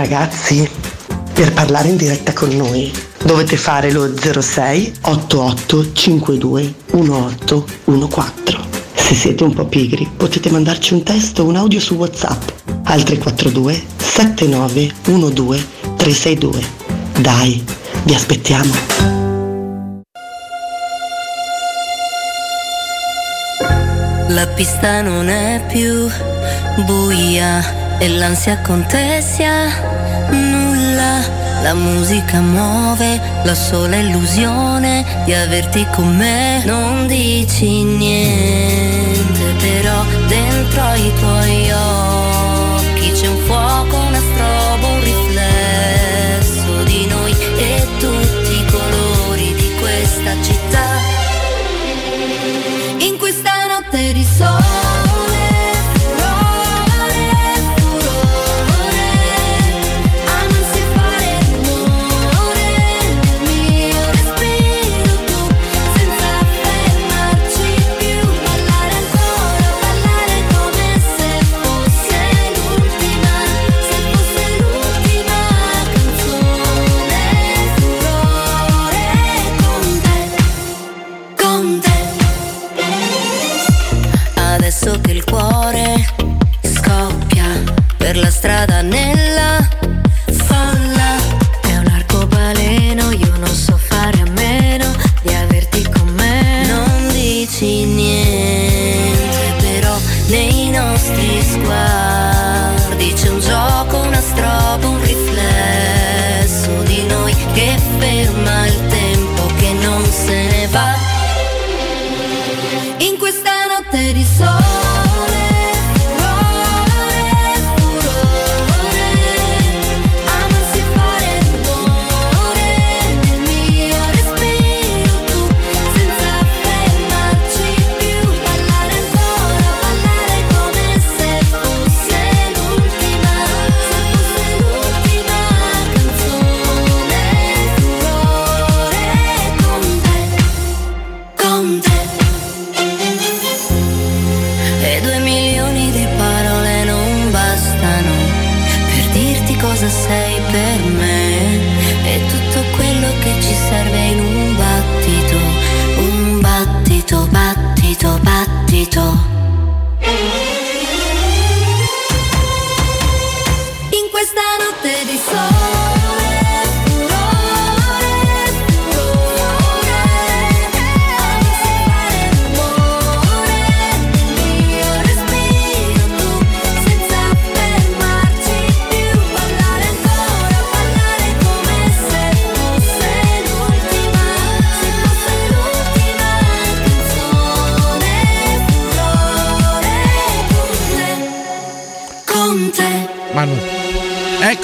Ragazzi, per parlare in diretta con noi dovete fare lo 06 88 52 1814. Se siete un po' pigri potete mandarci un testo o un audio su WhatsApp al 342 79 12 362. Dai, vi aspettiamo. La pista non è più buia e l'ansia contessa nulla. La musica muove la sola illusione di averti con me. Non dici niente, però dentro ai tuoi occhi c'è un fuoco, una strobo,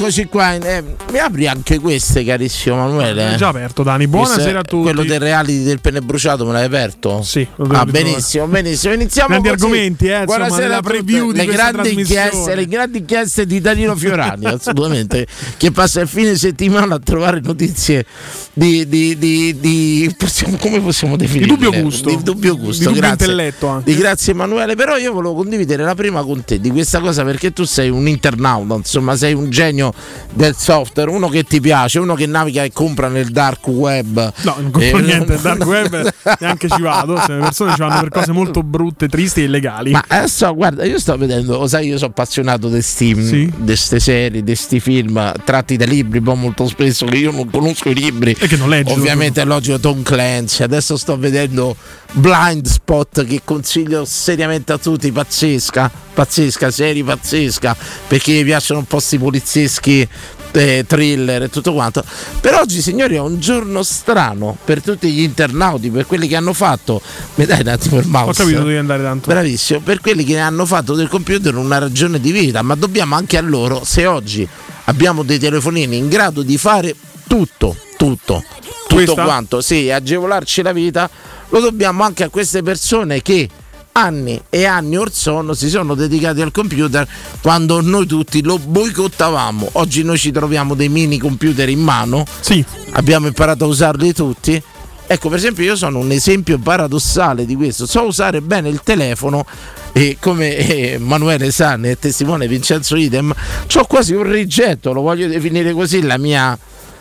Eccoci qua, eh, mi apri anche queste carissimo Manuele? È già aperto, Dani. Buonasera a tutti. Quello del reality del pene bruciato me l'hai aperto? Sì, Ah, benissimo, benissimo. Iniziamo Grandi così. argomenti, eh, insomma, Buonasera nella a tutti. preview di le grandi inchieste, le grandi inchieste di Danilo Fiorani, assolutamente, che passa il fine settimana a trovare notizie di, di, di, di- possiamo- come possiamo definire? dubbio gusto. Di dubbio gusto, Di grazie. intelletto anche. Di grazie Emanuele, però io volevo condividere la prima con te di questa cosa perché tu sei un internauta, insomma, sei un genio del software, uno che ti piace, uno che naviga e compra nel dark web. No, non compro Eh, niente, il dark web neanche ci vado. Se le persone ci vanno per cose molto brutte, tristi e illegali. Ma adesso guarda, io sto vedendo, lo sai, io sono appassionato di Sì. queste serie, di questi film tratti da libri, poi molto spesso che io non conosco i libri. E che non leggi, Ovviamente è logico Tom Clancy. Adesso sto vedendo Blind Spot che consiglio seriamente a tutti, pazzesca, pazzesca, serie pazzesca, perché mi piacciono un po' sti polizieschi eh, thriller e tutto quanto. Per oggi, signori, è un giorno strano per tutti gli internauti, per quelli che hanno fatto. Mi dai un attimo il mouse? Ho capito, devi andare tanto. Bravissimo, per quelli che hanno fatto del computer una ragione di vita, ma dobbiamo anche a loro, se oggi abbiamo dei telefonini in grado di fare tutto, tutto, tutto Questa? quanto, sì, agevolarci la vita, lo dobbiamo anche a queste persone che anni e anni or sono si sono dedicati al computer quando noi tutti lo boicottavamo. Oggi noi ci troviamo dei mini computer in mano, Sì, abbiamo imparato a usarli tutti. Ecco, per esempio, io sono un esempio paradossale di questo. So usare bene il telefono e come eh, Manuele Sane e testimone Vincenzo Idem, ho quasi un rigetto, lo voglio definire così, la mia,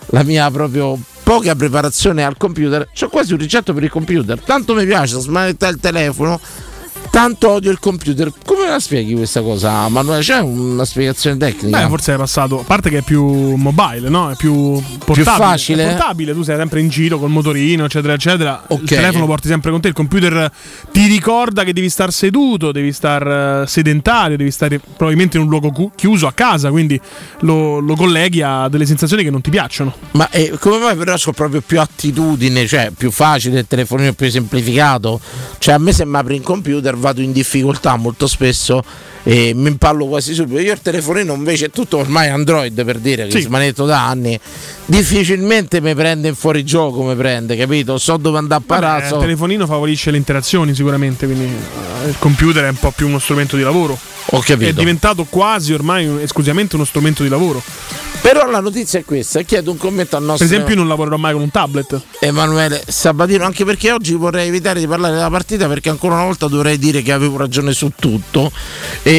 la mia proprio poca preparazione al computer. Ho quasi un rigetto per il computer. Tanto mi piace smanettare il telefono, tanto odio il computer. Come la spieghi questa cosa, Manuele? C'è una spiegazione tecnica? beh, forse è passato. A parte che è più mobile, no? È più portabile. facile? È portabile, tu sei sempre in giro col motorino, eccetera, eccetera. Ok. Il telefono porti sempre con te. Il computer ti ricorda che devi star seduto, devi star eh, sedentario, devi stare probabilmente in un luogo chiuso a casa. Quindi lo, lo colleghi a delle sensazioni che non ti piacciono. Ma eh, come mai però ho proprio più attitudine, cioè più facile, il telefonino più semplificato? Cioè a me se mi apri in computer vado in difficoltà molto spesso e mi impallo quasi subito. Io il telefonino invece è tutto ormai Android per dire che Sì. smanetto da anni. Difficilmente mi prende in fuori gioco, mi prende, capito? So dove andare a parare. il so- telefonino favorisce le interazioni sicuramente, quindi eh, il computer è un po' più uno strumento di lavoro. Ho È capito. diventato quasi ormai esclusivamente uno strumento di lavoro. Però la notizia è questa, chiedo un commento al Per nostro esempio, io non lavorerò mai con un tablet. Emanuele Sabatino, anche perché oggi vorrei evitare di parlare della partita perché ancora una volta dovrei dire che avevo ragione su tutto e,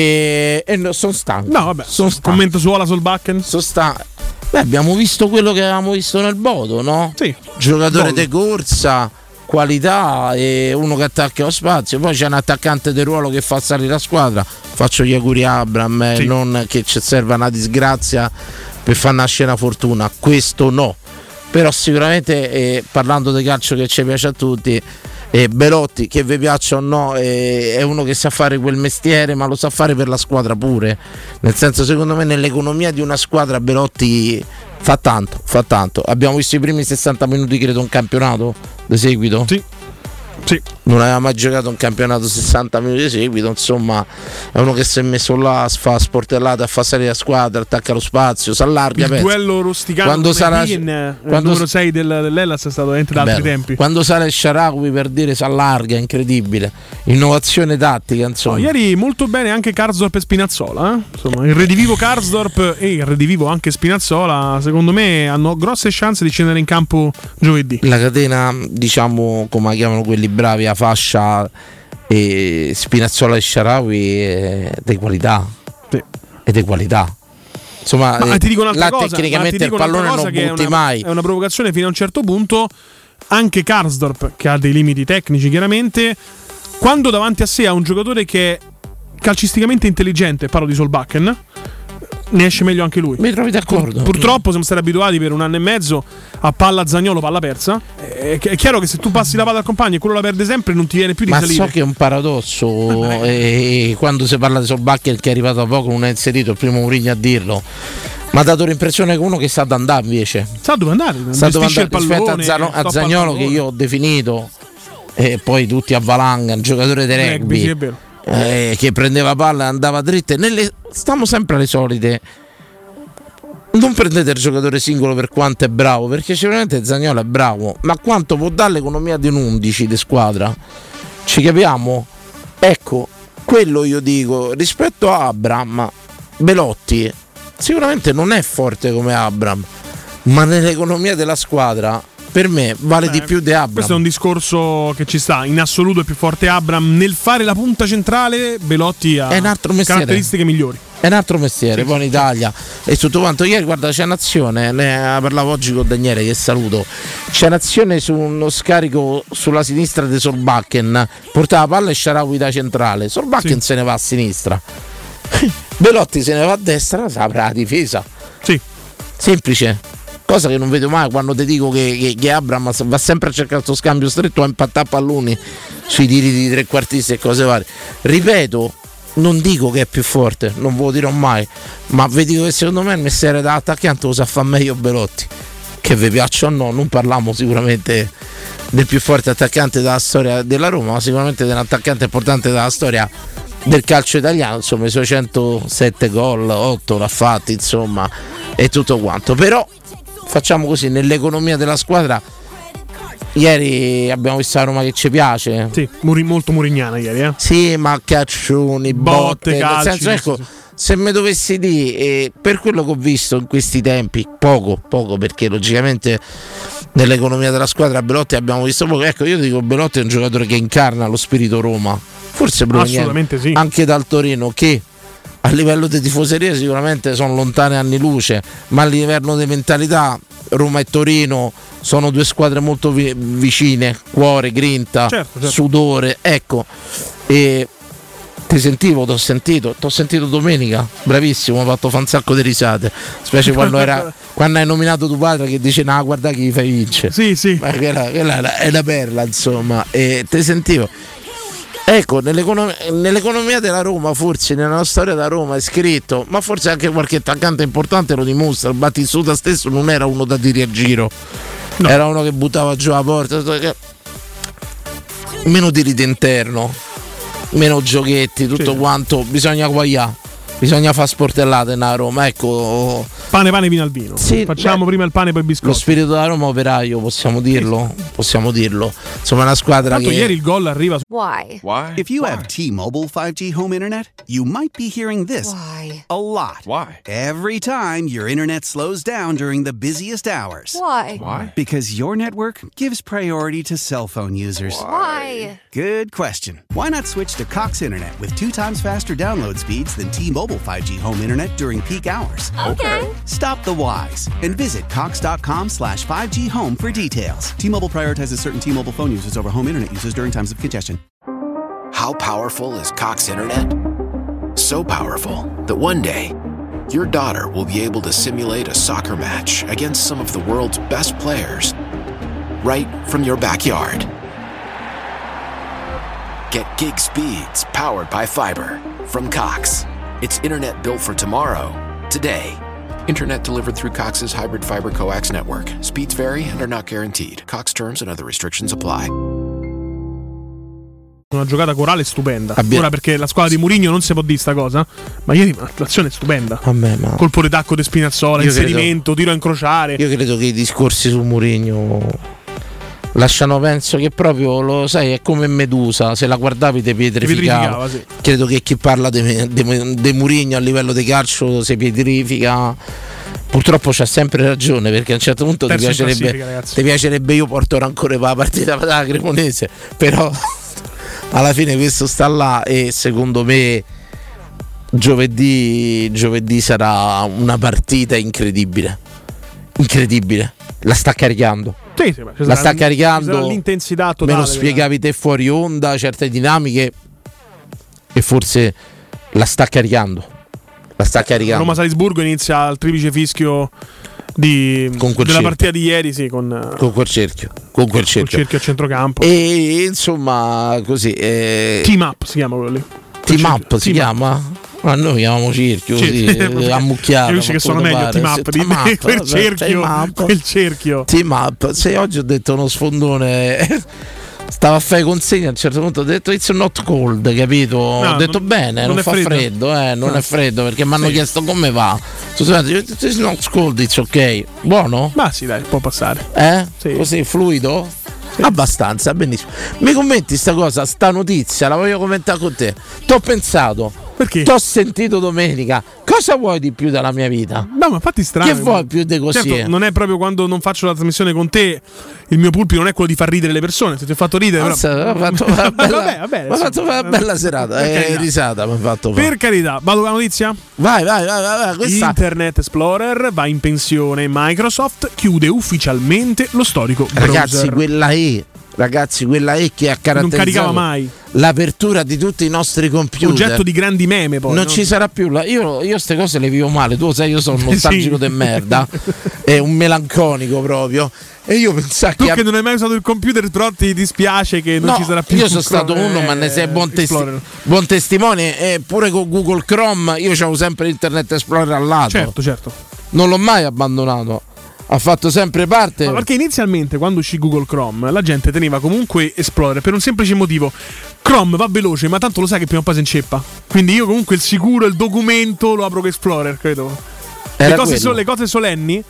e no, sono stanco. No, vabbè, sono stanco. commento su Ola Solbakken. Sono stanco. Beh, abbiamo visto quello che avevamo visto nel Bodo, no? Sì. Giocatore di corsa, qualità e uno che attacca lo spazio. Poi c'è un attaccante di ruolo che fa salire la squadra. faccio gli auguri a Abram, eh, Sì. non che ci serva una disgrazia per far nascere una fortuna, questo no. Però sicuramente eh, parlando di calcio che ci piace a tutti, eh, Belotti che vi piaccia o no eh, è uno che sa fare quel mestiere ma lo sa fare per la squadra pure. Nel senso secondo me nell'economia di una squadra Belotti fa tanto, fa tanto. Abbiamo visto i primi 60 minuti credo un campionato di seguito Sì. Sì. non aveva mai giocato un campionato 60 minuti di seguito, insomma è uno che si è messo là, fa sportellate, a fa salire la squadra, attacca lo spazio, si allarga. Il pensa. duello rusticano Quando sarà- Higuain, eh, il quando- numero 6 del, dell'Ellas è stato veramente da altri tempi. Quando sale Sharawi per dire si allarga, incredibile. Innovazione tattica, insomma. No, ieri molto bene anche Karsdorp e Spinazzola. eh. Insomma, il redivivo Karsdorp e il redivivo anche Spinazzola, secondo me, hanno grosse chance di scendere in campo giovedì. La catena, diciamo, come la chiamano quelli bravi, a fascia e Spinazzola e Sharawi è di qualità. Sì. È di qualità. Insomma, Ma eh, ti dico un'altra là cosa, tecnicamente il dico un'altra pallone non che è butti una, mai. È una provocazione fino a un certo punto. Anche Karsdorp, che ha dei limiti tecnici chiaramente, quando davanti a sé ha un giocatore che è calcisticamente intelligente, parlo di Solbakken, ne esce meglio anche lui. Mi trovi d'accordo? Purtroppo siamo stati abituati per un anno e mezzo a palla Zagnolo, palla persa. È, è chiaro che se tu passi la palla al compagno e quello la perde sempre, non ti viene più di Ma salire. so che è un paradosso e quando si parla di Solbakken che è arrivato da poco non è inserito il primo Mourinho a dirlo ma ha dato l'impressione che uno che sa ad andare invece Sa dove andare? sa dove andare il rispetto a, Zano- a Zagnolo che io ho definito e poi tutti a valanga un giocatore di Rugby, rugby sì, è vero. Eh, che prendeva palla e andava dritte nelle, stiamo sempre alle solite. Non prendete il giocatore singolo per quanto è bravo perché sicuramente Zagnolo è bravo ma quanto può dare l'economia di un 11 di squadra? Ci capiamo? Ecco quello io dico rispetto a Abram Belotti sicuramente non è forte come Abram ma nell'economia della squadra per me vale di più di Abram Questo è un discorso che ci sta. In assoluto è più forte Abram. Nel fare la punta centrale, Belotti ha caratteristiche migliori. È un altro mestiere, poi in Italia e tutto quanto. Ieri, guarda, c'è un'azione, ne parlavo oggi con Daniele che saluto. C'è un'azione su uno scarico sulla sinistra di Solbakken. Portava la palla e Sharawi da centrale. Solbakken Sì. se ne va a sinistra. Belotti se ne va a destra, si apre la difesa. Sì. Semplice. Cosa che non vedo mai quando ti dico che, che, che Abram va sempre a cercare questo scambio stretto a impattare palloni sui tiri di trequartisti e cose varie. Ripeto, non dico che è più forte, non ve lo dirò mai, ma vi dico che secondo me il mestiere da attaccante lo sa fare meglio Belotti. Che vi piaccia o no, non parliamo sicuramente del più forte attaccante della storia della Roma, ma sicuramente dell'attaccante importante della storia del calcio italiano, insomma i suoi 107 gol, 8 l'ha fatti, insomma, e tutto quanto. Però facciamo così, nell'economia della squadra, ieri abbiamo visto la Roma che ci piace. Sì, molto murignana ieri, eh. Sì, ma caccioni, botte, Botte, calci, senso, ecco, se mi dovessi dire, eh, per quello che ho visto in questi tempi, poco, poco, perché logicamente nell'economia della squadra Belotti abbiamo visto poco, ecco, io dico Belotti è un giocatore che incarna lo spirito Roma, forse proveniente sì. anche dal Torino, che a livello di tifoseria sicuramente sono lontane anni luce, ma a livello di mentalità Roma e Torino sono due squadre molto vi- vicine, cuore, grinta, Certo, certo. sudore, ecco. E ti sentivo, ti ho sentito, ti ho sentito domenica, bravissimo, ho fatto fa un sacco di risate, specie quando, era, quando hai nominato tuo padre che dice no guarda chi fai vincere. Sì, sì. Ma quella, quella è la- è una perla, insomma, e ti sentivo. Ecco, nell'econom- nell'economia della Roma, forse nella storia della Roma è scritto, ma forse anche qualche attaccante importante lo dimostra. Il Battistuta stesso non era uno da tiri a giro, No. era uno che buttava giù la porta. Meno tiri d'interno, meno giochetti, tutto Sì. quanto. Bisogna guagliare, bisogna fare sportellate nella Roma. Ecco, Pane, pane, vino al vino. Sì, Facciamo beh, prima il pane, poi il lo biscotto. spirito della Roma operaio, possiamo dirlo? Possiamo dirlo. Insomma, è una squadra Tanto che. ieri il gol arriva. Why? Why? If you have T-Mobile 5G home internet, you might be hearing this Why? a lot. Why? Every time your internet slows down during the busiest hours. Why? Why? Because your network gives priority to cell phone users. Why? Good question. Why not switch to Cox Internet with two times faster download speeds than T-Mobile 5G home internet during peak hours? Okay. Stop the whys and visit cox.com slash 5G home for details. T-Mobile prioritizes certain T-Mobile phone users over home internet users during times of congestion. How powerful is Cox Internet? So powerful that one day, your daughter will be able to simulate a soccer match against some of the world's best players right from your backyard. Get gig speeds powered by fiber from Cox. It's internet built for tomorrow, today. Internet delivered through Cox's hybrid fiber coax network. Speeds vary and are not guaranteed. Cox terms and other restrictions apply. Una giocata corale stupenda. Abbia- Ora perché la squadra di Mourinho non si può dire sta cosa, ma ieri l'azione è stupenda. Vabbè, ma Colpo di tacco di Spinazzola, Io credo- inserimento, tiro a incrociare. io credo che i discorsi su Mourinho lasciano penso che proprio lo sai è come Medusa se la guardavi te pietrificava. sì. credo che chi parla di Mourinho a livello di calcio si pietrifica. Purtroppo c'ha sempre ragione perché a un certo punto ti piacerebbe, ti piacerebbe io porto rancore per la partita della Cremonese però alla fine questo sta là e secondo me giovedì, giovedì sarà una partita incredibile. Incredibile. La sta caricando Sì, la sta caricando l'intensità me totale. lo spiegavi te fuori onda certe dinamiche e forse la sta caricando la sta caricando Roma-Salisburgo inizia il triplice fischio di, della cerchio. partita di ieri, sì, con, eh, con quel cerchio con quel col cerchio, cerchio a centrocampo. e insomma così eh, Team up si chiama quello lì. team up cerchio. si Team up. Ma noi chiamiamo cerchio Sì, sì, ammucchiato Capisci che sono meglio team up di Team quel cerchio. team up. Quel cerchio. team up se oggi ho detto uno sfondone stava a fare consegna a un certo punto ho detto it's not cold capito ho detto non- bene non, non fa freddo. freddo, eh, non Ah. è freddo perché mi hanno Sì. chiesto come va io ho it's not cold it's ok buono? Ma sì, dai, può passare. Eh? Sì. Così fluido? Abbastanza, benissimo. Mi commenti sta cosa, sta notizia, la voglio commentare con te. T'ho pensato, Perché? t'ho sentito domenica. Cosa vuoi di più dalla mia vita? No, ma infatti strano. Che vuoi più di così? Certo, non è proprio quando non faccio la trasmissione con te. Il mio pulpito non è quello di far ridere le persone. Se ti ho fatto ridere, però- Mazza, mi ha fatto una bella, Vabbè, vabbè, ha fatto una bella serata. Eh, risata mi ha fatto fare. Per carità, vado con la notizia? Vai, vai, vai, vai, vai, questa Internet Explorer va in pensione. Microsoft chiude ufficialmente lo storico Ragazzi, browser. quella E, ragazzi, quella E che ha non caratterizzato caricava mai. l'apertura di tutti i nostri computer. Oggetto di grandi meme poi. non no? ci sarà più la... io, queste cose le vivo male tu sai io sono un nostalgico Sì. de merda è un melanconico proprio e io pensavo Tu che che non hai mai usato il computer, però ti dispiace che non No, ci sarà più. io sono stato Chrome, uno, ma ne sei eh, buon, testi- buon testimone. E pure con Google Chrome io c'avevo sempre Internet Explorer al lato. Certo, certo. Non l'ho mai abbandonato. Ha fatto sempre parte. Ma perché inizialmente quando uscì Google Chrome la gente teneva comunque Explorer per un semplice motivo. Chrome va veloce, ma tanto lo sai che prima o poi si inceppa. Quindi io comunque il sicuro, il documento lo apro con Explorer, credo. Le, cose so- le cose solenni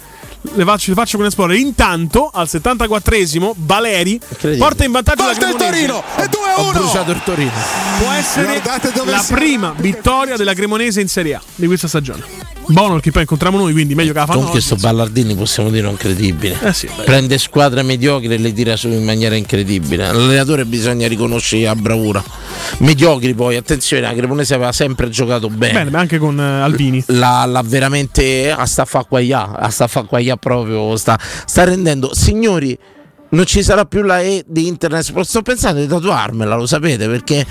le faccio, le faccio con Explorer. Intanto, al 74esimo, Valeri porta in vantaggio la Porta il Cremonese. Torino e 2 Ho 1. bruciato il Torino. Può essere la siamo. prima vittoria della Cremonese in Serie A di questa stagione. Buono perché poi incontriamo noi, quindi meglio che la fanno Comunque oggi, sto Ballardini possiamo dire incredibile. Eh sì. Prende squadre mediocri e le tira su in maniera incredibile. L'allenatore bisogna riconoscere la bravura. Mediocri poi, attenzione, la Cremonese aveva sempre giocato bene. Bene, ma anche con eh, Albini. l'ha, l'ha veramente a sta fa a sta fa proprio sta, sta rendendo signori non ci sarà più la E di internet sto pensando di tatuarmela lo sapete perché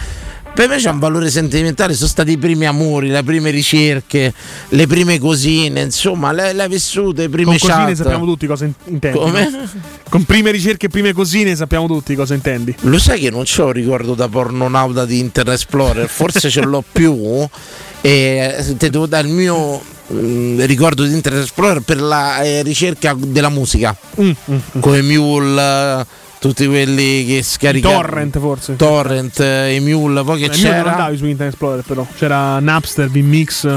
per me c'è un valore sentimentale sono stati i primi amori le prime ricerche le prime cosine insomma le, hai vissute le prime Con cosine chat sappiamo tutti cosa in- intendi. come? Con prime ricerche e prime cosine sappiamo tutti cosa intendi. Lo sai che non c'ho ricordo da pornonauta di Internet Explorer, forse ce l'ho più e eh, te devo dare il mio mm, ricordo di Internet Explorer per la eh, ricerca della musica, Mm, mm, mm. come Mule, tutti quelli che scaricavano Torrent forse. Torrent, eh, i Mule, poi che Eh, io non c'era? andavi su Internet Explorer però. C'era Napster, Vmix.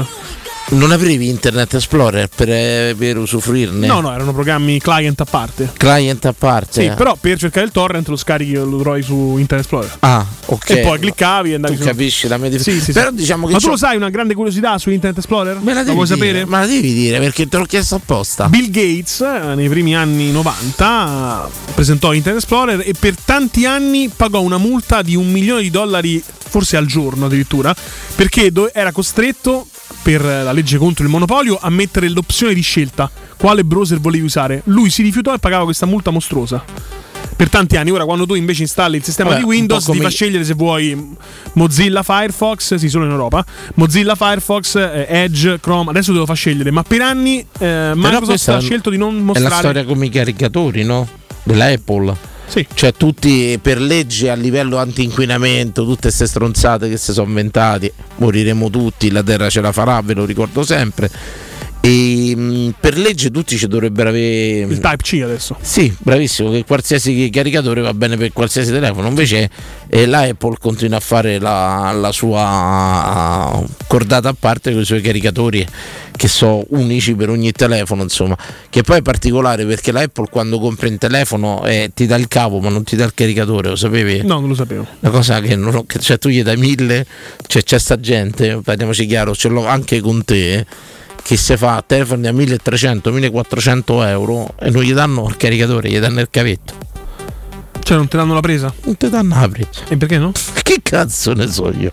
Non avevi Internet Explorer per, eh, per usufruirne? No, no, erano programmi client a parte. Client a parte? Sì, però per cercare il torrent lo scarichi e lo trovi su Internet Explorer. Ah, ok. E poi cliccavi e andavi Tu su. capisci la mia Sì, sì, sì. Però diciamo che Ma tu lo sai una grande curiosità su Internet Explorer? Me la devi vuoi dire, sapere? Me la devi dire perché te l'ho chiesto apposta. Bill Gates eh, nei primi anni 90 eh, presentò Internet Explorer e per tanti anni pagò una multa di un milione di dollari, forse al giorno addirittura, perché era costretto per la legge contro il monopolio a mettere l'opzione di scelta quale browser volevi usare. Lui si rifiutò e pagava questa multa mostruosa. per tanti anni. Ora, quando tu invece installi il sistema Vabbè, di Windows, po' ti come- fa scegliere se vuoi Mozilla Firefox, sì, solo in Europa, Mozilla Firefox, eh, Edge, Chrome. Adesso te lo fa scegliere, ma per anni eh, Microsoft ha scelto di non È mostrare. la storia come i caricatori, no? Della Apple. Sì. Cioè tutti per legge a livello anti-inquinamento, tutte queste stronzate che si sono inventati, moriremo tutti, la terra ce la farà, ve lo ricordo sempre. E mh, per legge tutti ci dovrebbero avere Il Type C adesso. Sì, bravissimo, che qualsiasi caricatore va bene per qualsiasi telefono, invece eh, la Apple continua a fare la, la sua cordata a parte con i suoi caricatori che sono unici per ogni telefono, insomma, che poi è particolare perché la Apple quando compri un telefono eh, ti dà il cavo ma non ti dà il caricatore, lo sapevi? No, non lo sapevo. Una cosa che, non, che cioè, tu gli dai mille, cioè, c'è sta gente, parliamoci chiaro, ce l'ho anche con te, che se fa telefoni a 1300-1400 euro e non gli danno il caricatore, gli danno il cavetto. Cioè, non te l'hanno la presa? Non ti danno la presa. E perché no? Che cazzo ne so io?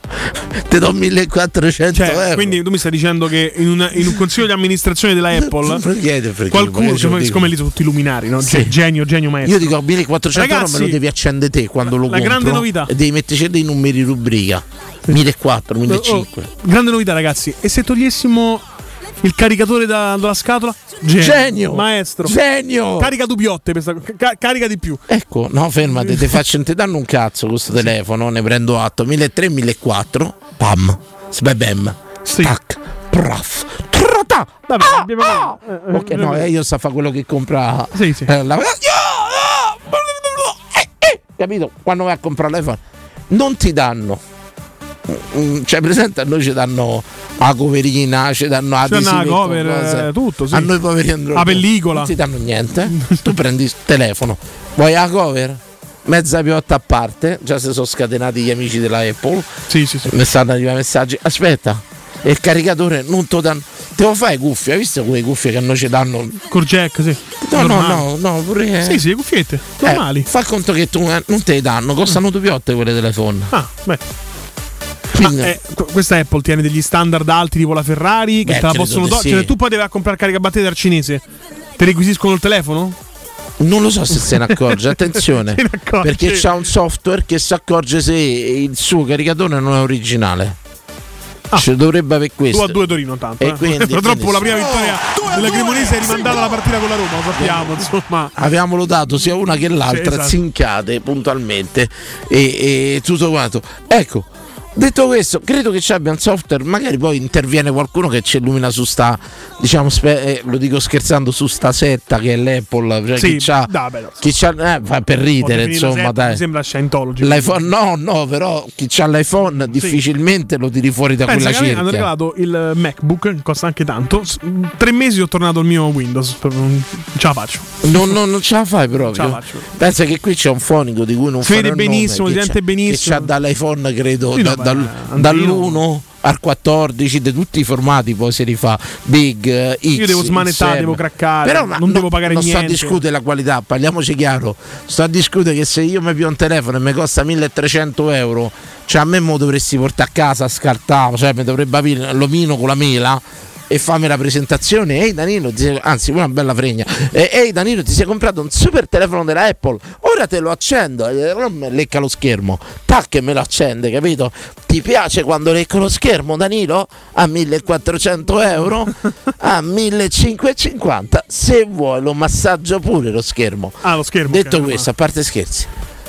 Ti do 1400 Cioè, euro. quindi tu mi stai dicendo che in, una- in un consiglio di amministrazione della Apple Perché- perché qualcuno, io siccome, lì sono tutti luminari, no? Sì. Ge- Genio, genio maestro. Io dico 1400 euro me Ragazzi, lo devi accendere te quando lo la compro. grande novità. E devi metterci dei numeri rubrica. 1400, 1500. Oh, grande novità, ragazzi. E se togliessimo il caricatore da- dalla scatola? Genio! Maestro! Genio! Carica dubbiotte, ca- carica di più. Ecco, no, fermati, ti faccio, ti danno un cazzo questo telefono, ne prendo atto, 1300, 1400, pam, sbebem, Sì. stack, praf, trata. Vabbè, Ah, abbiamo- ah! eh, eh, Ok, no, eh, io sto a fare quello che compra Sì, sì. eh, la- Eh, eh, capito? Quando vai a comprare l'iPhone non ti danno cioè presente a noi ci danno la coverina ci danno la la cover, eh, tutto, sì. a noi poveri Android La pellicola. non ti danno niente tu prendi il telefono vuoi la cover mezza piotta a parte già si sono scatenati gli amici della Apple Sì, sì, sì. mi stanno arrivando messaggi aspetta e il caricatore non te lo danno te lo fai cuffie hai visto quelle cuffie che noi ci danno Col jack, sì. no no no no pure Sì, sì, cuffiette. eh, Normali. fa conto che tu eh, non te le danno costano due piotte quelle dell'iPhone Ah, beh. Quindi- Ma, eh, qu- questa Apple tiene degli standard alti tipo la Ferrari che Beh, te la possono togliere. sì. Cioè, tu poi devi a comprare caricabatterie dal cinese. Ti requisiscono il telefono? Non lo so se se ne accorge, attenzione, ne accorge. perché c'ha un software che si accorge se il suo caricatore non è originale. Ah. Ci dovrebbe avere questo. Tu a due Torino tanto. E eh. quindi- Purtroppo la prima quindi- vittoria della Cremonese è rimandata alla partita con la Roma, lo sappiamo, insomma. Avevamo lodato sia una che l'altra, Sì, esatto. zinchiate puntualmente e, e tutto quanto. Ecco, detto questo, credo che ci abbia un software, magari poi interviene qualcuno che ci illumina su sta, diciamo, spe- eh, lo dico scherzando, su sta setta che è l'Apple, cioè Sì, chi c'ha, dai, beh, no. chi c'ha eh, fa per ridere, insomma, dai. Mi sembra Scientology. L'iPhone no, no, però chi ha l'iPhone difficilmente lo tiri fuori da Pensa quella che a me hanno cerchia. regalato il MacBook, costa anche tanto. Tre mesi ho tornato al mio Windows. Non ce la faccio. Non, non- non ce la fai proprio. La. Pensa che qui c'è un fonico di cui non farò il nome, benissimo, che sente c'ha- benissimo. Che c'ha dall'iPhone, credo, Sì, no, da- dal- Andrino. dall'1 al 14, di tutti i formati poi si rifà. Big, eh, X. Io devo smanettare, XM. devo craccare, Però non no, devo pagare non niente. sto a discutere la qualità, parliamoci chiaro. Sto a discutere che se io mi più un telefono e mi costa 1300 euro, cioè a me mo dovresti portare a casa scartato, cioè mi dovrebbe avere l'omino con la mela e fammi la presentazione. Ehi Danilo, ti sei- anzi, una bella fregna. Eh, Ehi Danilo, ti sei comprato un super telefono della Apple. Ora te lo accendo. Me lecca lo schermo. Tac e me lo accende, capito? Ti piace quando lecco lo schermo, Danilo? A 1400 euro? A 1550. Se vuoi lo massaggio pure lo schermo. Ah, lo schermo. Detto ok, questo, a parte scherzi,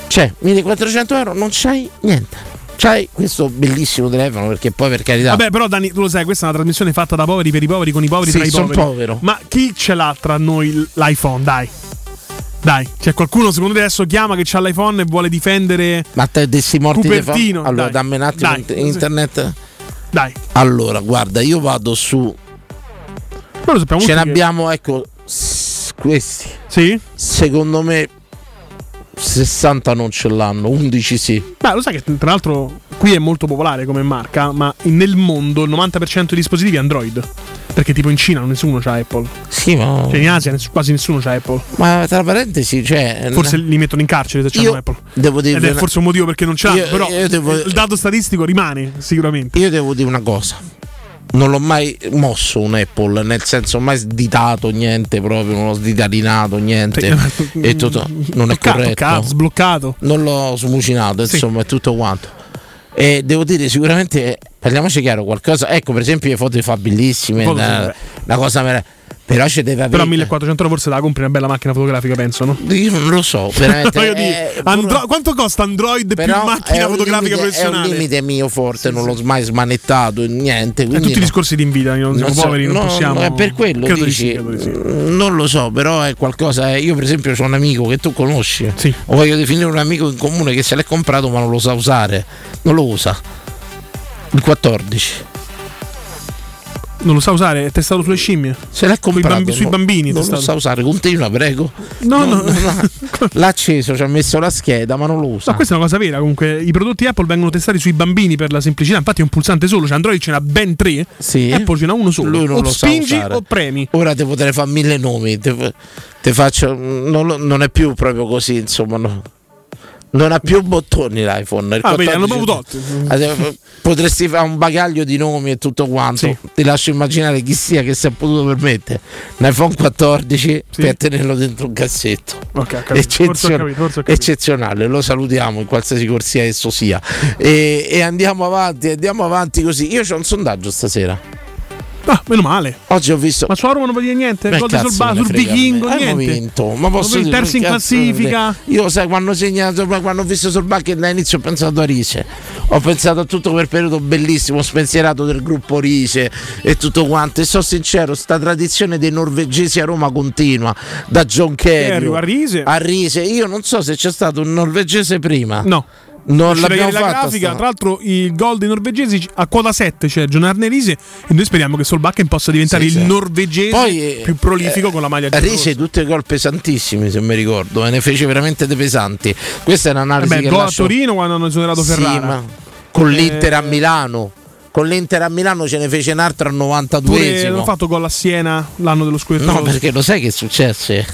cioè 1400 euro non c'hai niente. C'hai questo bellissimo telefono perché poi per carità. Vabbè, però Dani, tu lo sai, questa è una trasmissione fatta da poveri per i poveri con i poveri Sì, tra i poveri. povero. Ma chi ce l'ha tra noi l'iPhone? Dai. Dai, c'è qualcuno secondo te adesso chiama che ha l'iPhone e vuole difendere. Ma te dessi morti Cupertino, Allora, dai. dammi un attimo Dai. in- internet. Dai, Allora, guarda, io vado su. noi lo sappiamo Ce tutti che- n'abbiamo, ecco, questi. Sì? Secondo me 60 non ce l'hanno, 11 sì. Beh, lo sai che tra l'altro qui è molto popolare come marca, ma nel mondo il 90% dei dispositivi è Android. Perché tipo in Cina nessuno c'ha Apple. Sì, ma. Cioè in Asia quasi nessuno c'ha Apple. Ma tra parentesi, cioè. Forse li mettono in carcere se c'hanno Apple. devo dire Ed è forse un motivo perché non ce l'hanno, Io- però io devo- il dato statistico rimane sicuramente. Io devo dire una cosa. Non l'ho mai mosso un Apple, nel senso mai sditato niente proprio, non l'ho sditarinato niente. e tutto, non è corretto. toccato, sbloccato. Non l'ho smucinato, Sì. insomma, è tutto quanto. E devo dire sicuramente, parliamoci chiaro, qualcosa, ecco per esempio le foto fa bellissime, sì, una, una cosa mera- però ci deve avere... Però a 1400 euro forse la compri una bella macchina fotografica, penso, no? Io non lo so, veramente. È- dire, Andro- quanto costa Android però più macchina è fotografica limite- È professionale? un limite mio forte, non l'ho mai smanettato, niente. Eh, tutti i no. discorsi di Nvidia, non siamo so, poveri, non no, possiamo. no, è per quello Credo di dici, sì, credo di sì. mm, non lo so, però è qualcosa. eh, Io, per esempio, ho un amico che tu conosci. Sì. O voglio definire un amico in comune che se l'è comprato ma non lo sa usare. Non lo usa. Il 14. Non lo sa usare, è testato sulle scimmie. Se l'è comprato. bambi- sui no- bambini, Non lo testato. sa usare. Continua, prego. No, no. L'ha acceso, ci ha messo la scheda, ma non lo usa. No, questa è una cosa vera. Comunque, i prodotti Apple vengono testati sui bambini per la semplicità. Infatti, è un pulsante solo. Cioè, Android ce n'ha ben tre. Sì. Apple ce n'ha uno solo. Lui non o lo sa spingi usare. o premi. Ora ti potrei fare mille nomi, te, te faccio, non, lo- non è più proprio così, insomma, no. Non ha più bottoni l'iPhone. Ah, vedi, hanno 14 proprio tolti. Eh, Potresti fare un bagaglio di nomi e tutto quanto. Sì. Ti lascio immaginare chi sia che si è potuto permettere un iPhone 14 Sì. per tenerlo dentro un cassetto. Ok, ho capito. Forse Eccezio- capito, forse eccezionale, lo salutiamo in qualsiasi corsia esso sia. E, e andiamo avanti, andiamo avanti così. Io ho un sondaggio stasera. Ah, meno male. Oggi ho visto. Ma su Roma non vuol dire niente? Beh, Gol sul, sul vichingo, Hanno niente. vinto, ma posso dire, terzo in classifica. Io sai quando ho segnato, quando ho visto sul bucket all'inizio ho pensato a Rise. Ho pensato a tutto quel periodo bellissimo, spensierato del gruppo Rise e tutto quanto. E sono sincero, sta tradizione dei norvegesi a Roma continua, da John Kerry a Rise. a Rise. Io non so se c'è stato un norvegese prima. No. Non l'abbiamo la fatta grafica. Tra l'altro, il gol dei norvegesi a quota 7 c'è John Arnerise. E noi speriamo che Solbakken possa diventare Sì, il sì. norvegese Poi, eh, più prolifico con la maglia Rise giallorossa. tutti i gol pesantissimi se mi ricordo, e ne fece veramente dei pesanti. Questa è un'analisi Vabbè, che gol a lascio- Torino quando hanno esonerato Sì, Ferrara. con l'Inter a Eh, Milano. Con l'Inter a Milano ce ne fece un altro al Pure 92esimo. hanno fatto gol a Siena l'anno dello scudetto. No, perché lo sai che successe?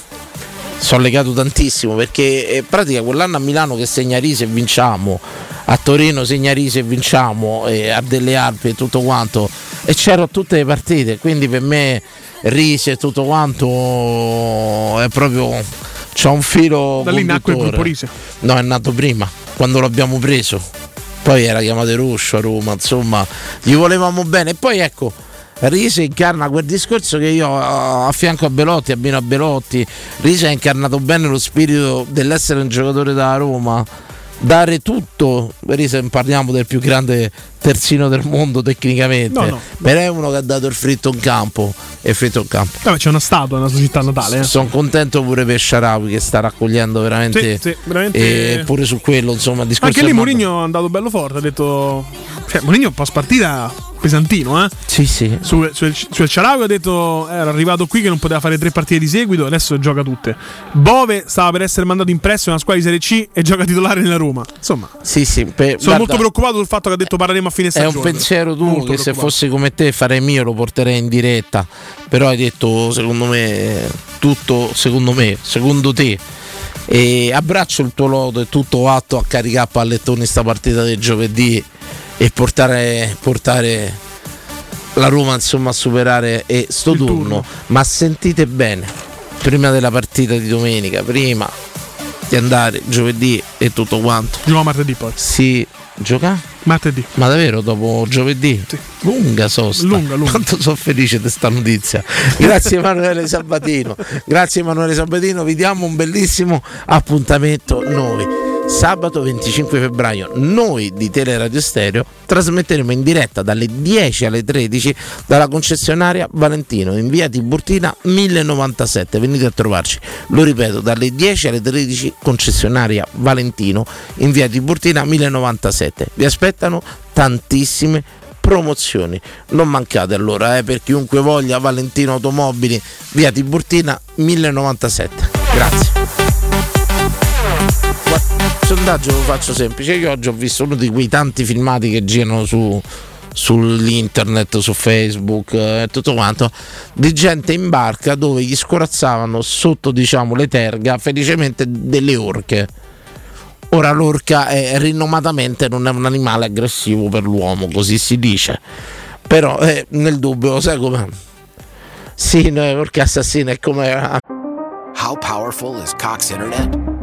Sono legato tantissimo perché eh, in pratica quell'anno a Milano che segna Rise e vinciamo, a Torino segna Rise e vinciamo, e a delle Alpi e tutto quanto. E c'ero a tutte le partite, quindi per me Rise e tutto quanto è proprio. C'ha un filo. Da lì nacque il gruppo Rise. No, è nato prima, quando l'abbiamo preso. Poi era chiamato Ruscio a Roma, insomma, gli volevamo bene. E poi ecco, Rise incarna quel discorso che io a a fianco a Belotti, abbino a Belotti, Rise ha incarnato bene lo spirito dell'essere un giocatore da Roma, dare tutto. Rise parliamo del più grande terzino del mondo tecnicamente, No, no. però è uno che ha dato il fritto in campo e fritto in campo. Vabbè, c'è una statua nella sua città natale. Eh. Sono contento pure per Sharawi che sta raccogliendo veramente, Sì, sì, veramente- e pure su quello insomma discorso Anche lì Mourinho è andato bello forte. Ha detto. Cioè, Mourinho post partita pesantino, eh. sì sì Su, su, su El Sharawi ha detto era arrivato qui che non poteva fare tre partite di seguito, adesso gioca tutte. Bove stava per essere mandato in prestito in una squadra di Serie C e gioca titolare nella Roma. Insomma, sì sì per- sono guarda, molto preoccupato sul fatto che ha detto parleremo a fine è stagione. un pensiero tuo Molto che se fosse come te farei mio lo porterei in diretta però hai detto secondo me tutto secondo me secondo te e abbraccio il tuo lodo e tutto atto a caricare a pallettoni sta partita del giovedì e portare, portare la Roma insomma a superare e sto Il turno. turno. ma sentite bene prima della partita di domenica prima di andare giovedì e tutto quanto Gioca martedì poi. si gioca Martedì. ma davvero dopo giovedì? Sì. Lunga sosta. Lunga, lunga. Quanto sono felice di questa notizia. Grazie Emanuele Sabatino. Grazie Emanuele Sabatino. Vi diamo un bellissimo appuntamento noi. Sabato 25 febbraio noi di Teleradio Stereo trasmetteremo in diretta dalle 10 alle 13 dalla concessionaria Valentino in via Tiburtina 1097. Venite a trovarci. Lo ripeto, dalle 10 alle 13 concessionaria Valentino in via Tiburtina 1097. Vi aspettano tantissime promozioni. Non mancate allora, eh, per chiunque voglia Valentino Automobili, via Tiburtina 1097. Grazie. Sondaggio lo faccio semplice. Io oggi ho visto uno di quei tanti filmati che girano su sull'internet, su Facebook e tutto quanto di gente in barca dove gli scorazzavano sotto diciamo le terga felicemente delle orche Ora l'orca è rinomatamente non è un animale aggressivo per l'uomo, così si dice. Però eh, nel dubbio, sai come? Sì, no, perché assassino è come. How powerful is Cox Internet?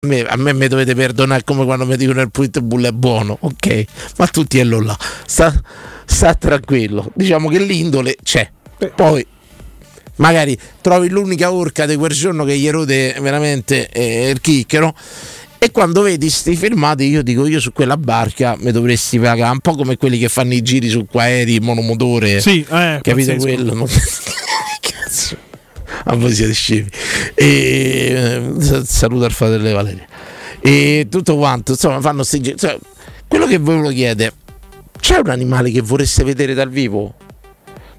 A me, a me mi dovete perdonare come quando mi dicono il Pitbull è buono, ok? Ma tutti è là. Sta, sta tranquillo. Diciamo che l'indole c'è. Poi magari trovi l'unica orca di quel giorno che gli erode veramente eh, il chicchero. E quando vedi sti filmati, io dico: Io su quella barca mi dovresti pagare un po' come quelli che fanno i giri su aerei monomotore. Sì, eh, Capite pazzesco. quello? Non- Cazzo. A voi siete scemi. E eh, saluto al fratello Valeria. E tutto quanto, insomma, fanno sti. Cioè, quello che voi lo chiede, c'è un animale che vorreste vedere dal vivo?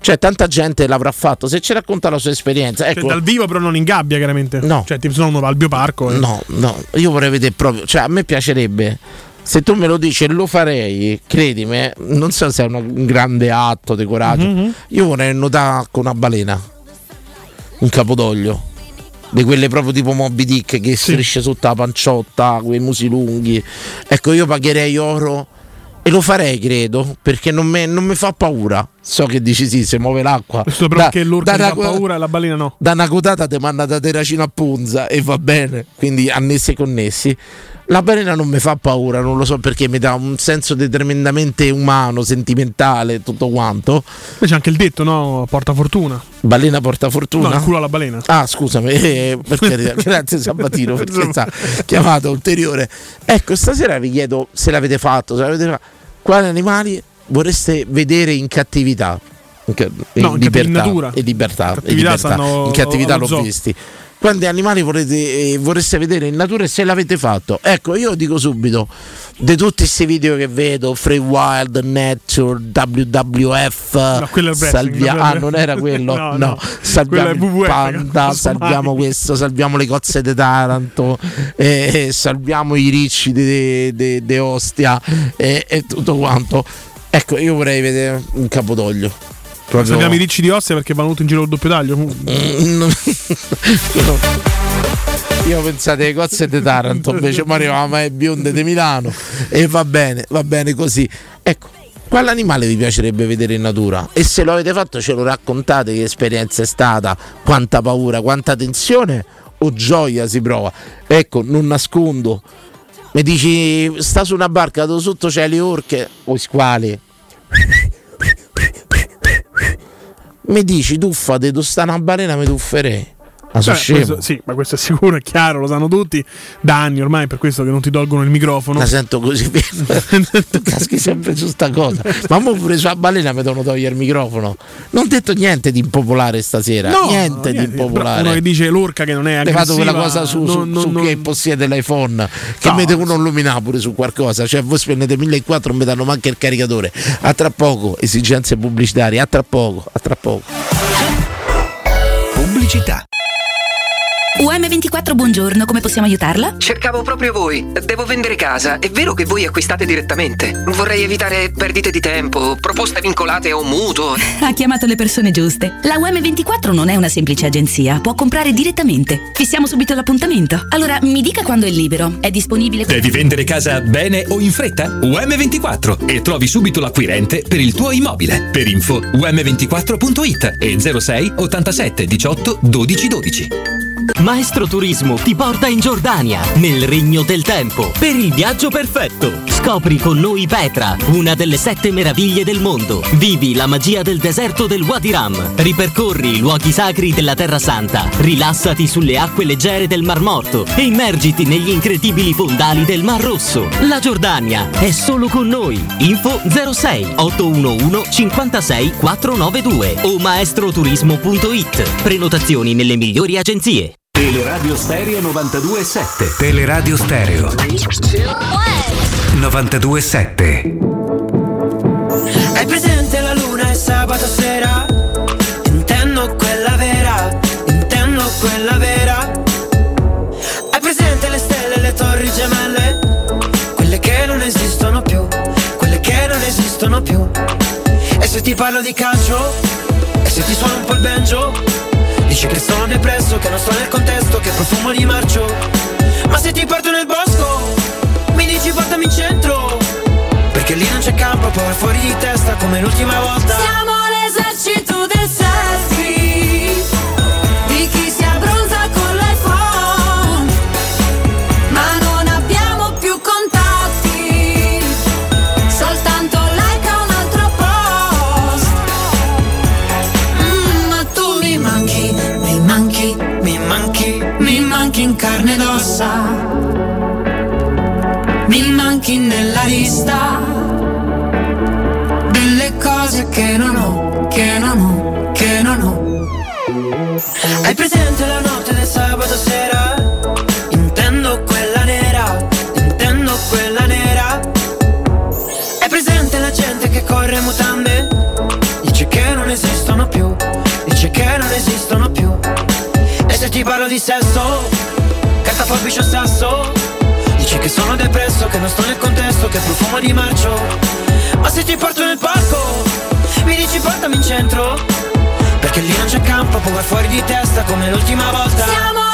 Cioè, tanta gente l'avrà fatto. Se ci racconta la sua esperienza, Cioè, ecco. dal vivo però non in gabbia chiaramente. No. Cioè, tipo, se no uno va al bioparco. eh. No, no, io vorrei vedere proprio, cioè a me piacerebbe. Se tu me lo dici e lo farei, credimi, eh, non so se è un grande atto di coraggio. Mhm. Io vorrei nuotare con una balena, un capodoglio, di quelle proprio tipo Moby Dick che strisce sotto la panciotta, quei musi lunghi. Ecco, io pagherei oro e lo farei, credo, perché non mi non mi fa paura. So che dici sì, se muove l'acqua. Questo però Da- perché l'orca da fa una- paura la balena no. da una cotata ti manda da terracino a punza e va bene, quindi annessi e connessi. La balena non mi fa paura, non lo so perché mi dà un senso di tremendamente umano, sentimentale, tutto quanto. Poi c'è anche il detto, no? Porta fortuna. Balena porta fortuna. No, culo alla balena. Ah, scusami, eh, per carità. grazie Sabatino perché Insomma. sta chiamata ulteriore. Ecco, stasera vi chiedo se l'avete fatto, se l'avete fatto, quali animali vorreste vedere in cattività? In, No, in libertà, in natura. in libertà, in, Cattività libertà. stanno in cattività l'ho zoo. visti. Quanti animali vorrete, eh, vorreste vedere in natura e se l'avete fatto? Ecco, io dico subito, di tutti questi video che vedo, Free Wild, Nature, WWF, No, salvia- ah, non era quello? No, no, no. salviamo il WWF, panda, salviamo mai. questo, salviamo le cozze di Taranto, eh, eh, salviamo i ricci di Ostia e, e tutto quanto. Ecco, io vorrei vedere un capodoglio. Proprio- Salviamo i ricci di Ostia perché vanno tutti in giro col doppio taglio. Mm, Io pensate alle cozze di Taranto, invece mi arrivavamo ai bionde di Milano e va bene, va bene così. Ecco, quale animale vi piacerebbe vedere in natura? E se lo avete fatto ce lo raccontate che esperienza è stata, quanta paura, quanta tensione o gioia si prova. Ecco, non nascondo. Mi dici, sta su una barca dove sotto c'è le orche o i squali. Mi dici, tuffate, tu sta una balena, mi tufferei. Ma sono Cioè, scemo. questo- sì, ma questo è sicuro, è chiaro, lo sanno tutti da anni ormai, per questo che non ti tolgono il microfono. La sento così tu caschi sempre su sta cosa. Ma mo pure sulla balena mi devono togliere il microfono. Non ho detto niente di impopolare stasera. No, niente, di niente, però impopolare. Uno che dice l'orca che non è aggressiva. fatto quella cosa su, su, non- non- su non- che possiede l'iPhone che No, mi devono illuminare pure su qualcosa. Cioè, voi spendete 1400 non mi danno manco il caricatore. A tra poco, esigenze pubblicitarie. A tra poco, a tra poco. Pubblicità. UM24 buongiorno, come possiamo aiutarla? Cercavo proprio voi. Devo vendere casa. È vero che voi acquistate direttamente. Vorrei evitare perdite di tempo, proposte vincolate un mutuo. Ha chiamato le persone giuste. La UM24 non è una semplice agenzia, può comprare direttamente. Fissiamo subito l'appuntamento. Allora, mi dica quando è libero. È disponibile Devi vendere casa bene o in fretta? UM24 e trovi subito l'acquirente per il tuo immobile. Per info um24.it e 06 87 18 12 12. Maestro Turismo ti porta in Giordania, nel regno del tempo, per il viaggio perfetto. Scopri con noi Petra, una delle sette meraviglie del mondo. Vivi la magia del deserto del Wadi Ram. Ripercorri i luoghi sacri della Terra Santa. Rilassati sulle acque leggere del Mar Morto e immergiti negli incredibili fondali del Mar Rosso. La Giordania è solo con noi. Info 06 811 56 492 o maestroturismo.it. Prenotazioni nelle migliori agenzie. Teleradio Stereo 92.7 Teleradio Stereo 92.7 Hai presente la luna e sabato sera? Intendo quella vera, intendo quella vera. Hai presente le stelle e le torri gemelle? Quelle che non esistono più, quelle che non esistono più. E se ti parlo di calcio? E se ti suono un po' il banjo? Dici che sono depresso, che non sto nel contesto, che profumo di marcio. Ma se ti porto nel bosco, mi dici portami in centro. Perché lì non c'è campo, poi fuori di testa come l'ultima volta. Siamo Manchi nella lista delle cose che non ho, che non ho, che non ho. Hai presente la notte del sabato sera? Intendo quella nera, intendo quella nera. Hai presente la gente che corre mutande? Dice che non esistono più, dice che non esistono più. E se ti parlo di sesso, carta forbice o sasso? Che sono depresso, che non sto nel contesto, che profumo di marcio. Ma se ti porto nel parco, mi dici portami in centro? Perché lì non c'è campo, poi vai fuori di testa come l'ultima volta. Siamo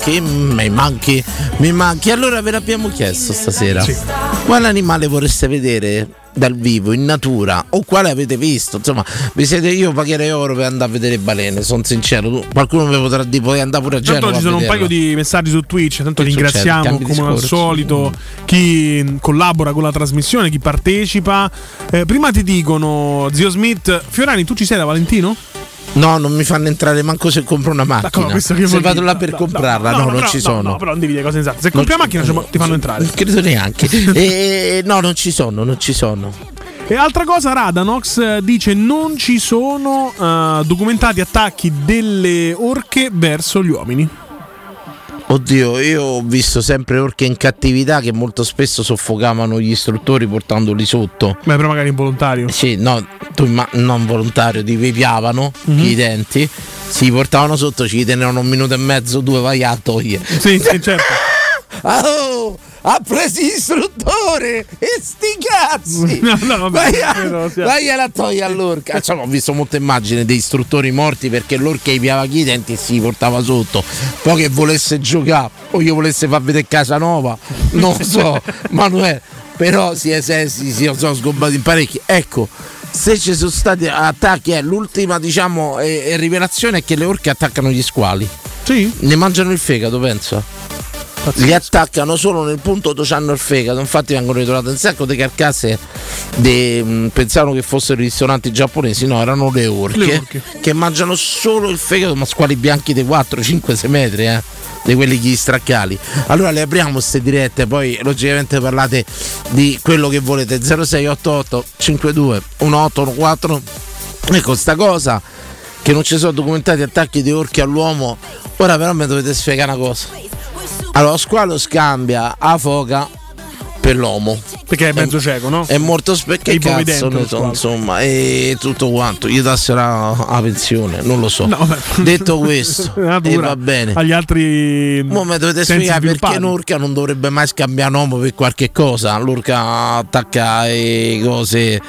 manchi, mi manchi, mi manchi. Allora ve l'abbiamo chiesto stasera. Quale animale vorreste vedere dal vivo, in natura? O quale avete visto? Insomma, vi siete io pagherei oro per andare a vedere balene, sono sincero. Qualcuno mi potrà dire puoi andare pure a Genova. Tanto ci sono un paio di messaggi su Twitch, tanto Che ringraziamo come al discorso. solito chi mh, collabora con la trasmissione, chi partecipa. Eh, prima ti dicono, zio Smith, Fiorani, tu ci sei da Valentino? No, non mi fanno entrare manco se compro una macchina. Che se vado dire? là per No, comprarla, no, no, no, non no, ci no, sono. no, però non devi dire cose esatte. Se compri la ci- macchina ci- ti fanno entrare. Non credo neanche. e, no, non ci sono, non ci sono. E altra cosa, Radanox eh, dice non ci sono eh, documentati attacchi delle orche verso gli uomini. Oddio, io ho visto sempre orche in cattività che molto spesso soffocavano gli istruttori portandoli sotto. Beh, però magari involontario. Sì, no, tu imma- non volontario, ti vepiavano Mhm. i denti, si portavano sotto, ci tenevano un minuto e mezzo, due vai a togliere. Sì, sì, certo. Oh, ha preso l'istruttore e sti cazzi! No, no, vai, a, sia- vai a togliere all'orca. Insomma, ho visto molte immagini dei istruttori morti perché l'orca gli piava i denti e si portava sotto. Poi che volesse giocare o io volesse far vedere casa nuova, non so, Manuel. Però si è si, si, sono sgobbati in parecchi. Ecco. Se ci sono stati attacchi, eh, l'ultima diciamo eh, rivelazione è che le orche attaccano gli squali. Sì. Ne mangiano il fegato, penso. li attaccano solo nel punto dove hanno il fegato. Infatti vengono ritrovate un sacco di carcasse. de- mh, pensavano che fossero ristoranti giapponesi, no, erano le orche, Le orche. che mangiano solo il fegato, ma squali bianchi di 4, 5, 6 metri, eh. Di quelli gli straccali. Allora le apriamo queste dirette, poi logicamente parlate di quello che volete. 0688 52 1814. Ecco sta cosa che non ci sono documentati attacchi di orchi all'uomo. Ora però mi dovete spiegare una cosa. Allora, lo squalo scambia a foca per l'uomo. Perché è mezzo cieco, no? È molto specchio. È insomma, e tutto quanto. Gli tasserà la pensione, non lo so. No. Detto questo, e va bene. Agli altri. Mo mi dovete spiegare perché un'orca non dovrebbe mai scambiare un uomo per qualche cosa. L'orca attacca le cose,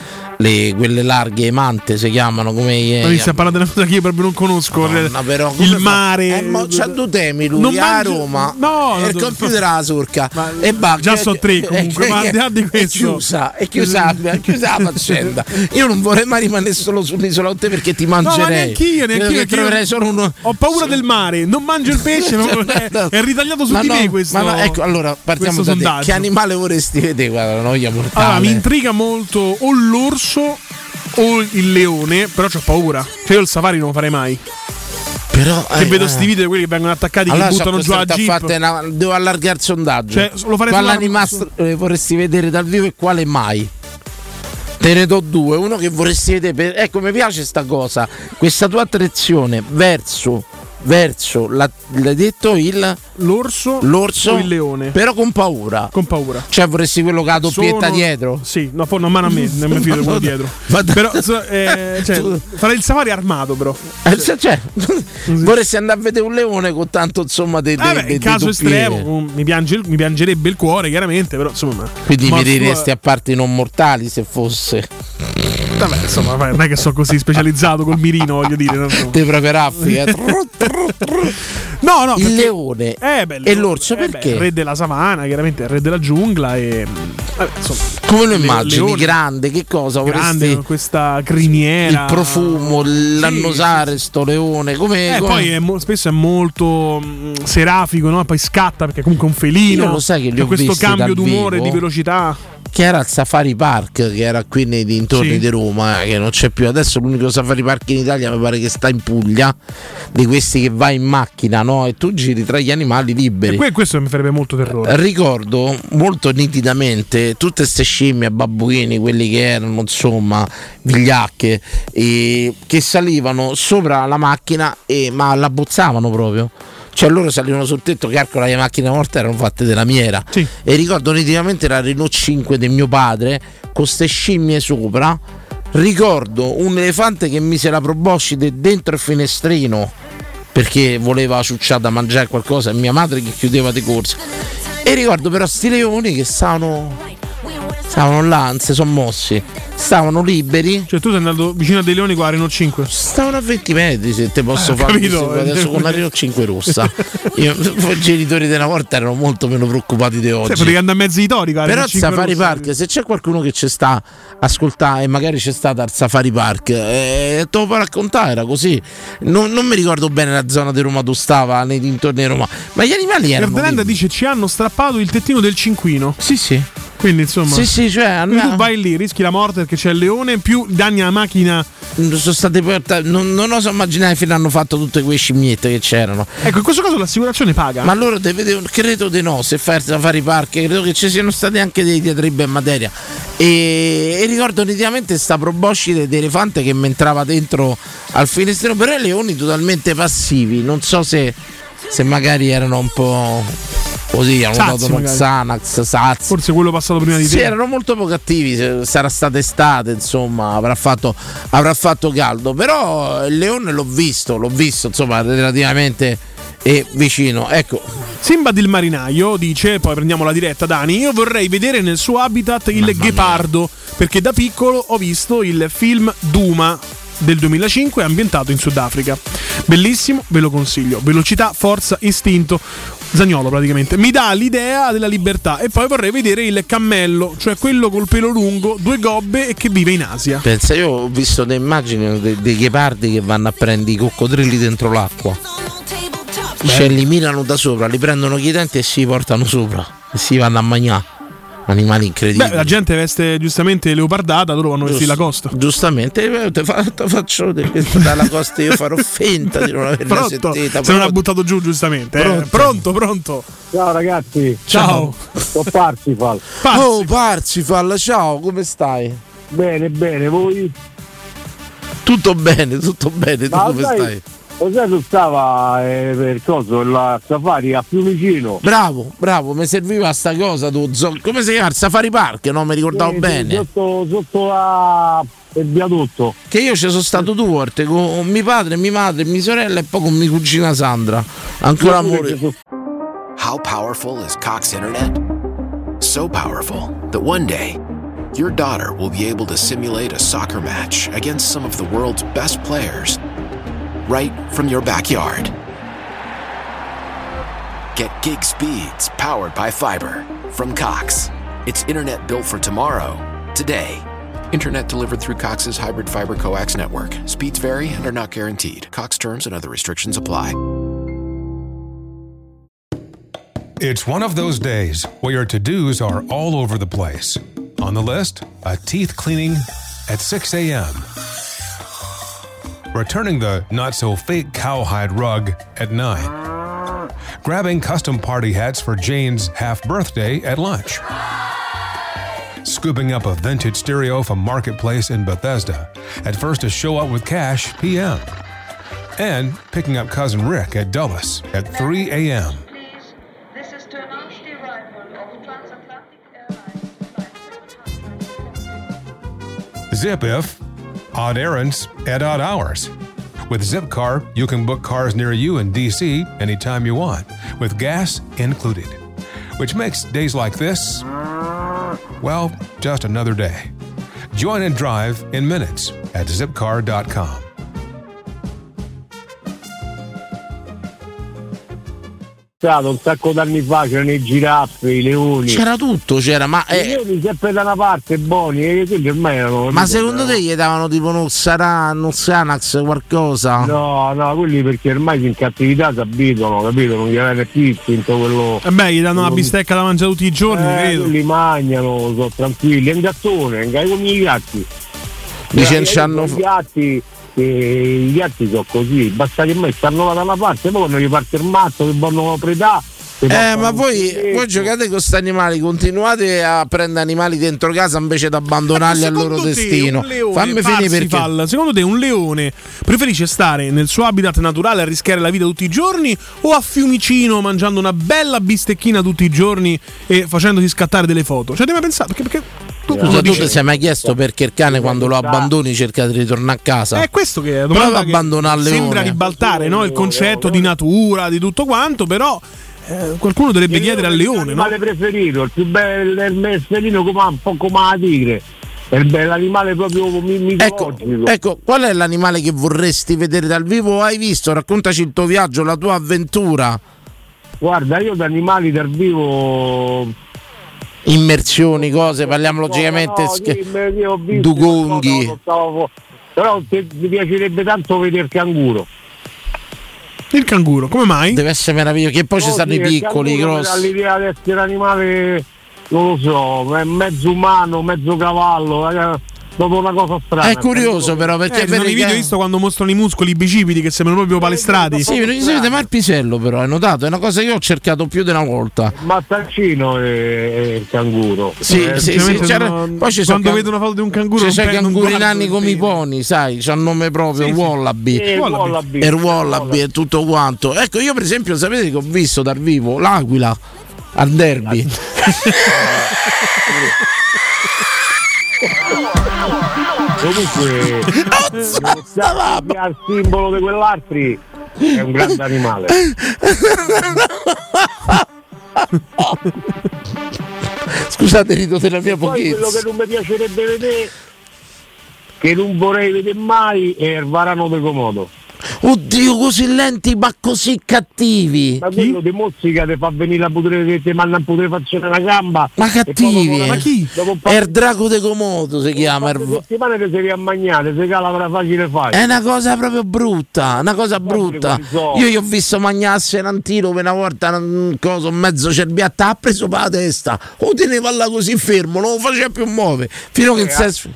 le- quelle larghe, mante si chiamano come. Ma mi stai parlando di una cosa che io proprio non conosco. Madonna, però, come il mare. Eh, mo c'ha due temi lui Non a Roma No, e il no, computer alla surca e bah, già so tre comunque, ma al di là di è questo- chiusa è chiusa, è chiusa la faccenda io non vorrei mai rimanere solo sull'isola con te perché ti No, ma mangerei neanch'io, neanch'io. che perché troverei io solo uno Ho paura del mare, non mangio il pesce, non- è, è ritagliato su ma di no, me questo. ma no, ecco allora partiamo da te sondaggio. che animale vorresti vedere guarda la noia mortale mi intriga molto o l'orso o il leone, però ho paura. Cioè, io il safari non lo farei mai. però Che eh, vedo eh. sti video di quelli che vengono attaccati, allora che buttano giù la jeep. una- devo allargare il sondaggio Cioè, lo farei quale animale eh, vorresti vedere dal vivo e quale mai Te ne do due, uno che vorresti vedere. per- Ecco, mi piace sta cosa. Questa tua attrazione verso, verso la- l'hai detto il l'orso, l'orso o il leone. Però con paura. Con paura. Cioè, vorresti quello che ha doppietta Sono- dietro? Sì, no, poi non mano a me, non mi fido quello dietro. Però so- eh, cioè, farei il safari armato, però. Eh, se- cioè, vorresti andare a vedere un leone con tanto insomma di Ah, beh, in caso estremo um, mi, piange mi piangerebbe il cuore, chiaramente, però insomma. Quindi mi diresti a parti non mortali se fosse. Vabbè, insomma, non è che sono così specializzato col mirino, voglio dire. no, no. Te proprio raffica. No, no, il leone Eh, beh, e l'orso eh, beh, perché? il re della savana, chiaramente il re della giungla e. Vabbè, insomma, Come lo immagini? leone. Grande, che cosa? grande Vorresti con questa criniera. il profumo, l'annusare, sto leone. Come, Eh, come- poi è mo- spesso è molto mm, serafico, no? Poi scatta perché è comunque un felino. Io lo sai che li ho questo cambio d'umore, vivo. di velocità. Che era il Safari Park, che era qui nei dintorni Sì. di Roma, eh, che non c'è più. Adesso l'unico Safari Park in Italia mi pare che sta in Puglia, di questi che vai in macchina, no? E tu giri tra gli animali liberi. E que- questo mi farebbe molto terrore. Ricordo molto nitidamente tutte queste scimmie, babbuini, quelli che erano insomma vigliacche, che salivano sopra la macchina e, ma la bozzavano proprio. Cioè loro salivano sul tetto, calcola le macchine morte erano fatte della miera. E ricordo nitidamente la Renault 5 del mio padre con queste scimmie sopra. Ricordo un elefante che mise la proboscide dentro il finestrino perché voleva ciucciare da mangiare qualcosa e mia madre che chiudeva di corsa. E ricordo però sti leoni che stavano stavano là, non si sono mossi, stavano liberi. Cioè tu sei andato vicino a dei leoni con la Renault 5. Stavano a 20 metri se te posso Ah, fare capito. adesso con la Renault 5 rossa. Io- I genitori della volta erano molto meno preoccupati di oggi. Cioè, potevi andare a mezzo di tori Però al Renault 5 Safari rossa. Park, se c'è qualcuno che ci sta ascoltando e magari c'è stata al Safari Park, eh, te lo può raccontare, era così. Non, non mi ricordo bene la zona di Roma dove stava, nei dintorni di Roma, ma gli animali erano... Liberi. dice ci hanno strappato il tettino del cinquino. Sì, sì. Quindi insomma. Sì, sì, cioè, tu no. vai lì, rischi la morte perché c'è il leone, più danni alla macchina. Sono state portate, non, non oso immaginare fino hanno fatto tutte quelle scimmiette che c'erano. Ecco, in questo caso l'assicurazione paga. Ma loro deve- credo di no, se fai il safari park, credo che ci siano stati anche dei diatribi in materia. E, e ricordo nitidamente sta proboscide di elefante che mi entrava dentro al finestrino, però i leoni totalmente passivi, non so se, se magari erano un po' così, hanno Sazi, dato. Xanax, Sazi. Forse quello passato prima di Sì, te. erano molto poco attivi, sarà stata estate, insomma, avrà fatto, avrà fatto caldo, però il leone l'ho visto, l'ho visto, insomma, relativamente eh, vicino. Ecco, Simba del marinaio dice, poi prendiamo la diretta Dani, io vorrei vedere nel suo habitat il ghepardo, perché da piccolo ho visto il film Duma del 2005 ambientato in Sudafrica. Bellissimo, ve lo consiglio. Velocità, forza, istinto. Zagnolo praticamente. Mi dà l'idea della libertà e poi vorrei vedere il cammello, cioè quello col pelo lungo, due gobbe e che vive in Asia. pensa, io ho visto delle immagini de- dei ghepardi che vanno a prendere i coccodrilli dentro l'acqua. ci eliminano da sopra, li prendono chi i denti e si portano sopra e si vanno a mangiare. Animali incredibili. Beh, la gente veste giustamente leopardata, loro vanno vestiti la costa. Giustamente, eh, te fa- te faccio dalla costa, io farò finta di non averla Pronto? sentita. Se non ha buttato giù giustamente. eh. Pronto? Pronto, pronto. Ciao ragazzi. Ciao. Sono Parsifal. Oh, Parsifal, ciao, come stai? Bene, bene, voi? Tutto bene, tutto bene, tu Ma come sai- stai? Sai tu stava eh, per coso, la safari a Fiumicino. Bravo, bravo, mi serviva sta cosa, tu, come si chiama? Il Safari Park, no? Mi ricordavo Sì, sì, bene. Sotto, sotto la- il viadotto. Che io ci sono stato due volte con mio padre, mia madre, mia sorella e poi con mia cugina Sandra. Ancora amore. How powerful is Cox Internet? So powerful that one day, your daughter will be able to simulate a soccer match against some of the world's best players right from your backyard. Get gig speeds powered by fiber from Cox. It's internet built for tomorrow, today. Internet delivered through Cox's hybrid fiber coax network. Speeds vary and are not guaranteed. Cox terms and other restrictions apply. It's one of those days where your to dos are all over the place. On the list, a teeth cleaning at 6 a.m., returning the not so fake cowhide rug at 9, grabbing custom party hats for Jane's half birthday at lunch, scooping up a vintage stereo from Marketplace in Bethesda at first to show up with cash p.m., and picking up cousin Rick at Dulles at 3 a.m. Zip if odd errands at odd hours. With Zipcar, you can book cars near you in DC anytime you want, with gas included. Which makes days like this, well, just another day. Join and drive in minutes at zipcar.com. Stato un sacco d'anni fa c'erano i giraffe, i leoni. C'era tutto, c'era, ma, I eh, leoni sempre da una parte buoni e quelli ormai erano. ma secondo te gli davano tipo uno Xara, uno Xanax, qualcosa? No, no, quelli perché ormai in cattività si abituano, capito? Non gli avete più istinto quello. E beh, gli danno una bistecca da mangiare tutti i giorni, Eh, credo. quelli mangiano, sono tranquilli, è un gattone, è come i gatti. Dice Eh, non I gatti, eh, i gatti sono così, basta che mai stanno là da una parte, poi quando gli parte il mazzo che vanno predà. Eh, ma voi, voi giocate con questi animali, continuate a prendere animali dentro casa invece di abbandonarli al loro te destino. un leone, Fammi finire perché. Secondo te un leone preferisce stare nel suo habitat naturale a rischiare la vita tutti i giorni o a Fiumicino mangiando una bella bistecchina tutti i giorni e facendosi scattare delle foto? Cioè, devi pensare perché, perché tu Scusa, lo tu ti sei mai chiesto perché il cane quando lo abbandoni cerca di ritornare a casa? È questo che è Prova domanda ad abbandonare leone. Sembra ribaltare no, il concetto di natura, di tutto quanto, però eh, qualcuno dovrebbe chiedere al leone, no? l'animale preferito, il più bello è il messerino come un po' come la tigre. È il bell'animale proprio mi- mitologico. Ecco, qual è l'animale che vorresti vedere dal vivo? o Hai visto? Raccontaci il tuo viaggio, la tua avventura. Guarda, io da animali dal vivo Immersioni, cose, parliamo logicamente. No, sch- sì, me- io ho visto dugonghi. stavo- Però te- mi piacerebbe tanto vedere il canguro. Il canguro, come mai? Deve essere meraviglioso. Che poi ci Oh, stanno sì, i piccoli, i grossi. L'idea di essere un animale, non lo so, è mezzo umano, mezzo cavallo, eh, dopo una cosa strana. È curioso però perché Eh, sono vedi i video che- visto quando mostrano i muscoli i bicipiti che sembrano proprio palestrati. Sì, non si vede mai il pisello però, hai notato? È una cosa che io ho cercato più di una volta. Mazzancino e il canguro. Sì, Eh, sì, sì, non- poi ci sono quando can- vedo una foto di un canguro Ci sono i canguri il come i poni, sai, c'ha un nome proprio, Sì. Wallaby. Sì, il Wallaby. E Wallaby e tutto quanto. Ecco, io per esempio sapete che ho visto dal vivo l'aquila al derby. Comunque, al simbolo di quell'altri è un grande animale. Scusate, rido della mia Poi quello che pochezza. non mi piacerebbe vedere, che non vorrei vedere mai, è il varano di Comodo. Oddio, così lenti ma così cattivi. Ma quello di Mozzica ti fa venire la putre, ti manda a putrefazione una gamba. Ma cattivi. dopo- un po' È il drago de Comodo si chiama. il- settimane ti sei riammagnate, si cala per facile facile. È una cosa proprio brutta, una cosa brutta. Io gli ho visto mangiarsi un antilope una volta, un coso, mezzo cerbiatta, ha preso per la testa, lo teneva là così fermo, non lo faceva più muovere, fino che Eh, il senso...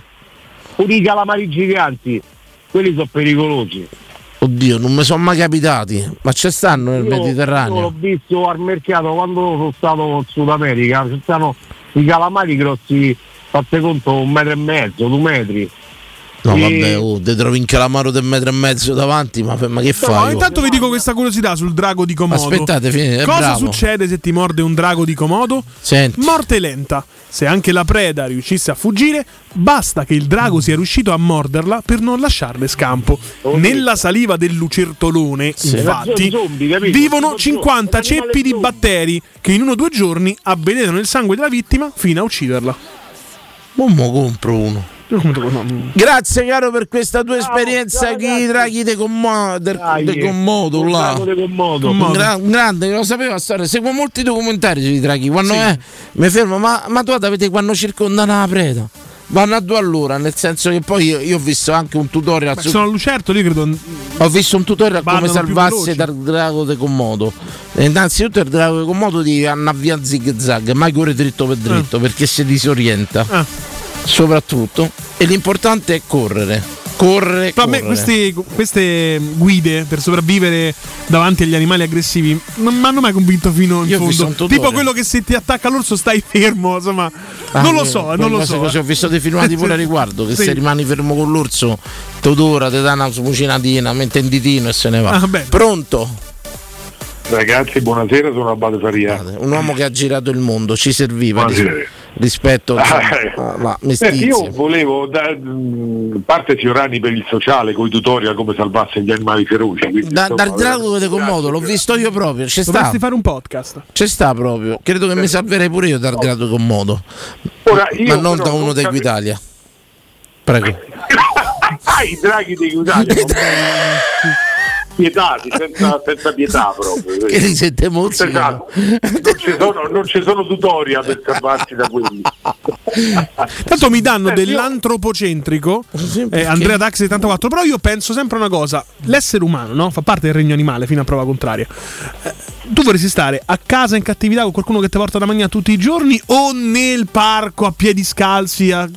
Pure i calamari giganti, quelli sono pericolosi. Oddio, non mi sono mai capitati, ma ci stanno nel Io- Io Mediterraneo. l'ho visto al mercato quando sono stato in Sud America, ci stanno i calamari grossi, fate conto, un metro e mezzo, due metri. No, E- vabbè, oh, te trovi un calamaro del metro e mezzo davanti, ma, ma che No, fai? oh? intanto vi dico questa curiosità sul drago di Komodo. Aspettate, fine- Cosa bravo. succede se ti morde un drago di Komodo? Senti. Morte lenta. Se anche la preda riuscisse a fuggire, basta che il drago sia riuscito a morderla per non lasciarle scampo. Nella saliva del lucertolone, Sì. infatti, Zombie, vivono Tipo 50 zombie, un ceppi di batteri che in uno o due giorni avvelenano il sangue della vittima fino a ucciderla. Ma mo compro uno. Grazie caro per questa tua esperienza che i draghi de, commo- del- de commodo là. de commodo. Gra- grande, lo sapevo la storia. Seguo molti documentari sui draghi. Quando è, mi fermo, ma, ma tu avete quando circondano la preda? Vanno a due all'ora, nel senso che poi io, io ho visto anche un tutorial Beh, su- sono a Lucerto, io credo. ho visto un tutorial come salvarsi dal drago de commodo. E innanzitutto il drago de commodo devi andare via zig zag, mai corre dritto per dritto perché si disorienta. Ah. Soprattutto. E l'importante è correre. Correre. Però a me correre. queste, queste guide per sopravvivere davanti agli animali aggressivi non mi hanno mai convinto fino in Io fondo. un. Tipo quello che se ti attacca l'orso stai fermo, insomma. Ah, non lo eh, so, non lo so. così. Ho visto dei filmati pure a riguardo. Che Sì. se rimani fermo con l'orso, ti odora, ti dà una smucinatina, mette in ditino e se ne va. Ah. Pronto? Ragazzi, buonasera, sono Abate Faria. Un uomo che ha girato il mondo, ci serviva Buonasera. Rispetto Ah, alla Senti, mestizia. io volevo, da, mh, parte Fiorani per il sociale, con i tutorial come salvarsi gli animali feroci. Da- dal drago de commodo, l'ho visto io proprio. C'è sta. Dovresti fare un podcast. C'è sta proprio. Credo che mi salverei pure io dal grado commodo. Ora, io Ma non da uno di capi- Equitalia. Prego. Ah, i draghi di Italia. pietati, senza, senza pietà proprio. Che li sente mozzi. Esatto. Non ci sono, non ci sono tutorial per salvarsi da quelli. Tanto mi danno dell'antropocentrico eh, Andrea Dax 74 però io penso sempre una cosa l'essere umano no? fa parte del regno animale fino a prova contraria Eh, tu vorresti stare a casa in cattività con qualcuno che ti porta da mangiare tutti i giorni o nel parco a piedi scalzi a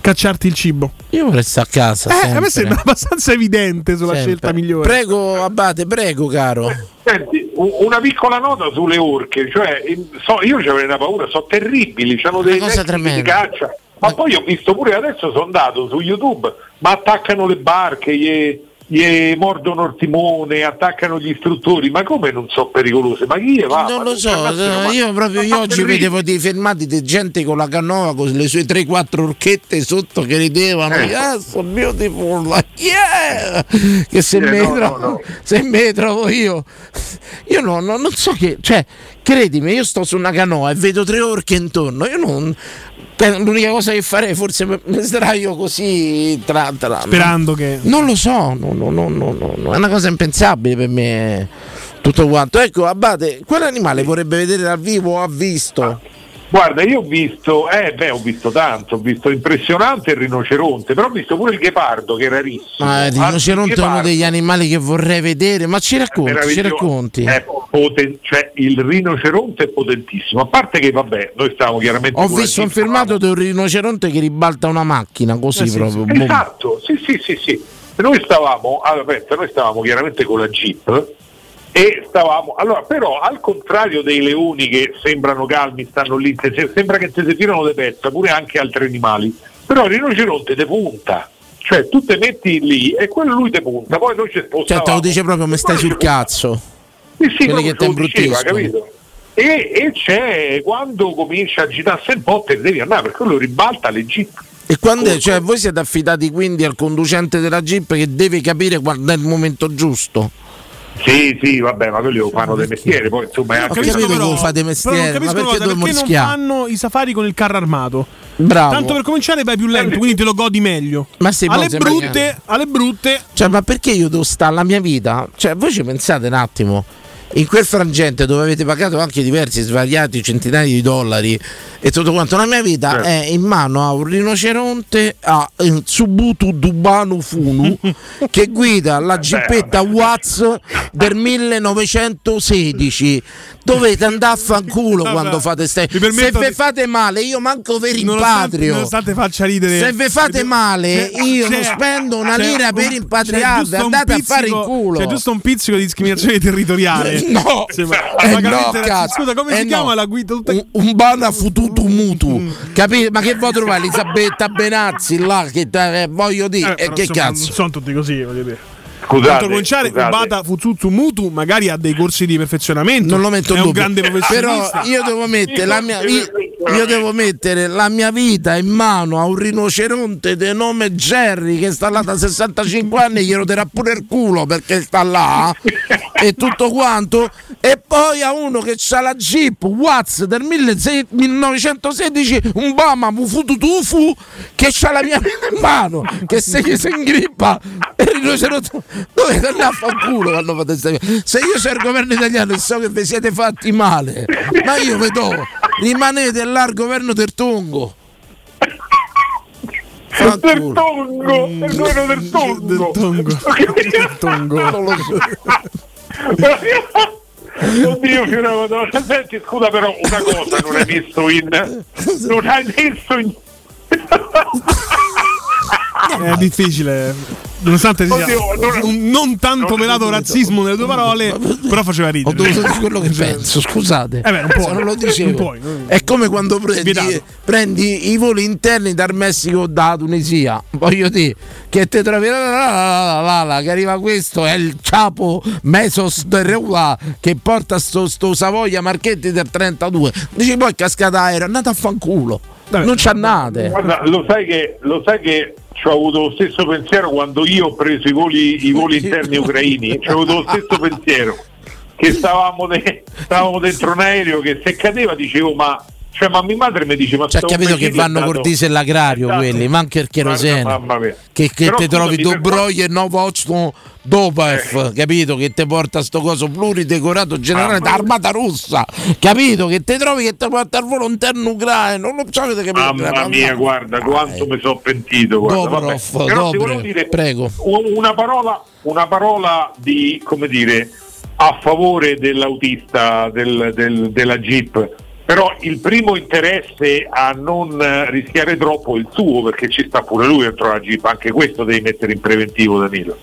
cacciarti il cibo Io vorrei stare a casa. eh, a me sembra abbastanza evidente sulla Sempre. scelta migliore Prego, Abate, prego, caro. Senti, u- una piccola nota sulle orche, cioè, so- io c'avevo una paura, sono terribili, hanno dei cosa tecniche di tremenda. caccia, ma poi ho visto pure adesso sono andato su YouTube, ma attaccano le barche, gli, gli mordono il timone, attaccano gli istruttori, ma come non sono pericolose? Ma chi va? Non lo so, eh, io proprio io oggi vedevo dei filmati di gente con la canoa con le sue 3-4 orchette sotto che ridevano. Eh. Yes, beautiful, yeah! Che se, Eh, me, no, trovo, no, se me trovo io, io no, no, non so che, cioè, credimi, io sto su una canoa e vedo tre orche intorno, io non... eh, L'unica cosa che farei forse mi sdraio così tra, tra- sperando che non lo so, no, no, no, no, no, no, è una cosa impensabile per me. Tutto quanto. Ecco, Abate, quale animale vorrebbe vedere dal vivo o ha visto? Guarda, io ho visto, eh beh, ho visto tanto, ho visto impressionante il rinoceronte, però ho visto pure il ghepardo che è rarissimo. Ma il rinoceronte è uno degli animali che vorrei vedere, ma ci racconti, ci racconti. È poten- cioè, il rinoceronte è potentissimo, a parte che vabbè, noi stavamo chiaramente Ho visto un filmato di un rinoceronte che ribalta una macchina, così Eh sì, proprio. sì. boom. Esatto, sì, sì, sì, sì. Noi stavamo, allora, aspetta, noi stavamo chiaramente con la Jeep e stavamo, allora però al contrario dei leoni che sembrano calmi, stanno lì, se- se- sembra che te si tirano le pezze, pure anche altri animali, però il rinoceronte te punta, cioè tu te metti lì e quello lui te punta, poi noi ci spostavamo. Cioè, te lo dice proprio, mi stai sul cazzo. Sì, sì, Quelli che imbruttiscono. capito? E, e c'è quando comincia a agitarsi un po' te ne devi andare, perché quello ribalta le jeep. E quando è- cioè, voi siete affidati quindi al conducente della Jeep che deve capire quando è il momento giusto? Sì, sì, vabbè, ma quelli lo fanno del mestiere, poi insomma è anche capito però- lo fate Però non mestiere, ma perché cosa, perché non fanno i safari con il carro armato? Bravo. Tanto per cominciare vai più lento, quindi te lo godi meglio. Ma sì, alle brutte, alle brutte Cioè, ma perché io devo stare la mia vita? Cioè, voi ci pensate un attimo. In quel frangente dove avete pagato anche diversi svariati centinaia di dollari e tutto quanto, la mia vita Certo. è in mano a un rinoceronte a eh, Tsubutu Dubanu Funu che guida la gippetta Watts del 1916. Dovete andare a fanculo quando fate ste. Se vi fate male, io manco vi rimpatrio. nonostante faccia ridere. Se vi fate male, C'è- io c'è- non spendo una c'è lira per rimpatriarvi. Andate a fare in culo. C'è giusto un pizzico di discriminazione territoriale. No, eh no, razzi- cazzo. Scusa, come Eh si no. chiama la guida? Tutta... Un, un bana fututu mutu, capito? Ma che vuoi trovare Elisabetta Benazzi là? Che eh, voglio dire, Eh, eh, che cazzo? Non sono tutti così, voglio dire. Scusate, Tanto cominciare, scusate. Ubata Fuzutsu Mutu magari ha dei corsi di perfezionamento. Non lo metto è in un dubbio. grande Però io devo mettere la mia io, io devo mettere la mia vita in mano a un rinoceronte di nome Jerry che sta là da 65 anni e glielo darà pure il culo perché sta là e tutto quanto e poi a uno che ha la Jeep Watts del 16 1916 un Bama Mufututufu che ha la mia in mano che se gli si ingrippa e il rinoceronte dovete andare a fanculo quando fate queste cose. se io sono il governo italiano e so che vi siete fatti male ma io vi do rimanete là al governo del Tongo Del tongo, il governo del tongo. Del tongo. Non lo so. Oddio, madonna. Senti, scusa, però una cosa non hai messo in. Non hai messo in. È difficile. Nonostante sia Oddio, non- un non tanto velato razzismo nelle tue parole, però faceva ho ridere. dovuto dire quello che penso scusate. Eh beh, non puoi. non lo dicevo Non puoi, non- è come quando prendi, prendi i voli interni dal Messico o dalla Tunisia. Voglio dire che te trovi la, la, la, la, la, che arriva questo è il capo Mesos del Reula che porta sto, sto Savoia Marchetti del 32 dici poi cascata aereo andate a fanculo. Non ci andate. Guarda, lo sai che, lo sai che ci ho avuto lo stesso pensiero quando io ho preso i voli, i voli interni ucraini, ci ho avuto lo stesso pensiero. Che stavamo, de- stavamo dentro un aereo che se cadeva dicevo ma. Cioè, ma mia madre mi dice: Ma Cioè, capito che vanno stato- col diesel agrario Esatto. quelli, ma anche il mia. Che, che te trovi scusami, per Dobroje e Novosto Dobaev, capito? Che ti porta sto coso pluridecorato generale d'armata russa, capito? Che te trovi che ti porta al volo interno ucraino, non lo avete capito? Mamma mia, guarda quanto mi sono pentito. Guarda, Dobrov, vabbè. Però ti dire prego. una parola, una parola di come dire a favore dell'autista del- del- della Jeep. Però il primo interesse a non eh, rischiare troppo è il suo, perché ci sta pure lui dentro la Jeep, anche questo devi mettere in preventivo Danilo.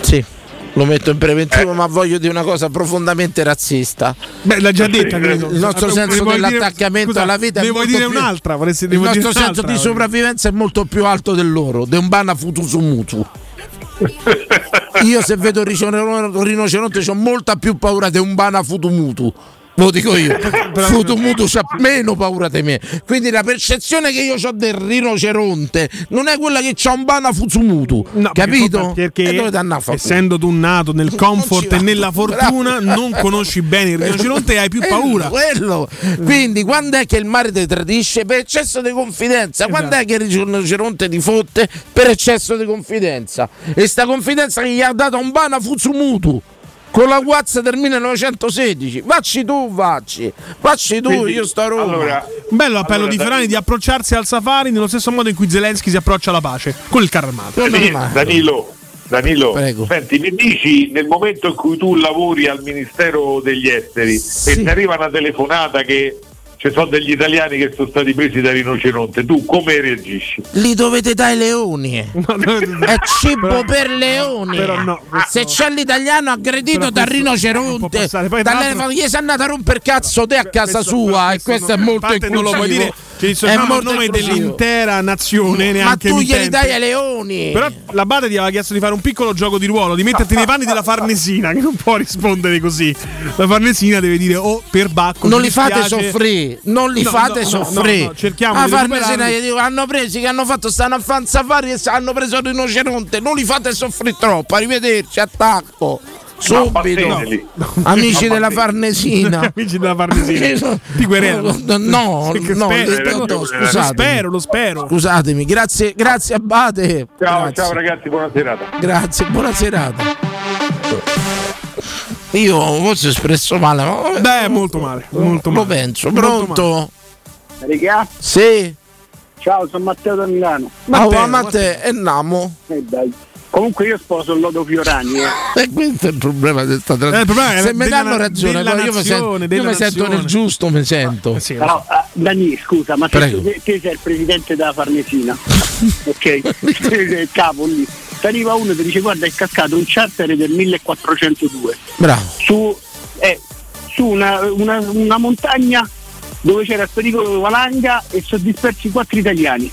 Sì, lo metto in Eh. preventivo, ma voglio dire una cosa profondamente razzista. Beh, l'ha già detta, credo. Il nostro Ne senso vuoi dire- dell'attaccamento scusa, alla vita Ne è vuoi molto dire più- un'altra? Vorresti, Il nostro dire senso un'altra? di sopravvivenza è molto più alto del loro, de un bana futusumutu. Io se vedo il rinoceronte, ho molta più paura di un bana Lo dico io, Futumutu c'ha meno paura di me. Quindi la percezione che io ho del rinoceronte non è quella che c'ha un bana Futsumutu. No, capito? Perché essendo tu nato nel comfort e nella fortuna, non conosci bene il rinoceronte e hai più paura. Quello. Quindi quando è che il mare ti tradisce? Per eccesso di confidenza. Quando è che il rinoceronte ti fotte? Per eccesso di confidenza. E sta confidenza che gli ha dato un bana Futsumutu. Con la guazza del 1916, vacci tu, vacci, vacci tu, Quindi, io sto a Roma. Bello l'appello allora, di Ferrani di approcciarsi al safari nello stesso modo in cui Zelensky si approccia alla pace, con il carro armato. Danilo, Danilo, Danilo, senti, mi dici nel momento in cui tu lavori al Ministero degli Esteri e ti arriva una telefonata che ci sono degli italiani che sono stati presi da rinoceronte, tu come reagisci? Li dovete dare ai leoni. È cibo per leoni. però no, Se c'è l'italiano aggredito dal questo rinoceronte, gli sei andato a romper cazzo te a casa sua e questo è molto non lo puoi dire, È dissociamo il nome dell'intera nazione, Ma tu glieli dai ai leoni. Però l'Abate gli aveva chiesto di fare un piccolo gioco di ruolo, di metterti nei panni della Farnesina, che non può rispondere così. La Farnesina deve dire oh per Bacco. non li fate dispiace." soffrire, non li No, fate no, soffrire. no, cerchiamo a di Farnesina gli dico, hanno presi che hanno fatto stanno a fan safari e hanno preso il rinoceronte, non li fate soffrire troppo, arrivederci, attacco. Subito. Abbatteteli. Amici della Farnesina. Amici della Farnesina. Ti querelano. No, Sì, che no, spero, lo scusatemi. spero, lo spero. Scusatemi, grazie, grazie Abate. Ciao, Grazie. ciao ragazzi, buona serata. Grazie, buona serata. Io forse ho espresso male, ma. Beh, molto male. Molto lo male. penso. Molto Pronto? Regà? Sì. Ciao, sono Matteo da Milano. Ma, ma te e Namo. Eh, dai. Comunque io sposo il Lodo Fiorani. Eh. E questo è il problema di questa Eh, problema è Se mi danno ragione, della poi io mi sento, nazione, io mi sento nazione. nel giusto, mi sento. Però, ah, Dani, scusa, ma Prego. tu, te sei il presidente della Farnesina, ok? Sei il capo lì. Ti arriva uno e ti dice guarda è cascato un charter del 1402 Bravo. su, eh, su una, una- una montagna dove c'era il pericolo di valanga e sono dispersi quattro italiani.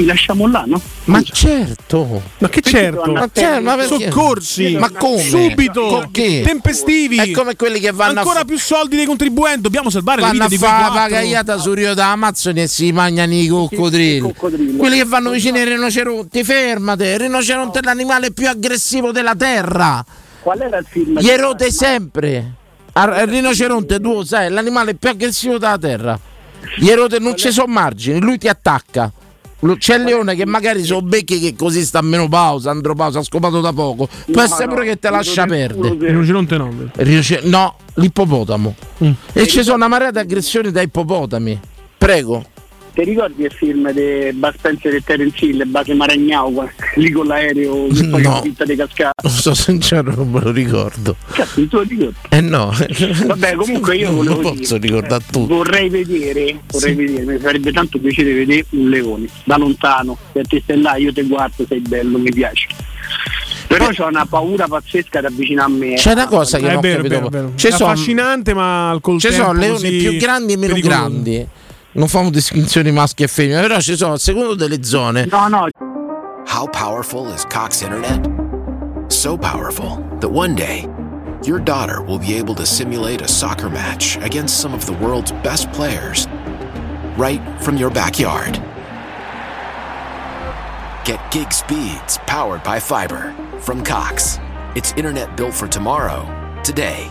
Ti lasciamo là, no? Ma certo. Ma che certo? Ma, certo, ma perché? Soccorsi. Ma come? Subito. Con che? Tempestivi. È come quelli che vanno Ancora a più soldi dei contribuenti. Dobbiamo salvare le vanno vite a di quei la quattro. pagagliata sul Rio d'Amazzoni e si mangiano i coccodrilli. Quelli che vanno vicino ai rinoceronti, fermate, il rinoceronte è l'animale più aggressivo della terra. Qual era il film? Gli erote sempre. Al- Il rinoceronte, tu lo sai, è l'animale più aggressivo della terra. Gli erote non ci sono margini, lui ti attacca. C'è il leone che magari sono becchi che così sta a meno pausa, andropausa, ha scopato da poco. Può No, essere no, pure che te lascia perdere. Il rinoceronte no. No, l'ippopotamo. E ci sono una marea di aggressioni da ippopotami. Prego. Ti ricordi il film di Bud Spencer e Terence Hill, Base Maragnao, lì con l'aereo che No. no. finta di cascare? Non so sincero, non me lo ricordo. Cazzo, tu lo ricordi? Eh no. Vabbè, comunque io non lo dire, posso ricordare tutto. Vorrei vedere, vorrei vedere, mi farebbe tanto piacere vedere un leone da lontano, se te stai là, io ti guardo, sei bello, mi piace. Però c'ho una paura pazzesca di avvicinarmi. C'è una cosa che È non ho vero, capito. vero, vero. Ci È sono- affascinante, ma al col Ci sono leoni più grandi e meno pericoloso. grandi. Non fanno distinzioni maschi e femmine, però ci sono, secondo delle zone. No, no. How powerful is Cox Internet? So powerful that one day, your daughter will be able to simulate a soccer match against some of the world's best players right from your backyard. Get gig speeds powered by fiber from Cox. It's internet built for tomorrow, today.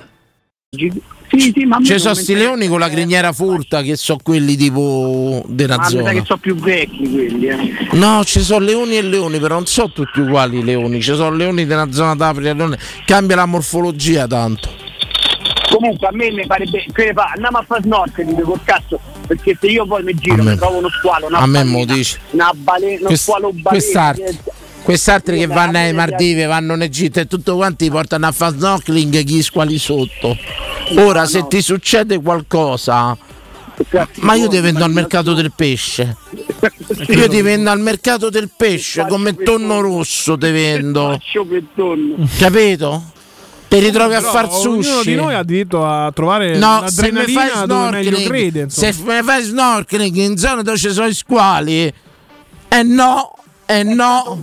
Sì, sì, ma me Ci sono sti leoni con la criniera furta che sono quelli tipo della Ma zona. che sono più vecchi quelli, eh. No, ci sono leoni e leoni, però non sono tutti uguali i leoni. Ci sono leoni della zona d'Africa. leoni- Cambia la morfologia tanto. Comunque a me mi farebbe che fa, andiamo a fare snorkeling col cazzo, perché se io poi mi giro me- mi trovo uno squalo, una a me balena, mo dici. una balena, uno Quest- squalo balena. quest'altri, che- quest'altri che vanno ai Maldive, vanno in Egitto e tutto quanti portano a fare snorkeling gli squali sotto. Ora, se ti succede qualcosa, ma io ti vendo al mercato del pesce. Io ti vendo al mercato del pesce come tonno rosso, ti vendo. Capito? Ti ritrovi a far Ognuno sushi. di noi ha diritto a trovare No, se mi fai crede. snorkeling, insomma. se mi fai snorkeling in zone dove ci sono i squali, eh no, eh no.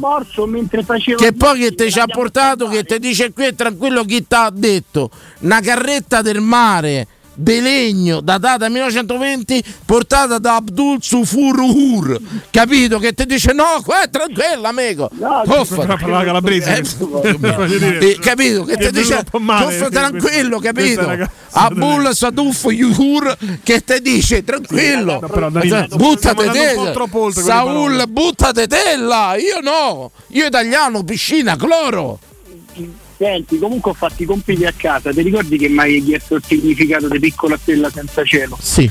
Che poi che ti ci ha portato, che ti dice qui è tranquillo chi ti ha detto, una carretta del mare di legno datata 1920 portata da Abdul Sufur capito che ti dice no qua è tranquilla amico. Però parlava calabrese. Eh, eh, capito che Ti dice sì, tranquillo capito Abdul Saduf Yuhur che ti dice tranquillo Cioè, buttate andando un po' te Saul buttate te là io no io italiano piscina cloro Senti, comunque ho fatto i compiti a casa, ti ricordi che mi hai chiesto il significato di piccola stella senza cielo? sì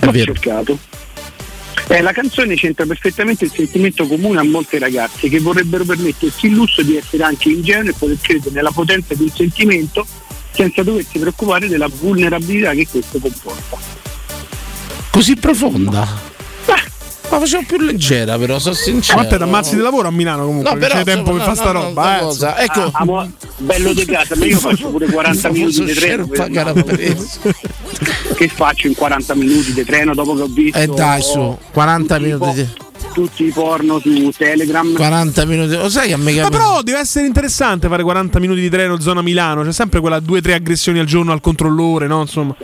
è L'ho vero cercato. Eh, la canzone c'entra perfettamente il sentimento comune a molte ragazze che vorrebbero permettersi il lusso di essere anche ingenue e poter credere nella potenza di un sentimento senza doversi preoccupare della vulnerabilità che questo comporta. Così profonda? Ma facevo più leggera, però, sono sincero. Ma te ammazzi di lavoro a Milano comunque, No, però, c'è tempo per fare no, sta no, roba. eh. Ecco, Ah, mo- bello di casa, ma io faccio pure 40 minuti di treno. Che faccio in 40 minuti di treno dopo che ho visto E dai, su, 40 minuti di... tutti i porno su Telegram? 40 minuti. Lo sai che a me Ma però deve essere interessante fare 40 minuti di treno zona Milano. C'è sempre quella 2-3 aggressioni al giorno al controllore, no? Insomma.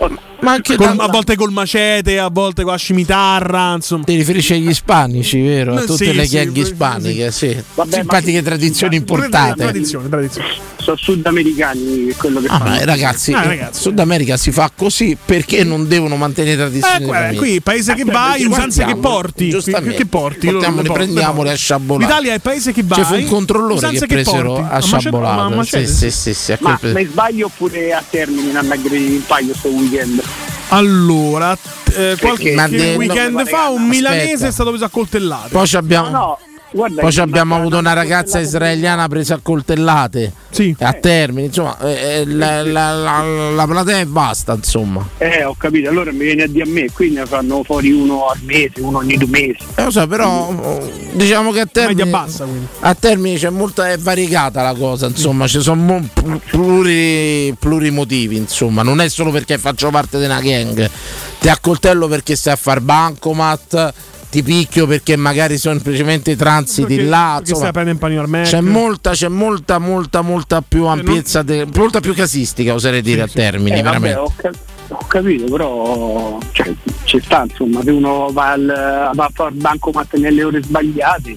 Ma anche Col- da- a volte col macete, a volte con la scimitarra, insomma. Ti riferisci agli ispanici, vero? A Eh, tutte sì, le gang sì, ispaniche, sì. Vabbè, Simpatiche ma- tradizioni importate. Tradizione, tradizione. Sono sudamericani quello che Ah, fanno. ma ragazzi, Ah, in ragazzi. Sud America si fa così perché non devono mantenere tradizioni. Eh, qui paese che vai, usanze che porti. giustamente. Che porti? Portiamole, prendiamole a sciabolare. L'Italia è il paese che vai. C'è fu un controllore usanze che presero porti. a macete, Sì, sì, sì, sì, Ma mi sbaglio oppure a termine hanno aggredito un paio sto weekend? Allora, eh, qualche Ma de- weekend no, fa un aspetta. milanese è stato preso a coltellate. Poi ci abbiamo, No, no, guarda, poi abbiamo avuto una ragazza israeliana presa a coltellate. A termine, insomma, eh, eh, la, la, la, la platea e basta, insomma. Eh, ho capito, allora mi viene a dire a me, qui ne fanno fuori uno al mese, uno ogni due mesi. Eh, lo so, però eh, diciamo che a termine, bassa, a termine c'è molta è variegata la cosa, insomma, ci sono mo- pl- pluri, plurimotivi, insomma, non è solo perché faccio parte di una gang, ti accoltello perché stai a far bancomat, ti picchio perché magari sono semplicemente transiti Perché- là, perché insomma, stai a prendere un panino al Mac. c'è molta, c'è molta, molta, molta più ampiezza, de- molta più casistica, oserei dire a termini, Eh, vabbè, veramente. ho, cap- ho capito, però cioè, ci sta, insomma, se uno va, al, va a fare bancomat nelle ore sbagliate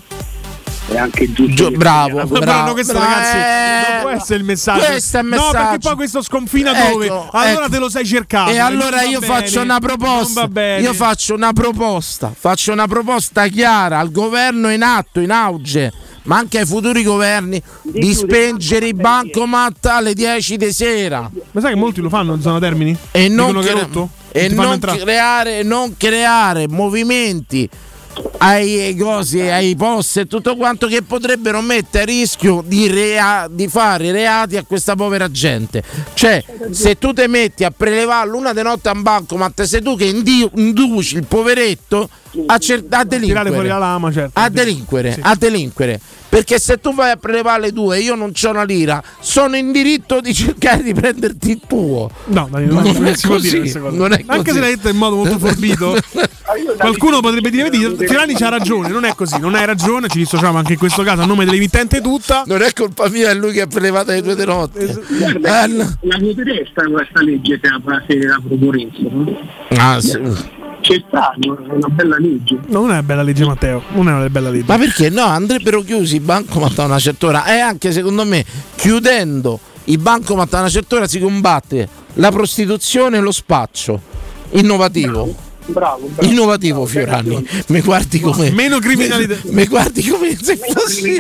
è anche giusto. che bravo, però no, questo, bravo. ragazzi, Eh, non può essere il messaggio. questo è il No, perché messaggio. poi questo sconfina Ecco, dove? Allora ecco. te lo sei cercato. E allora non io va faccio bene, una proposta. bene. Io faccio una proposta. Faccio una proposta chiara al governo in atto, in auge, ma anche ai futuri governi, di spengere i bancomat alle 10 di sera. Ma sai che molti lo fanno in zona Termini? E non, cre- rotto? e non creare, non creare movimenti ai cosi, ai post e tutto quanto che potrebbero mettere a rischio di, rea- di fare reati a questa povera gente. Cioè, se tu ti metti a prelevare l'una di notte a un bancomat, sei tu che indi- induci il poveretto a, cer- a delinquere. Certo. A delinquere, a delinquere. Perché se tu vai a prelevare le tue e io non c'ho una lira, sono in diritto di cercare di prenderti il tuo. No, Dani, non, Non non è si può così, dire non è Anche così. se l'hai detta in modo molto forbito. Qualcuno potrebbe dire: Vedi, Tirani c'ha ragione, non è così, non hai ragione, ci dissociamo anche in questo caso a nome dell'emittente tutta. Non è colpa mia, è lui che ha prelevato le tue di notte. Ah. La voteresta questa legge se la, se la no? Ah, sì. C'è sta, no? è una bella legge. No, non è una bella legge, Matteo. Non è una bella legge. Ma perché no? Andrebbero chiusi i bancomat a una certa ora e anche secondo me chiudendo i bancomat a una certa ora si combatte la prostituzione e lo spaccio. Innovativo. Bravo, bravo. Innovativo Fiorani, mi guardi come Meno criminalità. Mi guardi come se fossi.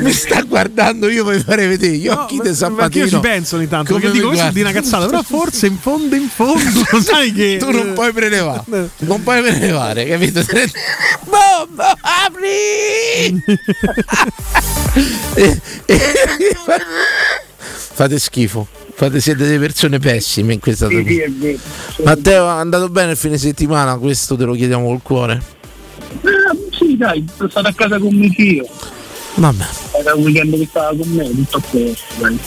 Mi sta guardando io mi farei vedere gli occhi di Perché Sabatino. io ci penso ogni tanto, Come perché dico questo di una cazzata, però forse in fondo, in fondo, lo sai che. Tu non puoi prelevare, non puoi prelevare, capito? Bomba, apri! Fate schifo, fate, siete delle persone pessime in questa Sì, sì. Matteo, è andato bene il fine settimana? Questo te lo chiediamo col cuore. Eh, sì, dai, sono stato a casa con mio figlio. Vabbè, Era un weekend che stava con me, tutto a posto. dai.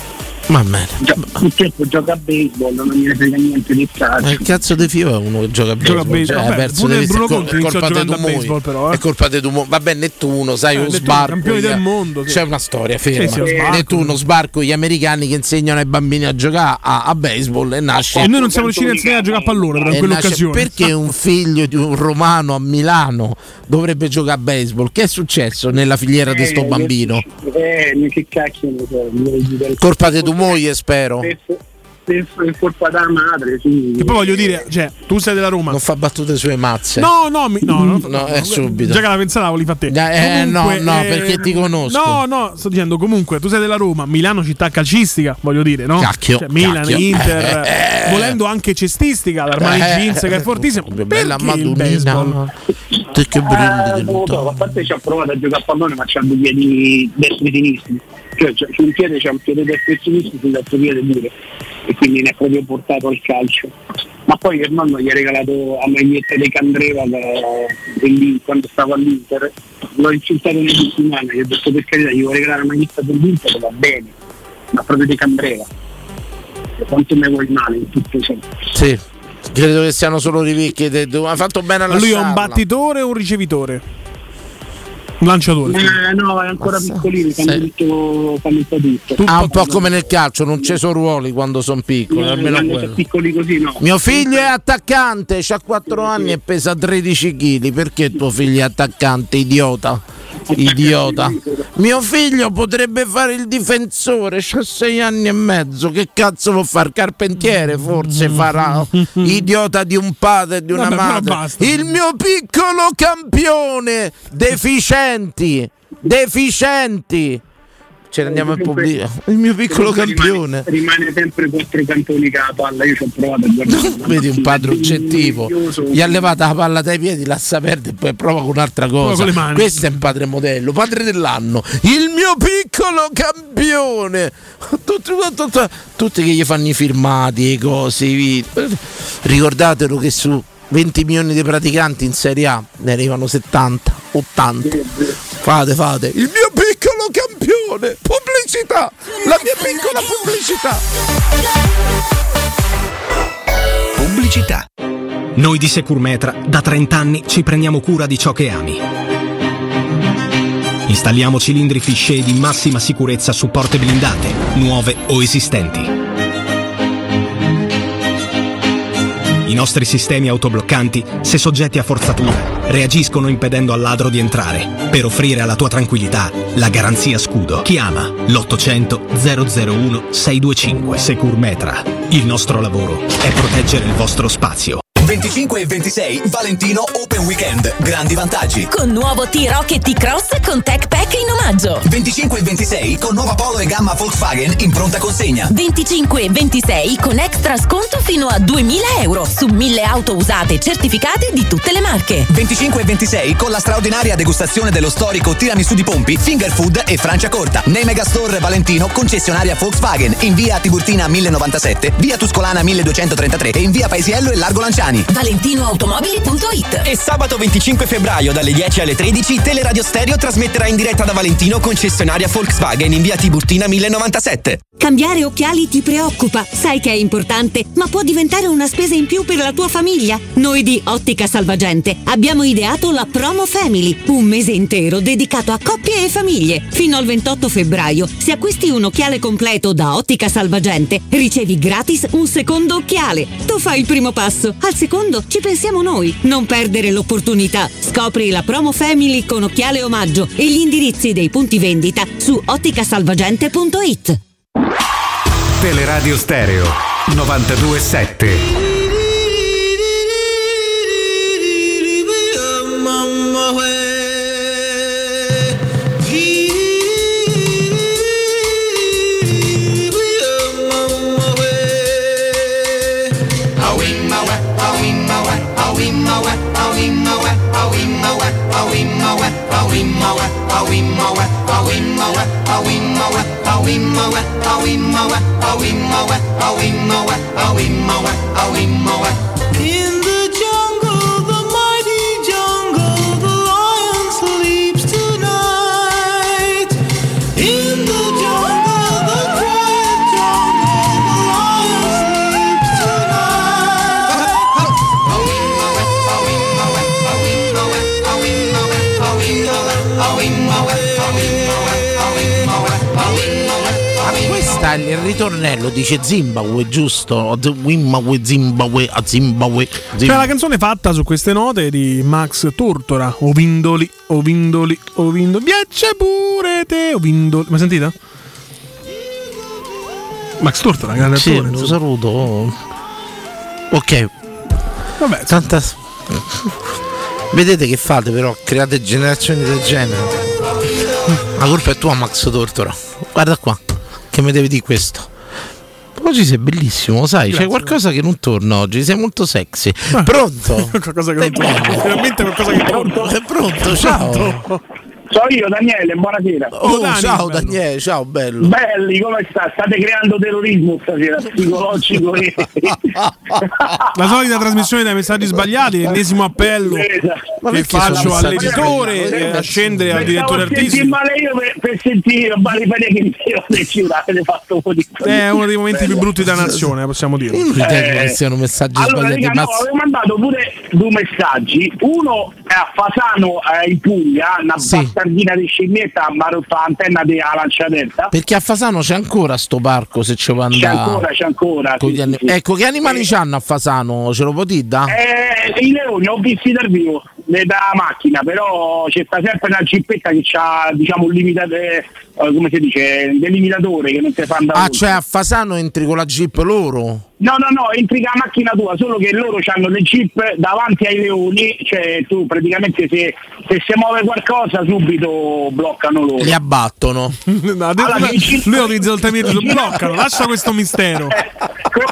Va bene. Gio- Purtroppo gioca a baseball, non gliene frega niente di Ma calcio. il cazzo di Fio è uno che gioca a Gioca a baseball, baseball. cioè, Vabbè, ha perso pure Bruno Conti è colpa di baseball, però, eh. È colpa di Dumoi. Vabbè, Nettuno, sai, Eh, uno Nettuno, sbarco. campioni gli- del mondo, sì. C'è una storia ferma. Sì, sì, sbarco. Nettuno, sbarco gli americani che insegnano ai bambini a giocare a, a baseball e nasce E noi non siamo riusciti a insegnare a giocare a pallone, però in nasce- quell'occasione. perché un figlio di un romano a Milano dovrebbe giocare a baseball? Che è successo nella filiera di sto Eh, bambino? Eh, che cacchio Colpa di tua moglie, spero. È colpa della madre, sì. Che poi voglio dire, cioè, tu sei della Roma. Non fa battute sulle mazze. No, no, mi- no, no, No, è subito. Già che la pensata la volevi fare te. Eh, no, no, perché ti conosco. No, no, sto dicendo comunque, tu sei della Roma, Milano città calcistica, voglio dire, no? Cacchio, Cioè, Milan, cacchio. Inter, Eh, eh. volendo anche cestistica, l'Armani Eh, Jeans che è fortissimo. che bella Perché il baseball? Madonnina. Te che Eh, brindi non lo so, a parte ci ha provato a giocare a pallone ma c'ha due piedi destri sinistri cioè c'ha- su un piede c'ha un piede sinistro sull'altro piede pure e quindi ne è proprio portato al calcio Ma poi il nonno gli ha regalato a maglietta di Candreva da- quando stavo all'Inter, l'ho insultato nelle settimane, gli ho detto per carità, gli vuoi regalare la maglietta dell'Inter, va bene, ma proprio di Candreva. Quanto mi vuoi male in tutto ciò? Sì. Credo che siano solo rivicchi. Ha fatto bene a lui è un battitore o un ricevitore? Lanciatore. Eh, no, è ancora piccolino, fanno tutto, fanno un po' tutto. Ah, un po' come nel calcio, non ci sono ruoli quando sono piccoli, No, almeno quello. piccoli così no. Mio figlio è attaccante, ha 4 anni e pesa 13 kg. Perché tuo figlio è attaccante, idiota? Idiota. Mio figlio potrebbe fare il difensore, ha 6 anni e mezzo. Che cazzo vuol fare? Carpentiere forse farà. Idiota di un padre e di una Vabbè, madre. Il mio piccolo campione. Deficienti. Deficienti. Ce ne andiamo a pubblicare. Il mio piccolo campione. Rimane, rimane sempre quattro cantoni che la palla, io ci ho provato a guardare. Vedi un padre oggettivo, gli ha levata la palla dai piedi, lascia perdere e poi prova con un'altra cosa. con. Questo è un padre modello, padre dell'anno, il mio piccolo campione. Tutti, tutti, tutti che gli fanno i filmati, i cosi. i video. Ricordatelo che su 20 milioni di praticanti in Serie A ne arrivano 70, 80. Fate, fate. Il mio piccolo campione. Pubblicità. La mia piccola pubblicità. Pubblicità. Noi di Securmetra da 30 anni ci prendiamo cura di ciò che ami. Installiamo cilindri fisce di massima sicurezza su porte blindate, nuove o esistenti. I nostri sistemi autobloccanti, se soggetti a forzatura, reagiscono impedendo al ladro di entrare, per offrire alla tua tranquillità la garanzia scudo. Chiama l'800 001 625 Securmetra. Il nostro lavoro è proteggere il vostro spazio. 25 e 26 Valentino Open Weekend. Grandi vantaggi. Con nuovo T-Rock e T-Cross con Tech Pack in omaggio. 25 e 26 con nuova Polo e gamma Volkswagen in pronta consegna. 25 e 26 con extra sconto fino a 2000 euro su 1000 auto usate certificate di tutte le marche. 25 e 26 con la straordinaria degustazione dello storico tiramisù di Pompi, Finger Food e Francia Corta. Nei Megastore Valentino, concessionaria Volkswagen, in via Tiburtina 1097, via Tuscolana 1233 e in via Paesiello e Largo Lanciani. ValentinoAutomobili.it E sabato 25 febbraio dalle 10 alle 13 Teleradio Stereo trasmetterà in diretta da Valentino concessionaria Volkswagen in via Tiburtina 1097. Cambiare occhiali ti preoccupa, sai che è importante, ma può diventare una spesa in più per la tua famiglia. Noi di Ottica Salvagente abbiamo ideato la Promo Family, un mese intero dedicato a coppie e famiglie. Fino al 28 febbraio, se acquisti un occhiale completo da Ottica Salvagente, ricevi gratis un secondo occhiale. Tu fai il primo passo, al secondo ci pensiamo noi. Non perdere l'opportunità. Scopri la Promo Family con occhiale omaggio e gli indirizzi dei punti vendita su otticasalvagente.it. Teleradio Stereo 927. awimowe, awimowe, awimowe, awimowe, awimowe, awimowe, awimowe, awimowe, awimowe, awimowe, awimowe. È il ritornello, dice Zimbabwe, giusto? Zimbabwe, Zimbabwe, a Zimbabwe. C'è la canzone fatta su queste note di Max Tortora. Ovindoli, Ovindoli, Ovindoli. Piace pure te, Ovindoli. Ma sentita? Max Tortora, grande Sì, attore. lo insomma. saluto. Ok. Vabbè, tanta. Vedete che fate però? Create generazioni del genere. La colpa è tua, Max Tortora. Guarda qua, che mi devi dire questo. Oggi sei bellissimo, sai, c'è Grazie. qualcosa che non torna oggi, sei molto sexy. Pronto? qualcosa che non torna. Finalmente qualcosa che torna. È pronto, ciao. So io, Daniele, buonasera. Oh, ciao Daniele, ciao bello. Belli, come sta? State creando terrorismo stasera, psicologico. e- La solita trasmissione dai messaggi sbagliati, l'ennesimo appello Ma che faccio all'editore eh, a scendere al direttore artistico. male io per, per sentire Bari che mi avete fatto un po' di È uno dei momenti più brutti della nazione, possiamo dirlo. Ritengo che siano messaggi Allora, sbagliati. raga, no, avevo mandato pure due messaggi. Uno è a Fasano eh, in Puglia, una bastardina di scimmietta mi ha rotto l'antenna della lanciaderta. Perché a Fasano c'è ancora sto parco se ci può C'è andare. ancora, c'è ancora. Sì, gli sì. Ecco, che animali c'hanno a Fasano? Ce lo da? Eh, I leoni ho visti dal vivo eh, da macchina, però c'è sempre una gippetta che ha diciamo un limitatore, eh, come si dice, delimitatore che non si fa andare. Ah, oltre. cioè a Fasano entri con la jeep loro? No, no, no, entri con la macchina tua, solo che loro hanno le jeep davanti ai leoni, cioè tu praticamente se, se si muove qualcosa subito bloccano loro. Li abbattono. No, Allora, lui ha utilizzato il termine lo bloccano, lascia questo mistero.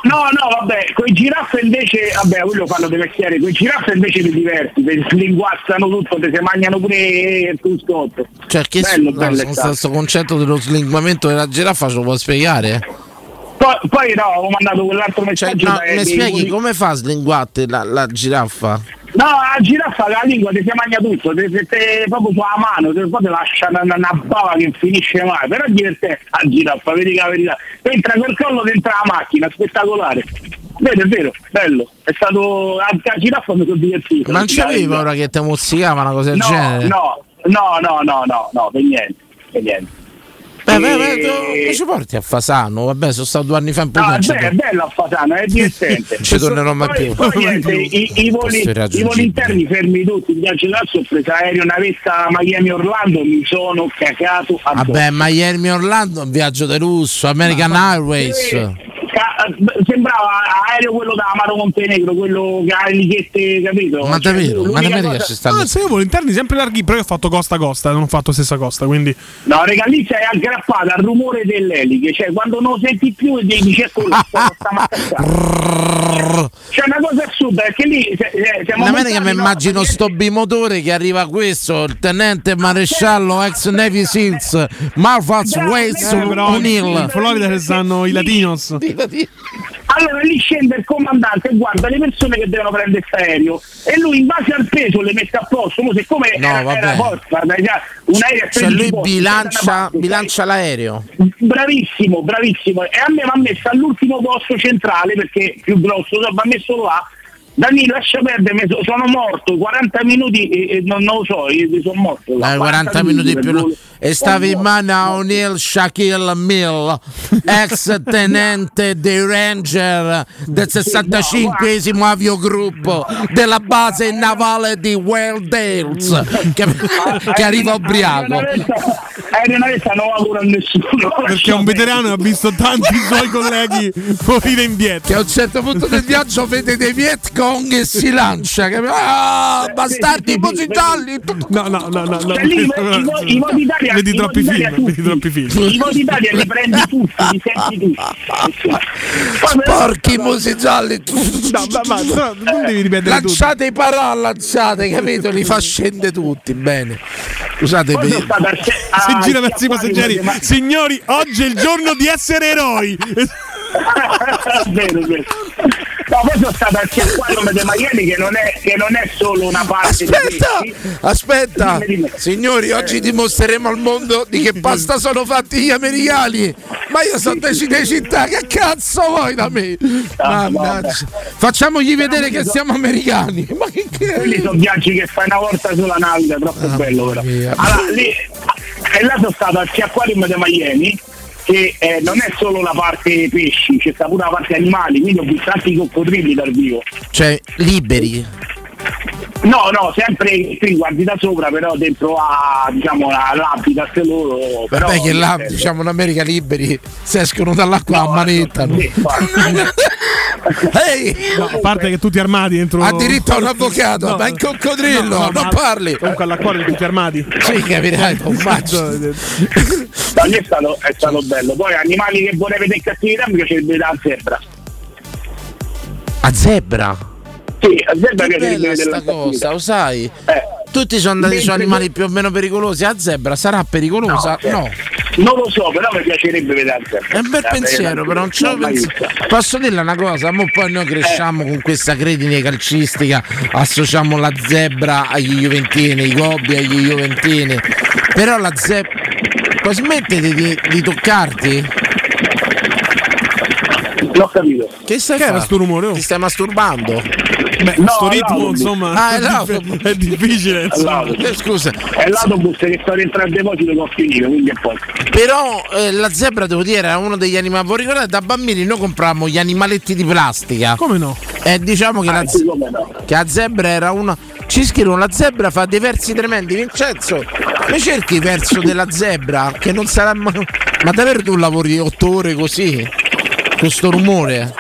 No, no, vabbè, con i giraffe invece, vabbè, quello fanno dei mestieri, con i giraffe invece ti diverti, ti slinguazzano tutto, ti si mangiano pure il cruscotto. Cioè, che Bello, no, bello è questo stato. questo concetto dello slinguamento della giraffa ce lo può spiegare? Poi, poi no, ho mandato quell'altro messaggio. No, dai, mi spieghi come fa a slinguate la, la giraffa? No, la giraffa la lingua ti si mangia tutto, te, te, te- proprio sulla mano, te, poi ti lascia una, una bava che finisce mai, però è divertente la giraffa, vedi che la verità. Entra col collo dentro la macchina, spettacolare. Vedi, è vero, bello. È stato. La, la giraffa mi sono divertito. Ma non c'aveva ora che ti mozzicava una cosa del no, genere? no, no, no, no, no, no, per niente, per niente. Beh, beh, beh, E- ci porti a Fasano? Vabbè, sono stato due anni fa in No, Puglia. ci bello, è bello a Fasano, è divertente. Ci tornerò mai Poi- più. Poi niente, i, i voli, i voli interni fermi tutti, il viaggio d'asso ho preso aereo navetta Miami-Orlando, mi sono cacato addosso. Vabbè, Miami Orlando è un viaggio di lusso, American Airways. Ca- sembrava aereo quello da Amaro Montenegro, quello che ha le lichette, capito? Ma Cioè, davvero? Ma America cosa- ci stanno. Ah, se io volo interni sempre larghi, però io ho fatto costa a costa, non ho fatto stessa costa, quindi No, raga, lì sei aggrappato al rumore delle eliche, cioè quando non senti più e dici ecco C'è una cosa assurda, perché lì se- se- siamo In America mi immagino sto bimotore che arriva questo, il tenente maresciallo ex Navy Seals, Marvaz Waits O'Neill. in Florida ci stanno i latinos. Allora lì scende il comandante e guarda le persone che devono prendere questo aereo e lui in base al peso le mette a posto, come siccome No, era, vabbè. era già, un aereo a Cioè 13 lui posti, bilancia, bilancia l'aereo. bravissimo, bravissimo. E a me mi ha messo all'ultimo posto centrale perché più grosso, mi ha messo là. Danilo lascia perdere, sono morto 40 minuti e, e non, non lo so, io sono morto. Dai, 40 minuti per più. E stavi in mano a O'Neill Shaquille Mill, ex tenente dei Ranger del 65 aviogruppo della base navale di Wales, che, che arriva ubriaco. Aeronavetta non lavora a nessuno. Perché è un veterano e ha visto tanti suoi colleghi morire indietro. Che a un certo punto del viaggio vede dei Viet Cong e si lancia. capi- Ah, bastardi, i. No, no, no, no. no. Cioè, lì i i i voti Italia- Vedi i troppi voti Italia film, vedi tutti. troppi film. I voti Italia li prendi tutti, li senti tutti. Porchi musi gialli. No, ma, ma non devi ripetere tutto. Lanciate i parà, lanciate, capito? Li fa scendere tutti. Bene. Scusate, Poi sono per- stato al ce- Si a- gira verso i passeggeri. ma- Signori, oggi è il giorno di essere eroi. vero, vero. No, poi sono stato al Chiacquarium di Miami che non è, che non è solo una parte di Aspetta, pesci. aspetta, Dimmi, dimmi. signori, oggi dimostreremo al mondo di che pasta sono fatti gli americani. Ma io sono di Cinecittà, città, che cazzo vuoi da me? Mannaggia. Facciamogli vedere che siamo americani. Ma che Quelli sono viaggi che fai una volta sulla navita, troppo bello però. mia. Allora, lì, e là sono stato al Chiacquarium di Miami che eh, non è solo la parte pesci, c'è sta pure la parte animali, quindi ho visto tanti coccodrilli dal vivo. Cioè, liberi. No, no, sempre qui guardi da sopra, però dentro a diciamo a l'habitat loro. Però, Vabbè che là, diciamo, in America liberi, se escono dall'acqua a manettano. Ehi! No, a parte che tutti armati dentro. Ha diritto a un avvocato, No, ma in coccodrillo, no, no, non ma- parli. Comunque all'acquario tutti armati. Sì, capirai, un maggio. Da lì è stato, è stato bello. Poi animali che vorrei vedere in cattività mi piacerebbe la zebra. A zebra. Sì, a zebra Che bella sta cosa, lo sai? Eh, Tutti sono andati su Mentre- animali più o meno pericolosi. La zebra sarà pericolosa? No, No. Non lo so, però mi piacerebbe vedere È un bel pensiero, però non ce l'ho pensato. Posso dirle una cosa? Mo poi noi cresciamo con questa credine calcistica, associamo la zebra agli Juventini, i gobbi agli Juventini. Però la zebra. Smettete di, di toccarti? L'ho capito. Che stai Che era fa? sto rumore? oh? Ti stai masturbando? Beh, No, sto è ritmo, l'autobus. insomma, Ah, è è, l'autobus. è difficile. insomma. L'autobus. Eh, Scusa, È l'autobus che sta dentro al deposito ho finito, quindi è poco. però eh, la zebra devo dire era uno degli animali. Voi ricordate da bambini noi compravamo gli animaletti di plastica? Come no? E diciamo che, la, Ah, sì, come no. che la zebra era una. Ci scrivono la zebra fa dei versi tremendi. Vincenzo, mi cerchi il verso della zebra? Che non sarà mai. Ma davvero tu lavori otto ore così? Con sto rumore?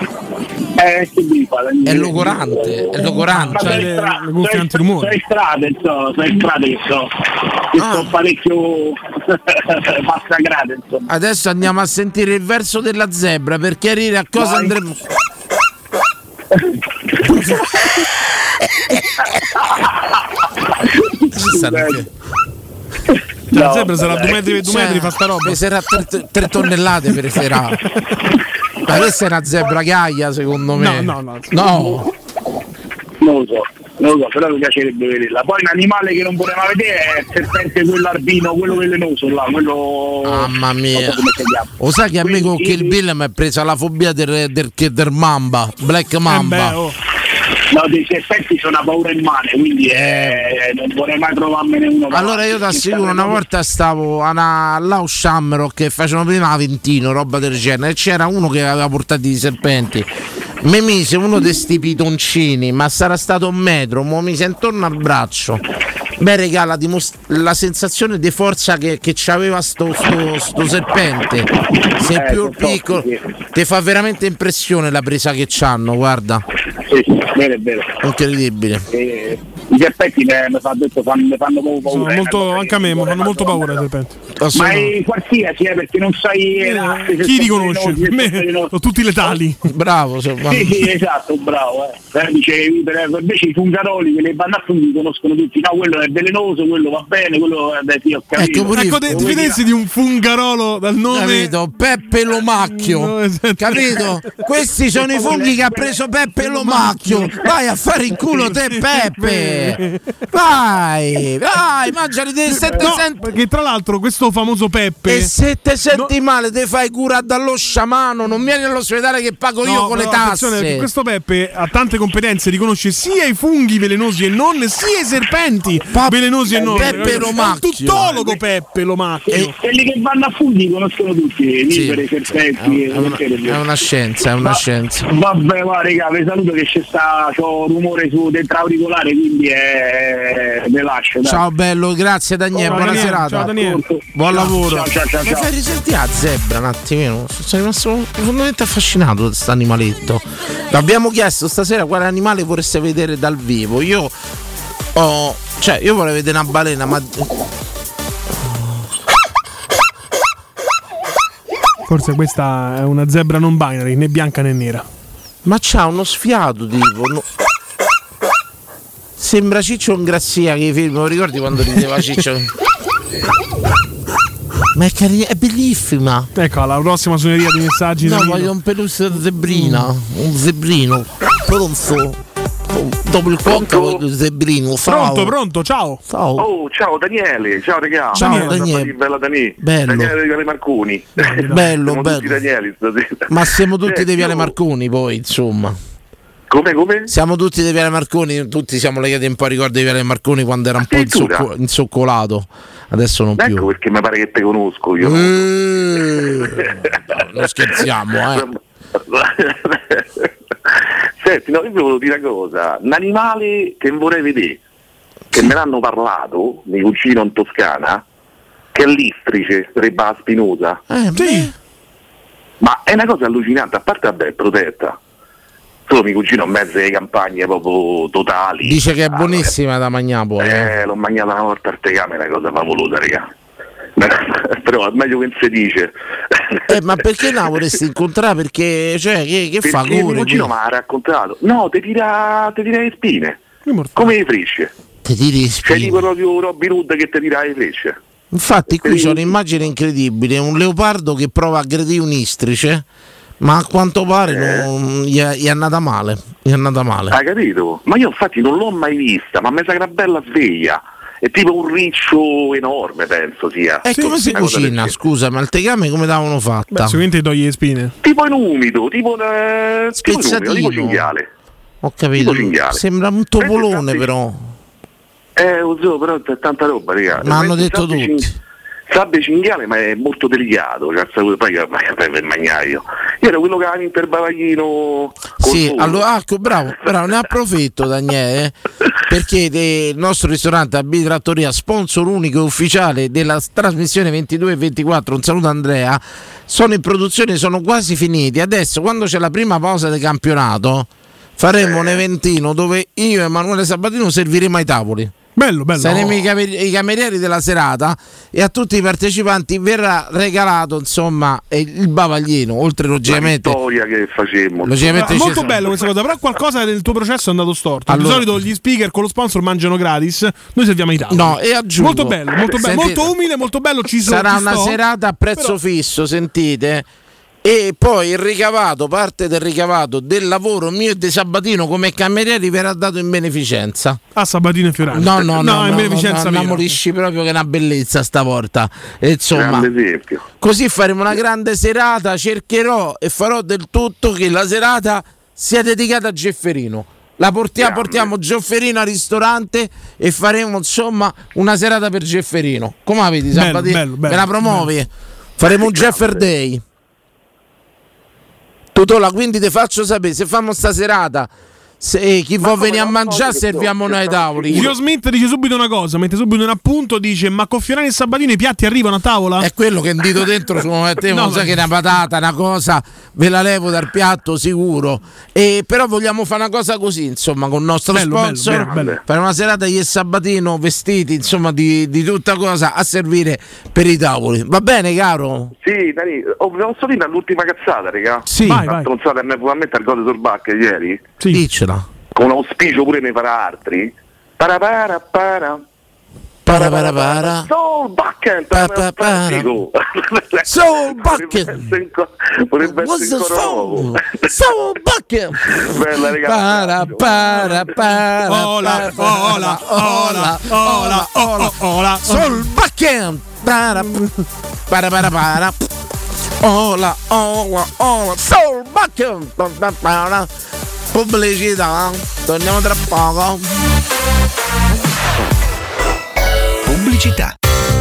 Eh? È logorante, è logorante. Cioè, sono le- stra- le sono- antirumore. sono strade, insomma, sono strade che so, che Ah. sono parecchio massacrate, insomma. Adesso andiamo a sentire il verso della zebra per chiarire a cosa Vai. andremo. Ci La No, zebra sarà due metri, due Cioè, metri fa sta roba. Peserà 3 tonnellate per serà. Ma questa è una zebra gaia secondo me. No, no, no. No. Non lo so, non lo so, però mi piacerebbe vederla. Poi un animale che non mai vedere è il serpente quello albino, quello velenoso là, quello. Mamma mia. Lo sai che a me con Quindi- Kill Bill mi è presa la fobia del, del, del mamba, Black Mamba. Eh beh, oh. No, dei serpenti sono una paura immane, quindi eh, non vorrei mai trovarmene uno. Allora io ti assicuro, una volta stavo a una, là a Shamrock che facevano prima Aventino, roba del genere, e c'era uno che aveva portato i serpenti. Mi mise uno di sti pitoncini, ma sarà stato un metro, mo mise intorno al braccio. Beh, regà, la, dimos- la sensazione di forza che, che c'aveva sto, sto, sto serpente. Se Eh, più piccolo, ti fa veramente impressione la presa che c'hanno, guarda. Sì, sì, è vero. Incredibile. Eh, I serpenti mi fa detto, fanno, mi fanno proprio Sono paura. eh, molto, anche a me non mi fanno molto paura i serpenti. Ma è qualsiasi, eh, perché non sai eh, se Chi li conosce? sono Me, velenosi. sono tutti letali. Bravo, Sì, sì, esatto, bravo. Eh. Eh, dice, per- invece i fungaroli che le vanno a funghi conoscono tutti. No, quello è velenoso, quello va bene, quello eh, beh, sì, ho capito. Ecco, Ecco, te- ti fidessi di un fungarolo dal nome. Capito? Peppe Lomacchio. No, esatto. Capito? Questi sono i funghi che ha preso Peppe Lomacchio. Vai a fare in culo te Peppe. Vai, vai, mangiali te se te No, senti perché tra l'altro questo famoso Peppe e se te senti male te fai cura dallo sciamano, non vieni all'ospedale che pago io No, con le tasse. questo Peppe ha tante competenze, riconosce sia i funghi velenosi e non, sia i serpenti velenosi e non. Peppe È un Lomacchio. tuttologo Peppe Lomacchio. E quelli che vanno a funghi conoscono tutti, i Sì. liberi, i serpenti. È una, è una scienza, è una Ma- scienza. Vabbè, va, raga, vi saluto che c'è sta, c'ho rumore su dentro auricolare, quindi eh, ve lascio. dai. Ciao bello, grazie Daniele, buona Daniele, serata. ciao, Daniele. Buon Ciao, lavoro. ciao, ciao, ciao, Mi fai risentire la zebra un attimino. Sono rimasto profondamente affascinato da questo animaletto. L'abbiamo chiesto stasera quale animale vorreste vedere dal vivo. Io ho. Cioè, io vorrei vedere una balena, ma. Forse questa è una zebra non binary, né bianca né nera. Ma c'ha uno sfiato tipo. no- Sembra Ciccio Ingrassia che film, lo ricordi quando rideva Ciccio? Ma è carina, è bellissima. Ecco, alla prossima suoneria di messaggi. No, voglio un peluche zebrina, un zebrino. Pronto? Dopo il il zebrino. Ciao. Pronto, pronto, ciao. Ciao. Oh, ciao Daniele, ciao regà. Ciao, Daniele. Bella Dani. Bello. Daniele di Viale Marconi. Bello, Siamo bello. tutti Danieli stasera. Ma siamo tutti Senti, dei Viale io- Marconi poi, insomma. Come, come? Siamo tutti dei Viale Marconi, tutti siamo legati un po' a ricordi di Viale Marconi quando era un po' Addirittura? inzocco- inzoccolato. Adesso non Ecco più. perché mi pare che te conosco io. Eh, no, non scherziamo, eh. Senti, no, io vi volevo dire una cosa. Un animale che vorrei vedere, che me l'hanno parlato, mio cugino in Toscana, che è l'istrice, Reba spinosa. Eh, beh, Ma è una cosa allucinante, a parte vabbè, è protetta. Solo mio cugino in mezzo alle campagne proprio totali. dice che è buonissima da mangiare poi. eh. Eh, l'ho mangiata una volta al tegame, è una cosa favolosa, raga. Però è meglio che non si dice. Eh, ma perché no vorresti incontrare? Perché, cioè, che, che fa Perché mio cugino mi ha raccontato. No, ti tira, ti tira le spine. Come le frisce. Ti tiri Sei tipo proprio Robin Hood che ti tira le frecce. Infatti qui c'è un'immagine incredibile, un leopardo che prova a aggredire un istrice, ma a quanto pare non- gli, è, gli è andata male. Gli è andata male. Hai capito? Ma io infatti non l'ho mai vista, ma mi sa che una bella sveglia. È tipo un riccio enorme, penso sia. E come si cucina? Scusa, ma il tegame come l'avevano fatta? sicuramente togli le spine. Tipo in umido, tipo, eh, tipo in umido, tipo Spezzatino. cinghiale. Ho capito. Tipo cinghiale. Sembra un topolone però. Eh, zio, però è tanta roba, raga. Ma hanno detto cing- tutti. Sabbia cinghiale, ma è molto delicato, sai, poi per il magnaio. Io ero quello che aveva l'interbavaglino Sì, allora, ah, bravo, bravo, ne approfitto Daniele perché de- il nostro ristorante AB Trattoria, sponsor unico e ufficiale della trasmissione 22 e 24, un saluto Andrea, sono in produzione, sono quasi finiti. Adesso quando c'è la prima pausa del campionato faremo un eventino dove io e Emanuele Sabatino serviremo ai tavoli. Bello, bello. Saremo i, camer- i camerieri della serata e a tutti i partecipanti verrà regalato insomma eh, il bavaglino, oltre La logicamente storia che facemmo. Logicamente Ah, molto bello questa cosa, però qualcosa del tuo processo è andato storto. Allora- Di solito gli speaker con lo sponsor mangiano gratis, noi serviamo i tavoli. No, e aggiungo Molto bello, molto bello, Sentite, molto umile, molto bello. Ci sono. sarà ci una sto. serata a prezzo fisso, sentite. E poi il ricavato, parte del ricavato del lavoro mio e di Sabatino come camerieri verrà dato in beneficenza. A Sabatino e Fiorano. No, no, no, in no, beneficenza no, innamorisci proprio che è una bellezza stavolta. E insomma, così faremo una grande serata. Cercherò e farò del tutto che la serata sia dedicata a Gefferino. La portiamo, portiamo Gefferino al ristorante e faremo insomma una serata per Gefferino. Come la vedi, Bello, Sabatino? bello, bello, Me la promuovi? Faremo un Jeffer Day. Tutola, quindi ti faccio sapere se famo sta serata. Se chi vuole venire a mangiare, serviamo noi ai tavoli. Gio Smith dice subito una cosa, mette subito un appunto, dice ma con Fiorani e Sabatino i piatti arrivano a tavola? È quello che dito dentro su te, No, non sai ma- che una patata, una cosa, ve la levo dal piatto sicuro. E però vogliamo fare una cosa così, insomma, con il nostro Bello, sponsor. bello, bello. Fare una serata io e Sabatino vestiti, insomma, di, di tutta cosa a servire per i tavoli. Va bene, caro? Sì, Dani, oh, posso dire l'ultima cazzata, raga? Sì. Vai, vai. stronzata mi può mettere il gol sul bac ieri? Sì. Diccela. Con auspicio pure ne farà altri? Para para para. Para para para. Soul Bucket! Pa, pa, para. Figo. Soul Bucket! Potrebbe What's essere soul? Soul Bucket! Bella, raga. Para, para, para. Ola, para, ola, ola, ola, ola, ola. Soul Bucket! Para, para, para, para. Ola, ola, ola. Soul Bucket! Pubblicità. Torniamo tra poco. Pubblicità.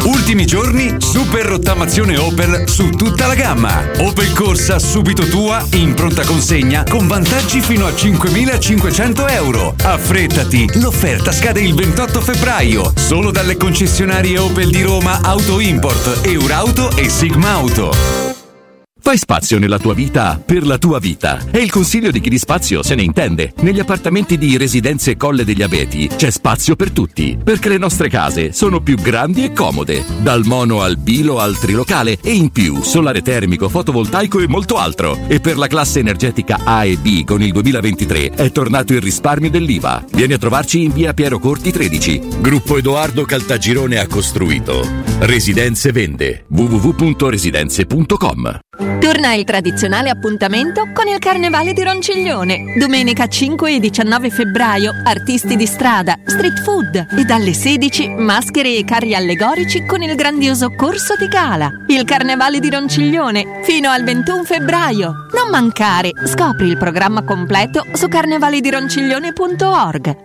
Ultimi giorni, super rottamazione Opel su tutta la gamma. Opel Corsa subito tua, in pronta consegna, con vantaggi fino a 5.500 euro. Affrettati, l'offerta scade il 28 febbraio, solo dalle concessionarie Opel di Roma Auto Import, Eurauto e Sigma Auto. Fai spazio nella tua vita per la tua vita. È il consiglio di chi di spazio se ne intende. Negli appartamenti di Residenze Colle degli Abeti c'è spazio per tutti, perché le nostre case sono più grandi e comode, dal mono al bilo al trilocale e in più solare termico, fotovoltaico e molto altro. E per la classe energetica A e B con il 2023 è tornato il risparmio dell'IVA. Vieni a trovarci in via Piero Corti 13. Gruppo Edoardo Caltagirone ha costruito. Residenze vende www.residenze.com Torna il tradizionale appuntamento con il Carnevale di Ronciglione. Domenica 5 e 19 febbraio, artisti di strada, street food e dalle 16 maschere e carri allegorici con il grandioso corso di gala. Il Carnevale di Ronciglione fino al 21 febbraio. Non mancare, scopri il programma completo su carnevaledironciglione.org.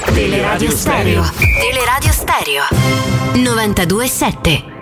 Teleradio Stereo. Teleradio Stereo. 92.7.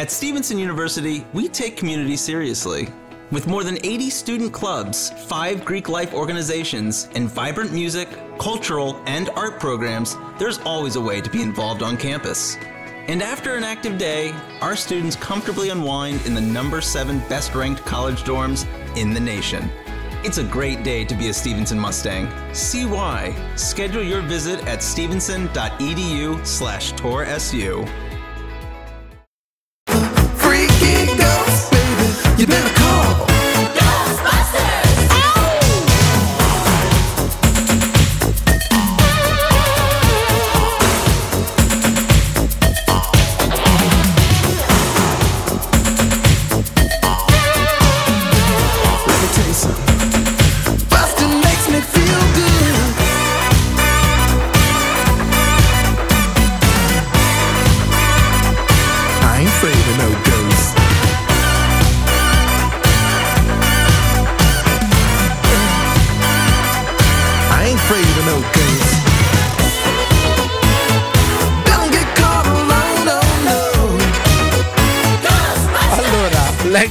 At Stevenson University, we take community seriously. With more than 80 student clubs, five Greek life organizations, and vibrant music, cultural, and art programs, there's always a way to be involved on campus. And after an active day, our students comfortably unwind in the number seven best ranked college dorms in the nation. It's a great day to be a Stevenson Mustang. See why. Schedule your visit at stevenson.edu slash toursu.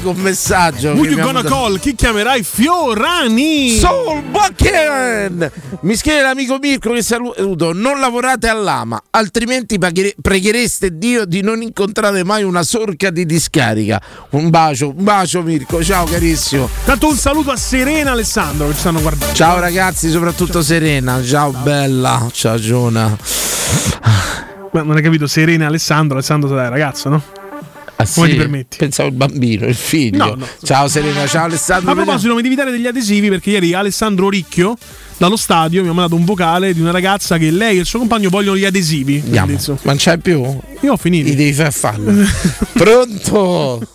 Leggo un messaggio. Who you gonna call? Chi chiamerai? Fiorani! Soul Bucken! Mi scrive l'amico Mirko che saluto. Non lavorate all'ama, altrimenti paghere- preghereste Dio di non incontrare mai una sorca di discarica. Un bacio, un bacio Mirko, ciao carissimo. Tanto un saluto a Serena Alessandro che ci stanno guardando. Ciao ragazzi, soprattutto Serena. Ciao, bella. Ciao Giona. Ma non hai capito, Serena Alessandro, Alessandro sarà ragazzo, no? Ah, Come sì? ti permetti? Pensavo il bambino, il figlio. No, no. Ciao Serena, ciao Alessandro. A proposito, mi devi dare degli adesivi perché ieri Alessandro Ricchio dallo stadio mi ha mandato un vocale di una ragazza che lei e il suo compagno vogliono gli adesivi. Andiamo. Ma non c'è più? Io ho finito. Li devi far farlo. Pronto?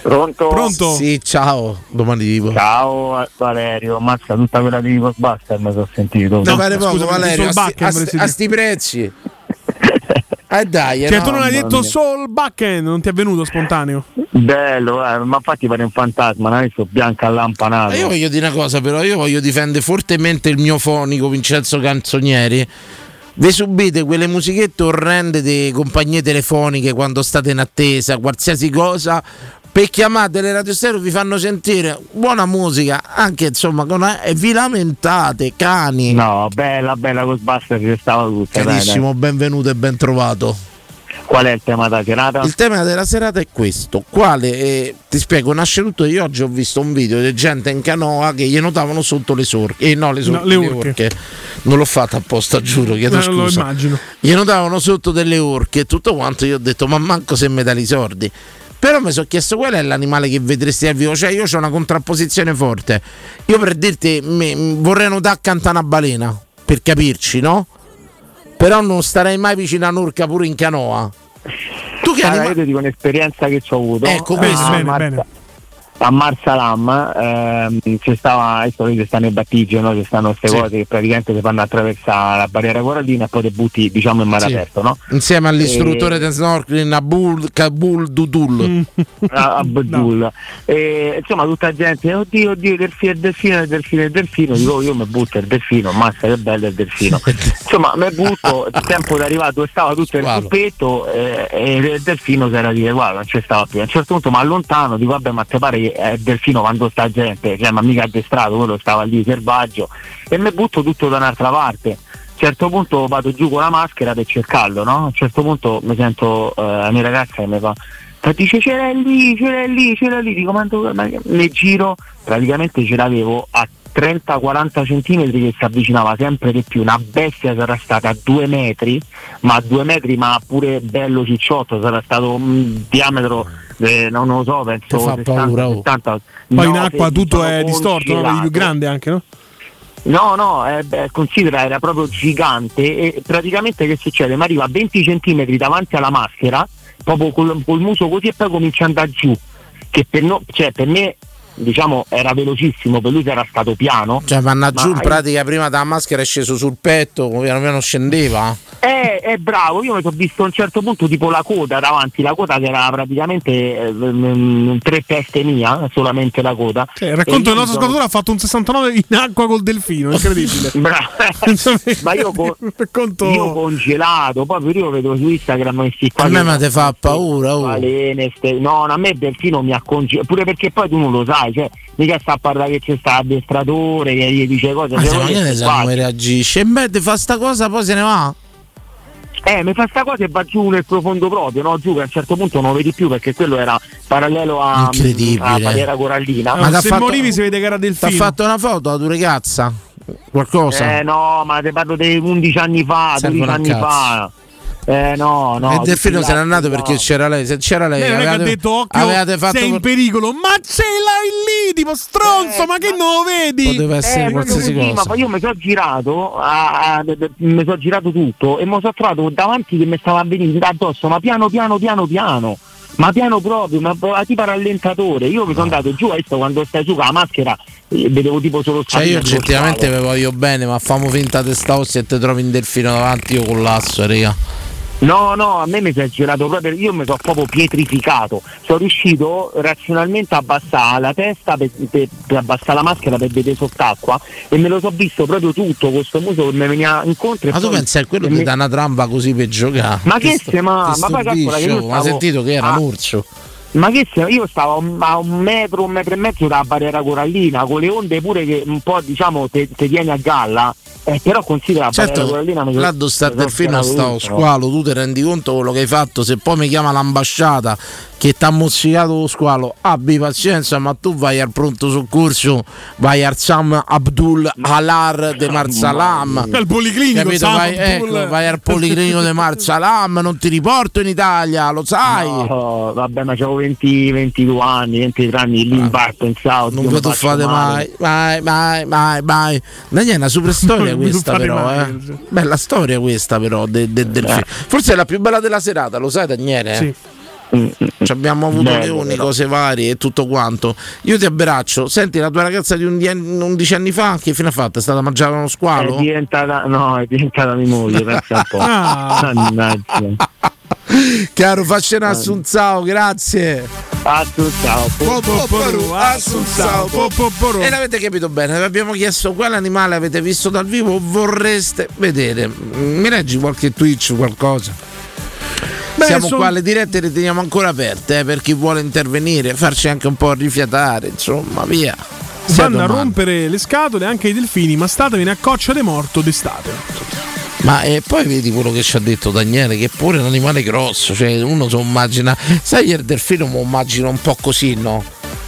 Pronto? Pronto? Sì, ciao. Domani tipo. Ciao Valerio, mazza tutta quella di Ghostbuster mi sono sentito. No, pare poco, Valerio. A sti, a sti- a sti prezzi. Eh dai, eh, Cioè, no, tu non hai detto mia. Soul Backen, non ti è venuto spontaneo. Bello, eh, ma infatti pare un fantasma, non è so bianca allampanato. Ma Io voglio dire una cosa, però, io voglio difendere fortemente il mio fonico Vincenzo Canzonieri. Vi subite quelle musichette orrende di compagnie telefoniche quando state in attesa, qualsiasi cosa. Per chiamate le radio stereo vi fanno sentire buona musica, anche insomma, con, e vi lamentate, cani. No, bella, bella Ghostbuster ci stava tutta. dai, Carissimo, benvenuto e ben trovato. dai. Qual è il tema della serata? Il tema della serata è questo. Quale, eh, ti spiego, nasce tutto. Io oggi ho visto un video di gente in canoa che gli notavano sotto le sorche. Eh, no, le, sor- No, le le orche. Non l'ho fatto apposta, giuro. Chiedo Eh, lo scusa. immagino. Gli notavano sotto delle orche e tutto quanto. Io ho detto, ma manco se mi dà i sordi. Però mi sono chiesto qual è l'animale che vedresti al vivo. Cioè, io ho una contrapposizione forte. Io per dirti, mi- vorrei nuotare accanto a una balena. Per capirci, no? Però non starei mai vicino a un'orca pure in canoa. Tu che Allora, anima- io ti dico un'esperienza che ci ho avuto. Ecco, Eh, questo, a bene, Marsa- bene. A Marsalam ehm, c'è stava, adesso lì stanno i battigli, no? ci stanno queste Sì. cose che praticamente ti fanno attraversare la barriera corallina e poi ti butti diciamo in mare Sì. aperto, no? Insieme all'istruttore E- di snorkeling Abul Kabul Dudul. a, a Badul. E, insomma tutta gente oddio oddio il delfino il delfino il delfino il delfino dico "Oh, io mi butto il delfino mazza che bello il delfino insomma mi butto il tempo è arrivato stava tutto il Guarda. gruppetto eh, e il delfino si era dire guarda non c'è stava più a un certo punto mi allontano dico vabbè ma te pare che il delfino quando sta gente cioè ma mica addestrato quello stava lì selvaggio e mi butto tutto da un'altra parte a un certo punto vado giù con la maschera per cercarlo, no? A un certo punto mi sento eh, la mia ragazza che mi fa ma dice c'era lì, c'era lì, c'era lì, dico ma dove- ma che-" ne giro, praticamente ce l'avevo a 30-40 centimetri che si avvicinava sempre di più, una bestia sarà stata a due metri, ma a due metri ma pure bello cicciotto, sarà stato un diametro, eh, non lo so, penso Ti fa 60, paura, oh. 70. Poi in No, acqua se- tutto è distorto, no? Vedi più grande anche, no? No, no, eh, beh, considera era proprio gigante e praticamente che succede? Mi arriva a 20 cm davanti alla maschera, proprio col, col muso così e poi comincia ad andare giù. Che per, no- cioè, per me diciamo era velocissimo, per lui era stato piano. Cioè, vanno giù in pratica prima dalla maschera è sceso sul petto, piano piano scendeva. Eh, è bravo, io mi sono visto a un certo punto tipo la coda davanti, la coda che era praticamente eh, mm, tre teste mia, solamente la coda. Cioè, il racconto E io nostro sono- ascoltatore ha fatto un 69 in acqua col delfino, incredibile. Bravo. ma io, co- io congelato, poi io vedo su Instagram questi qua A me ma te fa paura, oh. balene, ste- no, a me il delfino mi ha congelato, pure perché poi tu non lo sai, cioè, mica sta a parlare che c'è sta l'addestratore che gli dice cose. Ma se quello ma che che ne si sa fa. come reagisce? E beh, ti fa sta cosa, poi se ne va. Eh, mi fa sta cosa e va giù nel profondo proprio, no? Giù che a un certo punto non lo vedi più perché quello era parallelo a, Incredibile. alla barriera corallina. Ma se fatto- morivi si vede che era Ti ha delfino. fatto una foto la tua ragazza? Qualcosa? Eh no, ma te parlo di 11 anni fa, Servono 12 a anni cazzo. fa. Eh no, no. e Delfino se n'è andato no. perché c'era lei. Se c'era lei, Lei avevate- detto occhio, avevate fatto sei in pericolo, ma ce l'hai lì, tipo stronzo, ma che non lo vedi? Poteva essere Eh, qualsiasi cosa. ma poi io mi sono girato, a- a- mi sono girato tutto e mi sono trovato davanti che mi stava venire addosso, ma piano piano piano piano. Ma piano proprio, ma tipo rallentatore. Io mi sono andato giù, adesso quando stai su con la maschera eh, vedevo tipo solo Cioè, io oggettivamente vi voglio bene, ma famo finta testa ossia e te trovi in delfino davanti, io collasso, raga. No, no, a me mi si è girato proprio, io mi sono proprio pietrificato. Sono riuscito razionalmente a abbassare la testa per, per- per abbassare la maschera per vedere sott'acqua e me lo so visto proprio tutto questo muso che mi veniva incontro. Ma tu pensi a quello che mi- dà una tramba così per giocare? Ma che se ma, ma poi calcola che io oh, ma stavo- sentito che era Ah, un urso? Ma che se io stavo a un- metro, un metro e mezzo dalla barriera corallina, con le onde pure che un po' diciamo te, te tieni a galla, eh, però considera la barriera Certo, corallina mi là dove sta il delfino sta squalo, tu ti rendi conto quello che hai fatto, se poi mi chiama l'ambasciata che ti ha mozzicato lo squalo, abbi pazienza, ma tu vai al pronto soccorso, vai al Sam Abdul Halar de Marsalam. Al policlinico, Capito? Sam Vai, Abdul. ecco, vai al policlinico de Marsalam, non ti riporto in Italia, lo sai. No, vabbè, ma c'avevo 20, 22 anni, 23 anni, lì in bar pensavo. Non faccio tuffate male. mai, mai, mai, mai, mai. Daniele, è una super storia questa però, eh. Bella storia questa però de- de- del film. Forse è la più bella della serata, lo sai Daniele? Sì. Ci abbiamo avuto Bello, leoni, però. cose varie e tutto quanto. Io ti abbraccio. Senti, la tua ragazza di 11 anni fa, che fine ha fatto? È stata mangiata uno squalo? È diventata, no, è diventata mia moglie, pensa un po'. Ah. Mannaggia. Caro, facci un assunzao, grazie. Assunzao. E l'avete capito bene, vi abbiamo chiesto quale animale avete visto dal vivo o vorreste vedere. Mi leggi qualche Twitch, qualcosa? Beh, Siamo son- qua, le dirette le teniamo ancora aperte eh, per chi vuole intervenire, farci anche un po' rifiatare, insomma, via. Vanno a rompere le scatole anche i delfini, ma statevene a coccia de morto d'estate. Ma e poi vedi quello che ci ha detto Daniele, che è pure un animale grosso, cioè uno si immagina, sai il delfino mi immagino un po' così, no?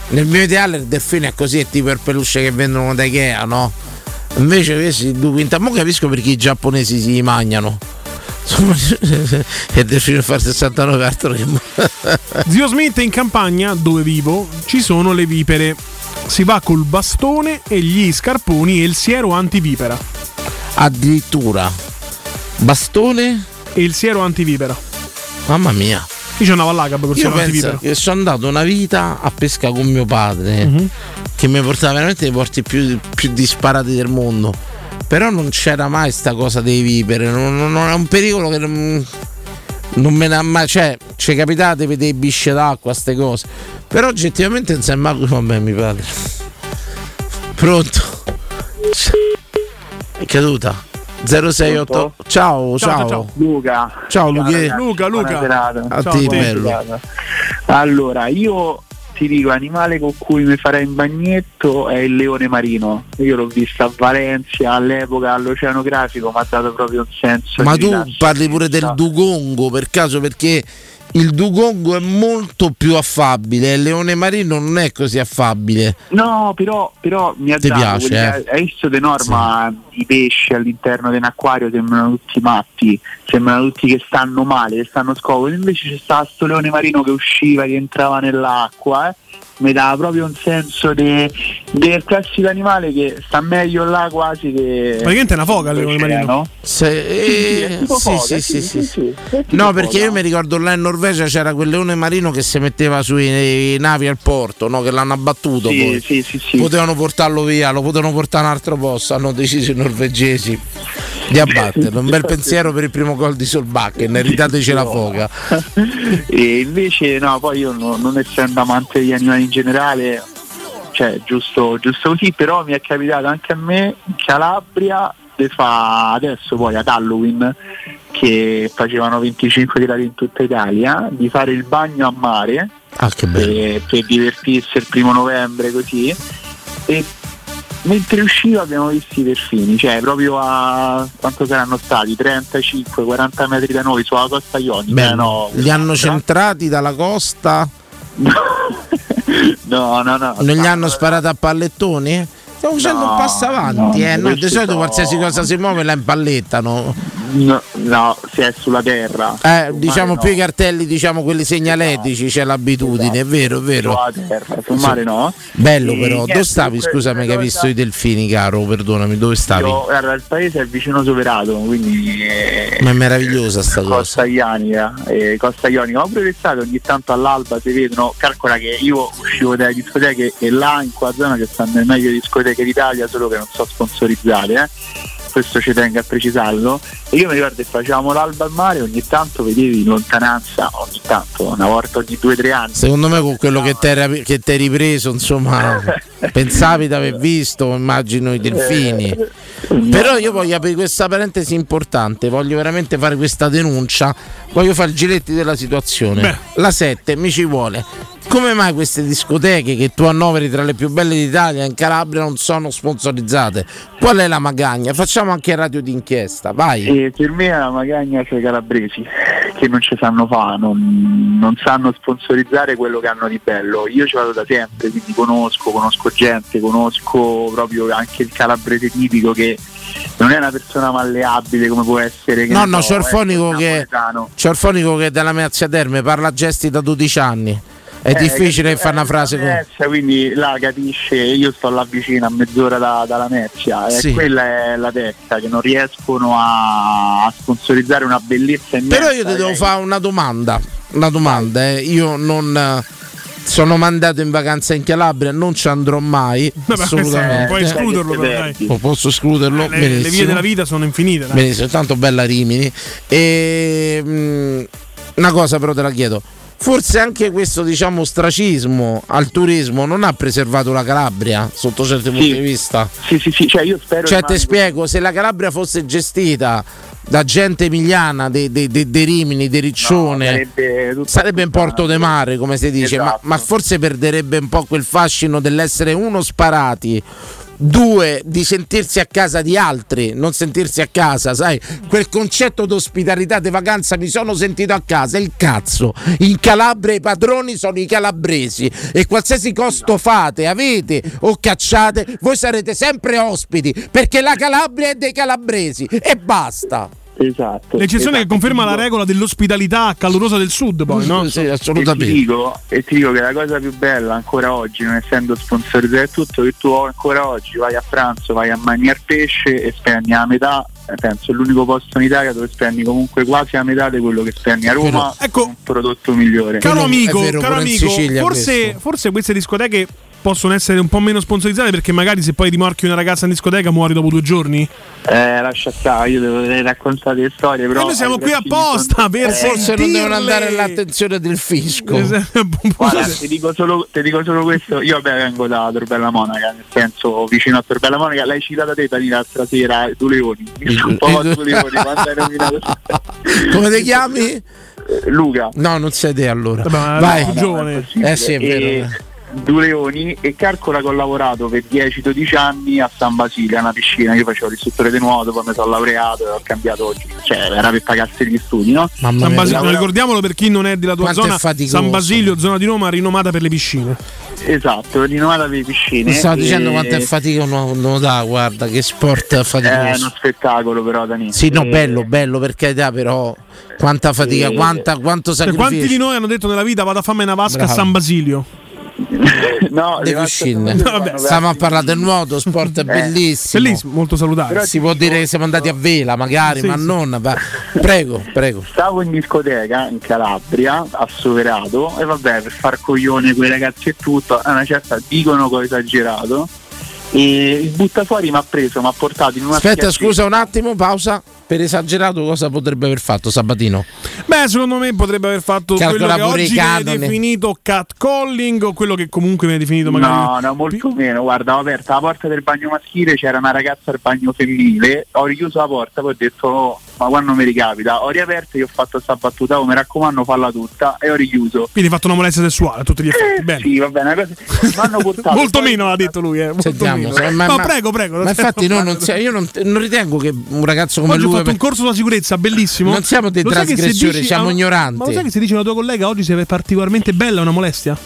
Nel mio ideale il delfino è così, è tipo il peluche che vendono da Ikea, no? Invece questi due quinta, mo capisco perché i giapponesi si mangiano. E il delfino fa 69 altro che... Zio Smith in campagna, dove vivo, ci sono le vipere. Si va col bastone e gli scarponi e il siero antivipera. Addirittura. Bastone e il siero antivipera. Mamma mia. Io ci andavo all'Agab col Io siero penso antivipero. che sono andato una vita a pesca con mio padre, Mhm. che mi portava veramente nei porti più, più disparati del mondo. Però non c'era mai sta cosa dei vipere, non, non- non è un pericolo che non, non me ne ha mai. Cioè, ci capitate, vedere bisce d'acqua, ste cose. Però oggettivamente non sembra. Vabbè, mi padre. Pronto? È caduta. 068. Ciao, ciao. Ciao, ciao. Luca. Ciao, Luca. Luca, Luca. A Ciao, te, bello. Allora, io ti dico, animale con cui mi farei in bagnetto è il leone marino. Io l'ho visto a Valencia all'epoca all'oceanografico, mi ha dato proprio un senso Ma di tu parli pure del dugongo per caso perché il dugongo è molto più affabile, il leone marino non è così affabile. No, però, però mi ha Ti dato piace, quelli eh? hai visto de norma i pesci all'interno di un acquario sembrano tutti matti, sembrano tutti che stanno male, che stanno scomodi, invece c'è stato sto leone marino che usciva, che entrava nell'acqua, eh? Mi dà proprio un senso de- del classico animale che sta meglio là quasi che Praticamente è una foca il leone marino. Se- sì, è eh, tipo sì, foca, sì, sì, sì, sì, sì, No, perché foca. io mi ricordo là in Norvegia c'era quel leone marino che si metteva sui navi al porto, no? che l'hanno abbattuto Sì, poi. sì, sì, sì. Potevano portarlo via, lo potevano portare a un altro posto, hanno deciso i norvegesi di abbatterlo. Un bel pensiero per il primo gol di Solbakken, eritateci la foca. e invece no, poi io no- non essendo amante degli animali in generale, cioè giusto, giusto così, però mi è capitato anche a me in Calabria de fa adesso poi ad Halloween che facevano 25 gradi in tutta Italia di fare il bagno a mare Ah, che bello. per, per divertirsi il primo novembre così e mentre uscivo abbiamo visto i delfini cioè proprio a quanto saranno stati 35-40 metri da noi sulla costa ionica Bello. eh, no, Li hanno centrati dalla costa? no no no Non gli hanno sparato a pallettoni? Stiamo facendo No, un passo avanti, no, eh. No, questi di solito sono- qualsiasi cosa si muove la impallettano. No, no, si è sulla terra Eh, Sul diciamo mare più i no. cartelli, diciamo quelli segnaletici, c'è l'abitudine, è vero, è vero. Sulla terra, sul mare no Bello E però, niente, dove stavi? Scusami che hai visto i delfini, caro, perdonami, dove stavi? Io, guarda, il paese è vicino Soverato, quindi eh, Ma è meravigliosa sta cosa. Costa Ionica, eh, Costa Ionica. Ho pure l'estate ogni tanto all'alba si vedono, calcola che io uscivo dalle discoteche e là in quella zona che stanno le meglio discoteche d'Italia, solo che non so sponsorizzate, eh. Questo ci tengo a precisarlo. E io mi ricordo che facevamo l'alba al mare, ogni tanto vedevi in lontananza, ogni tanto, una volta ogni due o tre anni. Secondo me con quello che ti hai ripreso, insomma, pensavi di aver visto, immagino, i delfini. Però io voglio aprire questa parentesi importante, voglio veramente fare questa denuncia, voglio fare il giletti della situazione. Beh. La 7 mi ci vuole. Come mai queste discoteche che tu annoveri tra le più belle d'Italia in Calabria non sono sponsorizzate? Qual è la magagna? Facciamo anche radio d'inchiesta, vai. E per me è la magagna sui calabresi che non ci sanno fare, non, non sanno sponsorizzare quello che hanno di bello. Io ci vado da sempre, quindi conosco, conosco gente, conosco proprio anche il calabrese tipico che non è una persona malleabile come può essere No, no, so, c'è Orfonico ecco, che, napoletano. c'è Orfonico che è della Meazza Terme, parla gesti da 12 anni. È Eh, difficile che- che fa una eh, frase la. Mezia, quindi là capisce, io sto là vicino a mezz'ora da- dalla Mezzia e Sì. quella è la testa che non riescono a, a sponsorizzare una bellezza immensa. Però io ti devo eh. fare una domanda. Una domanda, eh. Io non. eh, Sono mandato in vacanza in Calabria, non ci andrò mai. Vabbè, assolutamente. puoi escluderlo però, dai. O posso escluderlo? Le, le vie della vita sono infinite. dai. Benissimo, tanto bella Rimini. E, mm, una cosa però te la chiedo. Forse anche questo diciamo ostracismo al turismo non ha preservato la Calabria sotto certi punti di vista. Sì, sì, sì, cioè io spero Cioè, ti spiego, se la Calabria fosse gestita da gente emiliana, dei de, de- de Rimini, di Riccione, sarebbe tutto sarebbe in porto de mare, come si dice, ma, Esatto. ma forse perderebbe un po' quel fascino dell'essere uno sparati. Due, di sentirsi a casa di altri, non sentirsi a casa, sai? Quel concetto d'ospitalità di vacanza mi sono sentito a casa, il cazzo. In Calabria i padroni sono i calabresi e qualsiasi costo fate, avete o cacciate, voi sarete sempre ospiti perché la Calabria è dei calabresi e basta. Esatto. L'eccezione esatto. che conferma la regola dell'ospitalità calorosa del sud, poi, no? Sì, E ti, dico, e ti dico che la cosa più bella ancora oggi, non essendo sponsorizzato e tutto, che tu ancora oggi vai a pranzo, vai a mangiare pesce e spendi la metà eh, penso è l'unico posto in Italia dove spendi comunque quasi la metà di quello che spendi a Roma Ecco, un prodotto migliore. Caro amico, vero, caro amico forse, forse queste discoteche possono essere un po' meno sponsorizzate perché magari se poi rimorchi una ragazza in discoteca muori dopo due giorni. Eh, lascia stare, io devo raccontare le storie, però. E noi siamo qui apposta per Eh, Forse non devono andare all'attenzione del fisco. Guarda, ti dico, solo, ti dico solo questo, io vabbè vengo da Torbella Monaca, nel senso vicino a Torbella Monaca, l'hai citata te Dani l'altra sera, due leoni, mi sono un po' due leoni quando hai nominato Come ti chiami? Eh, Luca. No, non sei te allora. ma Vai. giovane. Eh sì, è E- vero. Due leoni e calcola che ho lavorato per 10-12 anni a San Basilio, una piscina, io facevo l'istruttore di nuoto, poi mi sono laureato e ho cambiato, cioè era per pagarsi gli studi, no? Mamma San Basilio, lavora- ricordiamolo per chi non è della tua Quanto zona, faticoso. San Basilio, zona di Roma, rinomata per le piscine. Esatto, rinnovata per le piscine. Mi stavo e- dicendo quanto è fatica uno nuotare, guarda, che sport È uno faticoso. spettacolo però Dani. Sì, no, E- bello, bello per carità, però quanta fatica, Sì. quanta, quanto Cioè, quanti di sacrificio. noi hanno detto nella vita vado a farmi una vasca Bravo. a San Basilio? no, Le piscine. Vabbè, Stiamo a parlare del nuoto, sport bellissimo. Bellissimo, molto salutare. Si può dire che siamo andati a vela, magari, Sì, ma sì. non. va- Prego, prego. Stavo in discoteca in Calabria, assoverato, e vabbè, per far coglione quei ragazzi e tutto, a una certa dicono che ho esagerato. E il buttafuori mi ha preso, mi ha portato in una Aspetta, scusa un attimo, pausa. Per esagerato, cosa potrebbe aver fatto Sabatino? Beh, secondo me potrebbe aver fatto Calcola quello che oggi viene definito catcalling o quello che comunque viene definito magari No, no, molto meno. Guarda, ho aperto la porta del bagno maschile, c'era una ragazza al bagno femminile, ho richiuso la porta, poi ho detto "Oh, ma quando mi ricapita? Ho riaperto e ho fatto questa battuta, oh, mi raccomando falla tutta e ho richiuso. Quindi hai fatto una molestia sessuale a tutti gli effetti. Bene. Sì, va bene, cosa- portato Molto meno ha detto lui, eh. Molto Sentiamo, meno. se- ma- No, ma- prego, prego. Ma infatti, noi non sia- io non, non ritengo che un ragazzo come Oggi ho lui. fatto un corso sulla sicurezza bellissimo. Non siamo dei Lo trasgressori, dici siamo a- ignoranti. Ma lo sai che se dice una tua collega oggi si è particolarmente bella una molestia?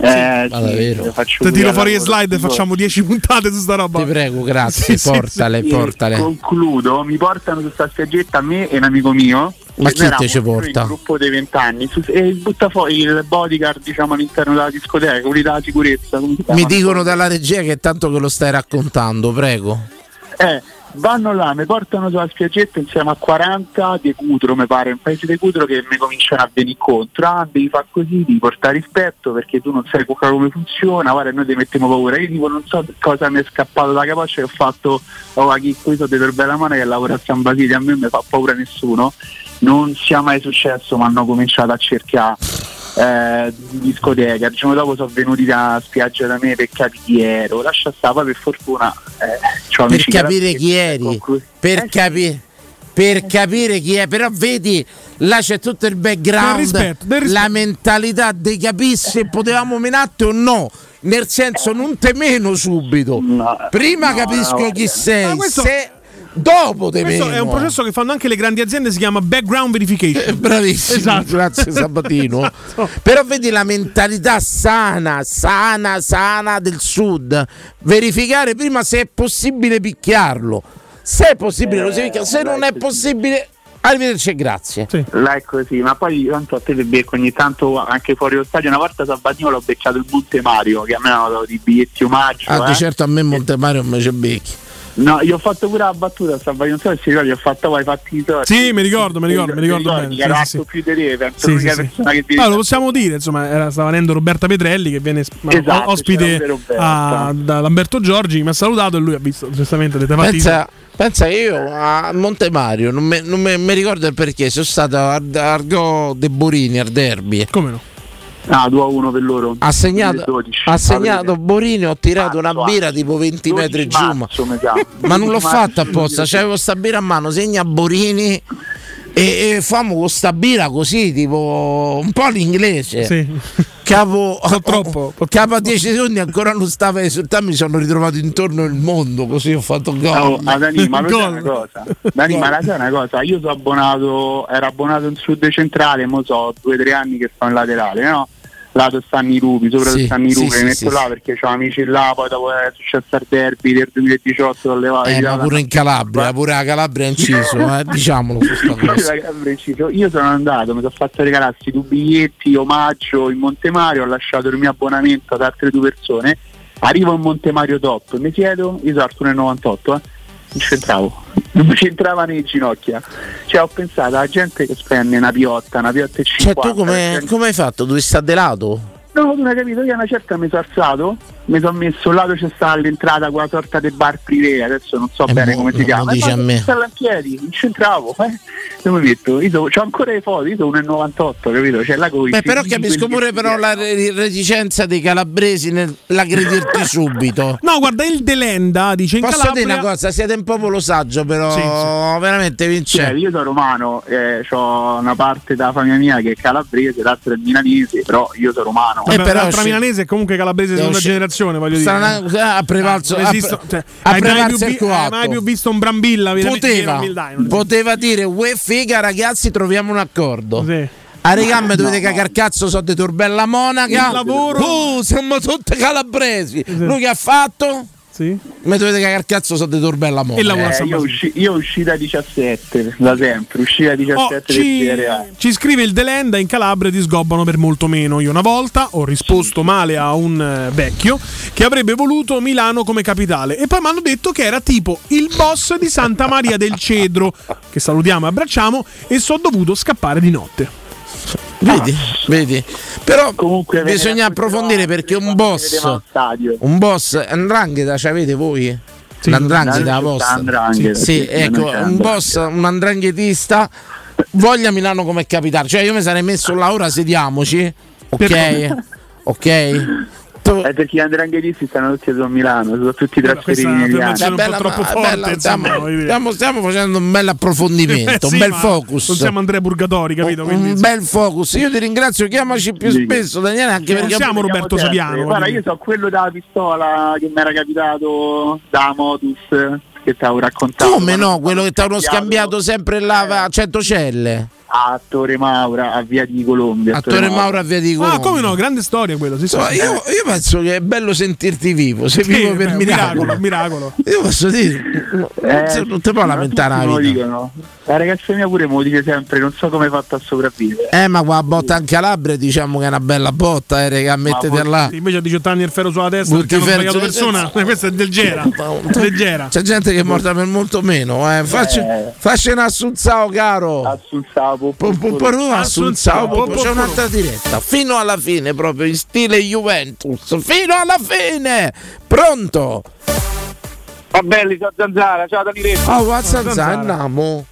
Eh, sì, Ti tiro fuori le slide e facciamo 10 puntate su sta roba. Ti prego, grazie, Sì, sì, portale, E portale. Concludo, mi portano su sta spiaggetta a me e un amico mio. Ma chi te ci porta? Il gruppo dei vent'anni e il butta fuori il bodyguard diciamo all'interno della discoteca, quelli della sicurezza. Mi dicono dalla regia che è tanto che lo stai raccontando, prego. Eh, vanno là, mi portano sulla spiaggetta insieme a 40 di Cutro, mi pare, un paese di Cutro che mi cominciano a venire incontro. Ah, devi fare così, devi portare rispetto perché tu non sai co- come funziona, guarda, noi ti mettiamo paura. Io tipo non so cosa mi è scappato da capoccia e ho fatto, oh, a chi qui sono di Torbella Mona che lavora a San Basilio, a me non mi fa paura nessuno. Non sia mai successo, ma hanno cominciato a cercare eh, discoteca. Il giorno dopo sono venuti da spiaggia da me per capire chi ero. Lascia stare, poi per fortuna eh, Per capire chi eri, Eh, per capire. Per capire chi è, però vedi, là c'è tutto il background, Del rispetto, del rispetto. la mentalità di capire se potevamo menarti o no. Nel senso, non te meno subito. Prima no, capisco no, chi no. sei, Ma questo- se dopo te Questo meno. è un processo che fanno anche le grandi aziende, si chiama background verification. Bravissimo, Esatto. grazie Sabatino. Esatto. Però vedi la mentalità sana, sana, sana del sud. Verificare prima se è possibile picchiarlo. Se è possibile lo si picchia, se non è possibile, arrivederci e grazie. Là è così, ma poi tanto a te ti becco ogni tanto anche fuori lo stadio. Una volta Sabatino l'ho beccato il Monte Mario, che a me hanno dato i biglietti omaggio. Ah, di eh. certo a me Montemario non mi c'è becchi. No, io ho fatto pure la battuta a non so se si ricordi, ho fatto poi fatti i torti. Sì, mi ricordo, mi ricordo, mi ricordo Ti bene. Era Sì, più di te, penso Sì, sì, sì. che ti Allora, lo possiamo dire, insomma, era, stava venendo Roberta Petrelli che viene Esatto, ospite a- da Lamberto Giorgi, mi ha salutato e lui ha visto giustamente le fatti. Pensa, io a Montemario non mi non me- mi ricordo il perché, sono stato a Argo De Borini al derby. Come no? Ah, 2 a 1 per loro. Ha segnato, 12. ha segnato Borini, ho tirato una Marzo, birra tipo 20 metri giù. Ma, marzo, mi sa. ma non l'ho 12 marzo, fatto apposta, c'avevo sta birra a mano, segna Borini e, e famo con sta birra così, tipo un po' all'inglese. Sì. Capo, troppo. capo a 10 secondi ancora non stava a esultare, mi sono ritrovato intorno il mondo, così ho fatto gol. Oh, ma Dani, ma lo una cosa? Dani, ma la sai una cosa? Io sono abbonato, ero abbonato in sud centrale, mo so due o tre anni che sto in laterale, no? Lato stanno i rupi, sopra Sì, stanno i sì, rupi, sì, metto sì, là perché ho amici là, poi dopo è successo al derby del 2018 ho levato Eh, ma pure in Calabria, pure la Calabria è inciso, eh, diciamolo. Io sono andato, mi sono fatto regalare questi due biglietti, omaggio in Montemario, ho lasciato il mio abbonamento ad altre due persone, arrivo in Montemario top, mi chiedo, io sono Arturo 98, eh, non c'entravo. Non mi c'entrava nei ginocchia. Cioè ho pensato alla gente che spende una piotta, una piotta e Cioè, 50. tu come, come hai fatto? Dove sta de lato? No, tu non hai capito, io a una certa mi sono alzato, mi sono messo al lato c'è stata all'entrata quella sorta di bar privé, adesso non so Eh, bene mo- come si chiama. lo dici E a me. stavo in piedi, non c'entravo, eh. Dove mi metto? Io so- c'ho ancora le foto, io sono 1,98, capito? Cioè là coi Beh, però capisco pure però la re- reticenza dei calabresi nell'aggredirti subito. No, guarda, il Delenda dice in Posso Calabria... dire una cosa? Siete un popolo saggio, però Sì, veramente Cioè, vince. io sono romano, eh, ho una parte della famiglia mia che è calabrese, l'altra è milanese, però io sono romano. Vabbè, Eh, però l'altra sci- milanese è comunque calabrese seconda sci- generazione, voglio dire. Strana- ha prevalso- non ha esisto- pre- cioè, ha hai, mai prevalso più hai mai più visto un Brambilla? Poteva, dai, non- poteva dire, uè figa ragazzi, troviamo un accordo. Sì. A regamme dovete cagar cazzo so di Torbella Monaca. Il lavoro- Oh, siamo tutti calabresi. Lui che ha fatto? Sì. Mi dovete cagar cazzo so di Torbella Monaca. Eh, io, usci- io uscì da 17, da sempre, uscì da 17 Oh, del ci, ci scrive il Delenda in Calabria ti sgobbano per molto meno. Io una volta ho risposto male a un eh, vecchio che avrebbe voluto Milano come capitale e poi mi hanno detto che era tipo il boss di Santa Maria del Cedro, che salutiamo e abbracciamo, e sono dovuto scappare di notte. Vedi, vedi. Però Comunque bisogna approfondire perché un boss, un boss, Andrangheta, ce avete voi? L'andrangheta C'è la vostra? Andrangheta, Sì, sì, ecco, un boss, un andranghetista voglia Milano come capitale. Cioè io mi sarei messo là ora sediamoci. Ok? ok? È perché gli andranghetisti stanno tutti a Milano, sono tutti trasferiti in Italia. È bella, ma- bella, stiamo, stiamo- stiamo facendo un bel approfondimento, Eh, sì, un bel focus. Non siamo Andrea Purgatori, capito? Quindi, un bel focus. Io ti ringrazio, chiamaci più spesso, Daniele, anche Non perché siamo Roberto. Saviano. Guarda, io so quello della pistola che mi era capitato da Motus che ti avevo raccontato. Come no? Quello che ti hanno scambiato sempre là a Centocelle. A Torre Maura, a Via di Colombia. A Torre Maura a Via di Ah, Colombia. come no? Grande storia quello. Sì, sì. Io, io penso che è bello sentirti vivo, sei Sì, vivo per beh, miracolo. miracolo. Io posso dire, non, Eh, non ti puoi lamentare tutti la vita. dicono. La ragazza mia pure me lo dice sempre, non so come hai fatto a sopravvivere. Eh, ma qua botta in Calabria diciamo che è una bella botta, eh, raga, mettete là. Sì, Invece a 18 anni il ferro sulla testa Butti perché hanno ferro sbagliato sulla persona. Questa è leggera. leggera. C'è gente che è morta per molto meno, eh. Facci, Eh. facci un assunzao, caro. Assunzao, c'è un'altra diretta. Fino alla fine, proprio in stile Juventus. Fino alla fine. Pronto? Va belli, ciao Zanzara, ciao Daniletto. Oh, Wazzanza, andiamo.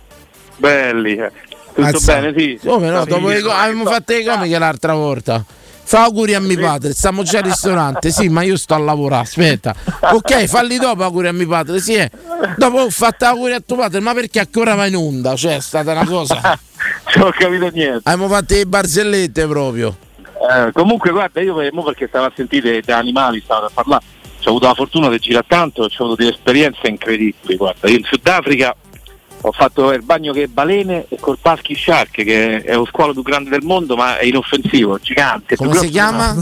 Belli, eh. tutto Mazza. bene, sì. Come no? Sì, Dopo sì, le avevamo fatto le comiche l'altra volta. Fa auguri a mio padre, stiamo già al ristorante. Sì, ma io sto a lavorare. Aspetta, ok, falli dopo auguri a mio padre. Sì, eh. dopo ho fatto auguri a tuo padre, ma perché ancora va in onda? Cioè, è stata una cosa. Non ho capito niente. Abbiamo fatto le barzellette proprio. Eh, comunque guarda, io mo perché stavo a sentire da animali, stavo a parlare, ho avuto la fortuna di girare tanto, ho avuto delle esperienze incredibili, guarda, io in Sudafrica ho fatto il bagno che balene e col Paschi Shark, che è lo squalo più grande del mondo, ma è inoffensivo, gigante. Come si chiama?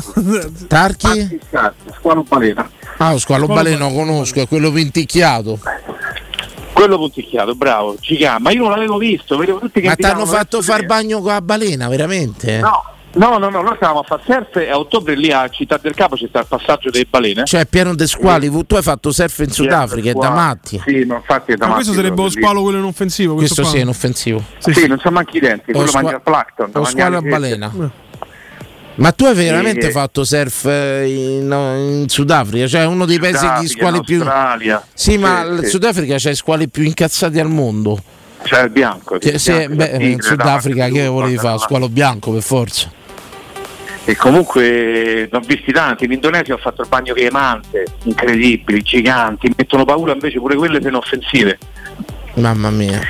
Tarchi? Paschi Shark, squalo balena. Ah, lo squalo baleno conosco, è quello pinticchiato. Quello punticchiato, bravo, gigante, ma io non l'avevo visto, vedevo tutti che Ma ti hanno fatto far bagno con la balena, veramente? No, no, no, no, noi stavamo a fare surf e a ottobre lì a Città del Capo c'è sta il passaggio delle balene. Cioè, pieno di squali. Tu hai fatto surf in Sudafrica, è da matti. Sì, ma infatti è da Ma questo matti sarebbe lo squalo quello inoffensivo. Questo Questo, sì, è inoffensivo. Sì, non so manchi i denti, quello squa- mangia plankton. Lo squalo a anche- balena. Ma tu hai veramente Sì. fatto surf eh, in, in Sudafrica? Cioè uno dei paesi di squali in più. Australia. Sì, ma Sì, il sì. Sudafrica c'è i squali più incazzati al mondo. C'è il bianco. Che, il sì, bianco, beh, il tigre, in Sudafrica che volevi fare? Squalo bianco per forza. E comunque ne ho visti tanti. In Indonesia ho fatto il bagno che mante, incredibili, giganti. Mettono paura invece pure quelle se inoffensive. Mamma mia.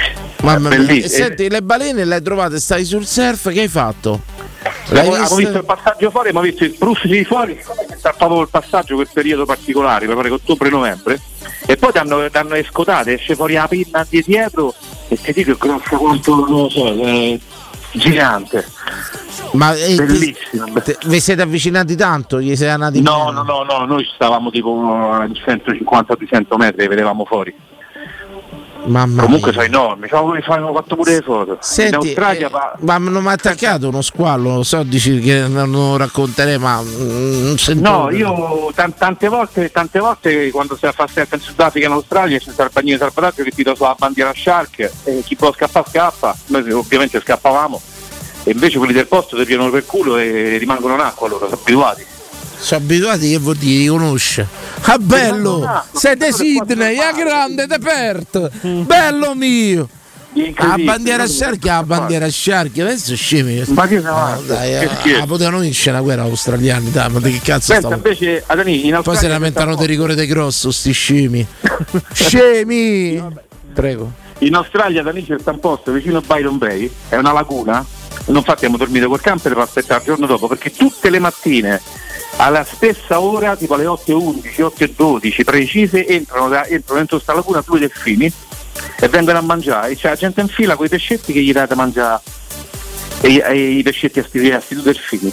Mamma mia. E senti, le balene le hai trovate, stai sul surf, che hai fatto? L'hai Abbiamo viste? visto il passaggio fuori, abbiamo visto il di fuori, sta proprio il passaggio quel periodo particolare, mi pare che ottobre-novembre, e poi danno, danno le scotate, esce fuori la pinna di dietro e ti dico è grossa quanto non lo so, è gigante. Ma eh, Bellissimo. te- vi siete avvicinati tanto? Gli siete andati No, no, no, no, noi stavamo tipo a 150-200 metri e vedevamo fuori. Mamma Comunque mia. sono enormi, mi fanno fatto pure le foto. in Senti, Australia eh, va- ma non mi ha attaccato uno squallo, lo so, dici che non lo racconterei, ma non sento. No, io tan- tante volte, tante volte quando si fa sempre in Sudafrica e in Australia c'è il bagnino di salvataggio che tira sulla bandiera Shark e chi può scappare scappa, noi ovviamente scappavamo e invece quelli del posto ti piano per culo e rimangono in acqua loro, sono abituati. Sono abituati che vuol dire, li conosce. Ah bello! Sei di Sydney, è grande, de Perth! Bello mio! La bandiera sciarchi, la bandiera sciarchi, adesso scemi. Ma che ne Ah, dai, ah, scherzo. potevano vincere la guerra australiani, dai, ma di che cazzo stavo? invece Adani, in Poi si lamentano del rigore di grosso, sti scemi. scemi! Prego. In Australia da lì c'è un posto vicino a Byron Bay, è una laguna, non infatti abbiamo dormito col camper per aspettare il giorno dopo, perché tutte le mattine alla stessa ora, tipo alle 8.11, 8.12 precise, entrano, da- entrano dentro questa laguna due delfini e vengono a mangiare, c'è la gente in fila con i pescetti che gli date a mangiare e, i- e i pescetti a sti due delfini.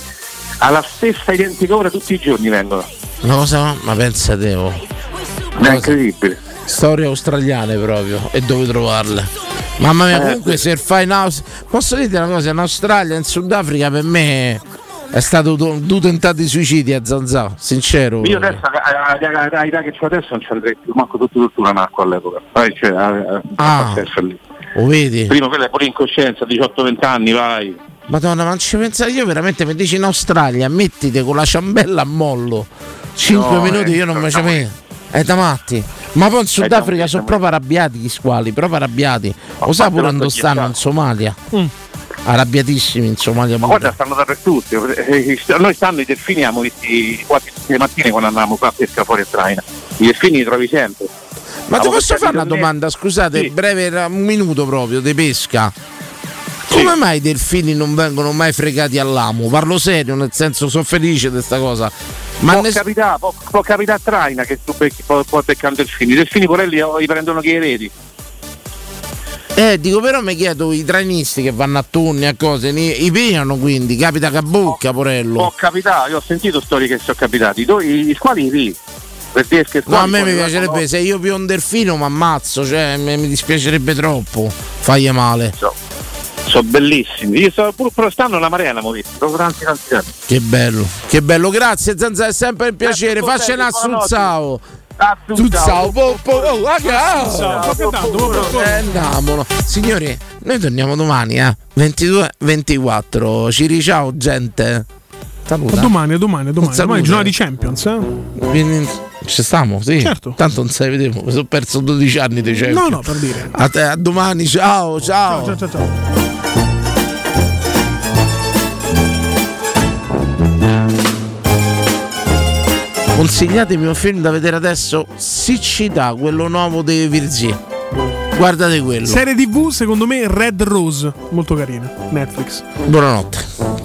Alla stessa identica ora tutti i giorni vengono. Una cosa, ma pensa te, oh. È incredibile. Storie australiane proprio e dove trovarle. Mamma mia, Eh, comunque se fai in Aus- Posso dirti una cosa, in Australia, in Sudafrica per me è stato du- due tentati suicidi a Zanzà, sincero. Io adesso a- a- a- a età che ho adesso non ci andrei più, manco tutto tutto in acqua all'epoca. Poi cioè, a- a- Ah. lì. Lo vedi? Prima quella è pure in coscienza, 18-20 anni, vai. Madonna, ma non ci pensa io veramente mi dici in Australia, mettite con la ciambella a mollo. 5 No, minuti eh, io non mi ci siamo- metto. È da matti. Ma poi in Sudafrica da- sono proprio arrabbiati gli squali, proprio arrabbiati. Lo sa pure quando stanno in Somalia. Arrabbiatissimi in Somalia. Ma pure. guarda, stanno dappertutto. Eh, eh, Noi stanno i delfini, abbiamo visti quasi tutte le mattine quando andavamo qua a pesca fuori a Traina. I delfini li trovi sempre. Ma ti posso fare una domanda? Scusate, Sì. breve, era un minuto proprio di pesca. Come mai i delfini non vengono mai fregati all'amo? Parlo serio, nel senso sono felice di questa cosa. Ma può, ness- capitare, può, può capitare a Traina che tu becchi, può, può beccare un delfino. I delfini porelli oh, li prendono che i reti. Eh, dico però mi chiedo i trainisti che vanno a turni a cose, li- i pigliano quindi, capita che bocca, porello. Può capitare, io ho sentito storie che sono capitati. I, i squali sì. Per dire che No, a me mi piacerebbe, vanno- se io più un delfino mi ammazzo, cioè mi, mi dispiacerebbe troppo, fagli male. Sono bellissimi. Io so, pur, però stanno una marea, l'abbiamo visto. Proprio tanti tanti anni. Che bello, che bello, grazie Zanza, è sempre un piacere, suzzao. Suzzao. Suzzao, po, po, oh, raga. Eh, andiamolo. Signori, noi torniamo domani, eh. 22-24. Ci riciao, gente. A Saluta. domani, a domani, a domani. Saluta. Domani è giornata di Champions, eh? Ci stiamo, sì. Certo. Tanto non sai, vedevo, mi sono perso 12 anni di Champions. No, no, per dire. A te, a domani, ciao, ciao. Ciao, ciao, ciao. Consigliatemi un film da vedere adesso, Siccità, quello nuovo dei Virzi. Guardate quello. Serie TV, secondo me, Red Rose. Molto carina. Netflix. Buonanotte.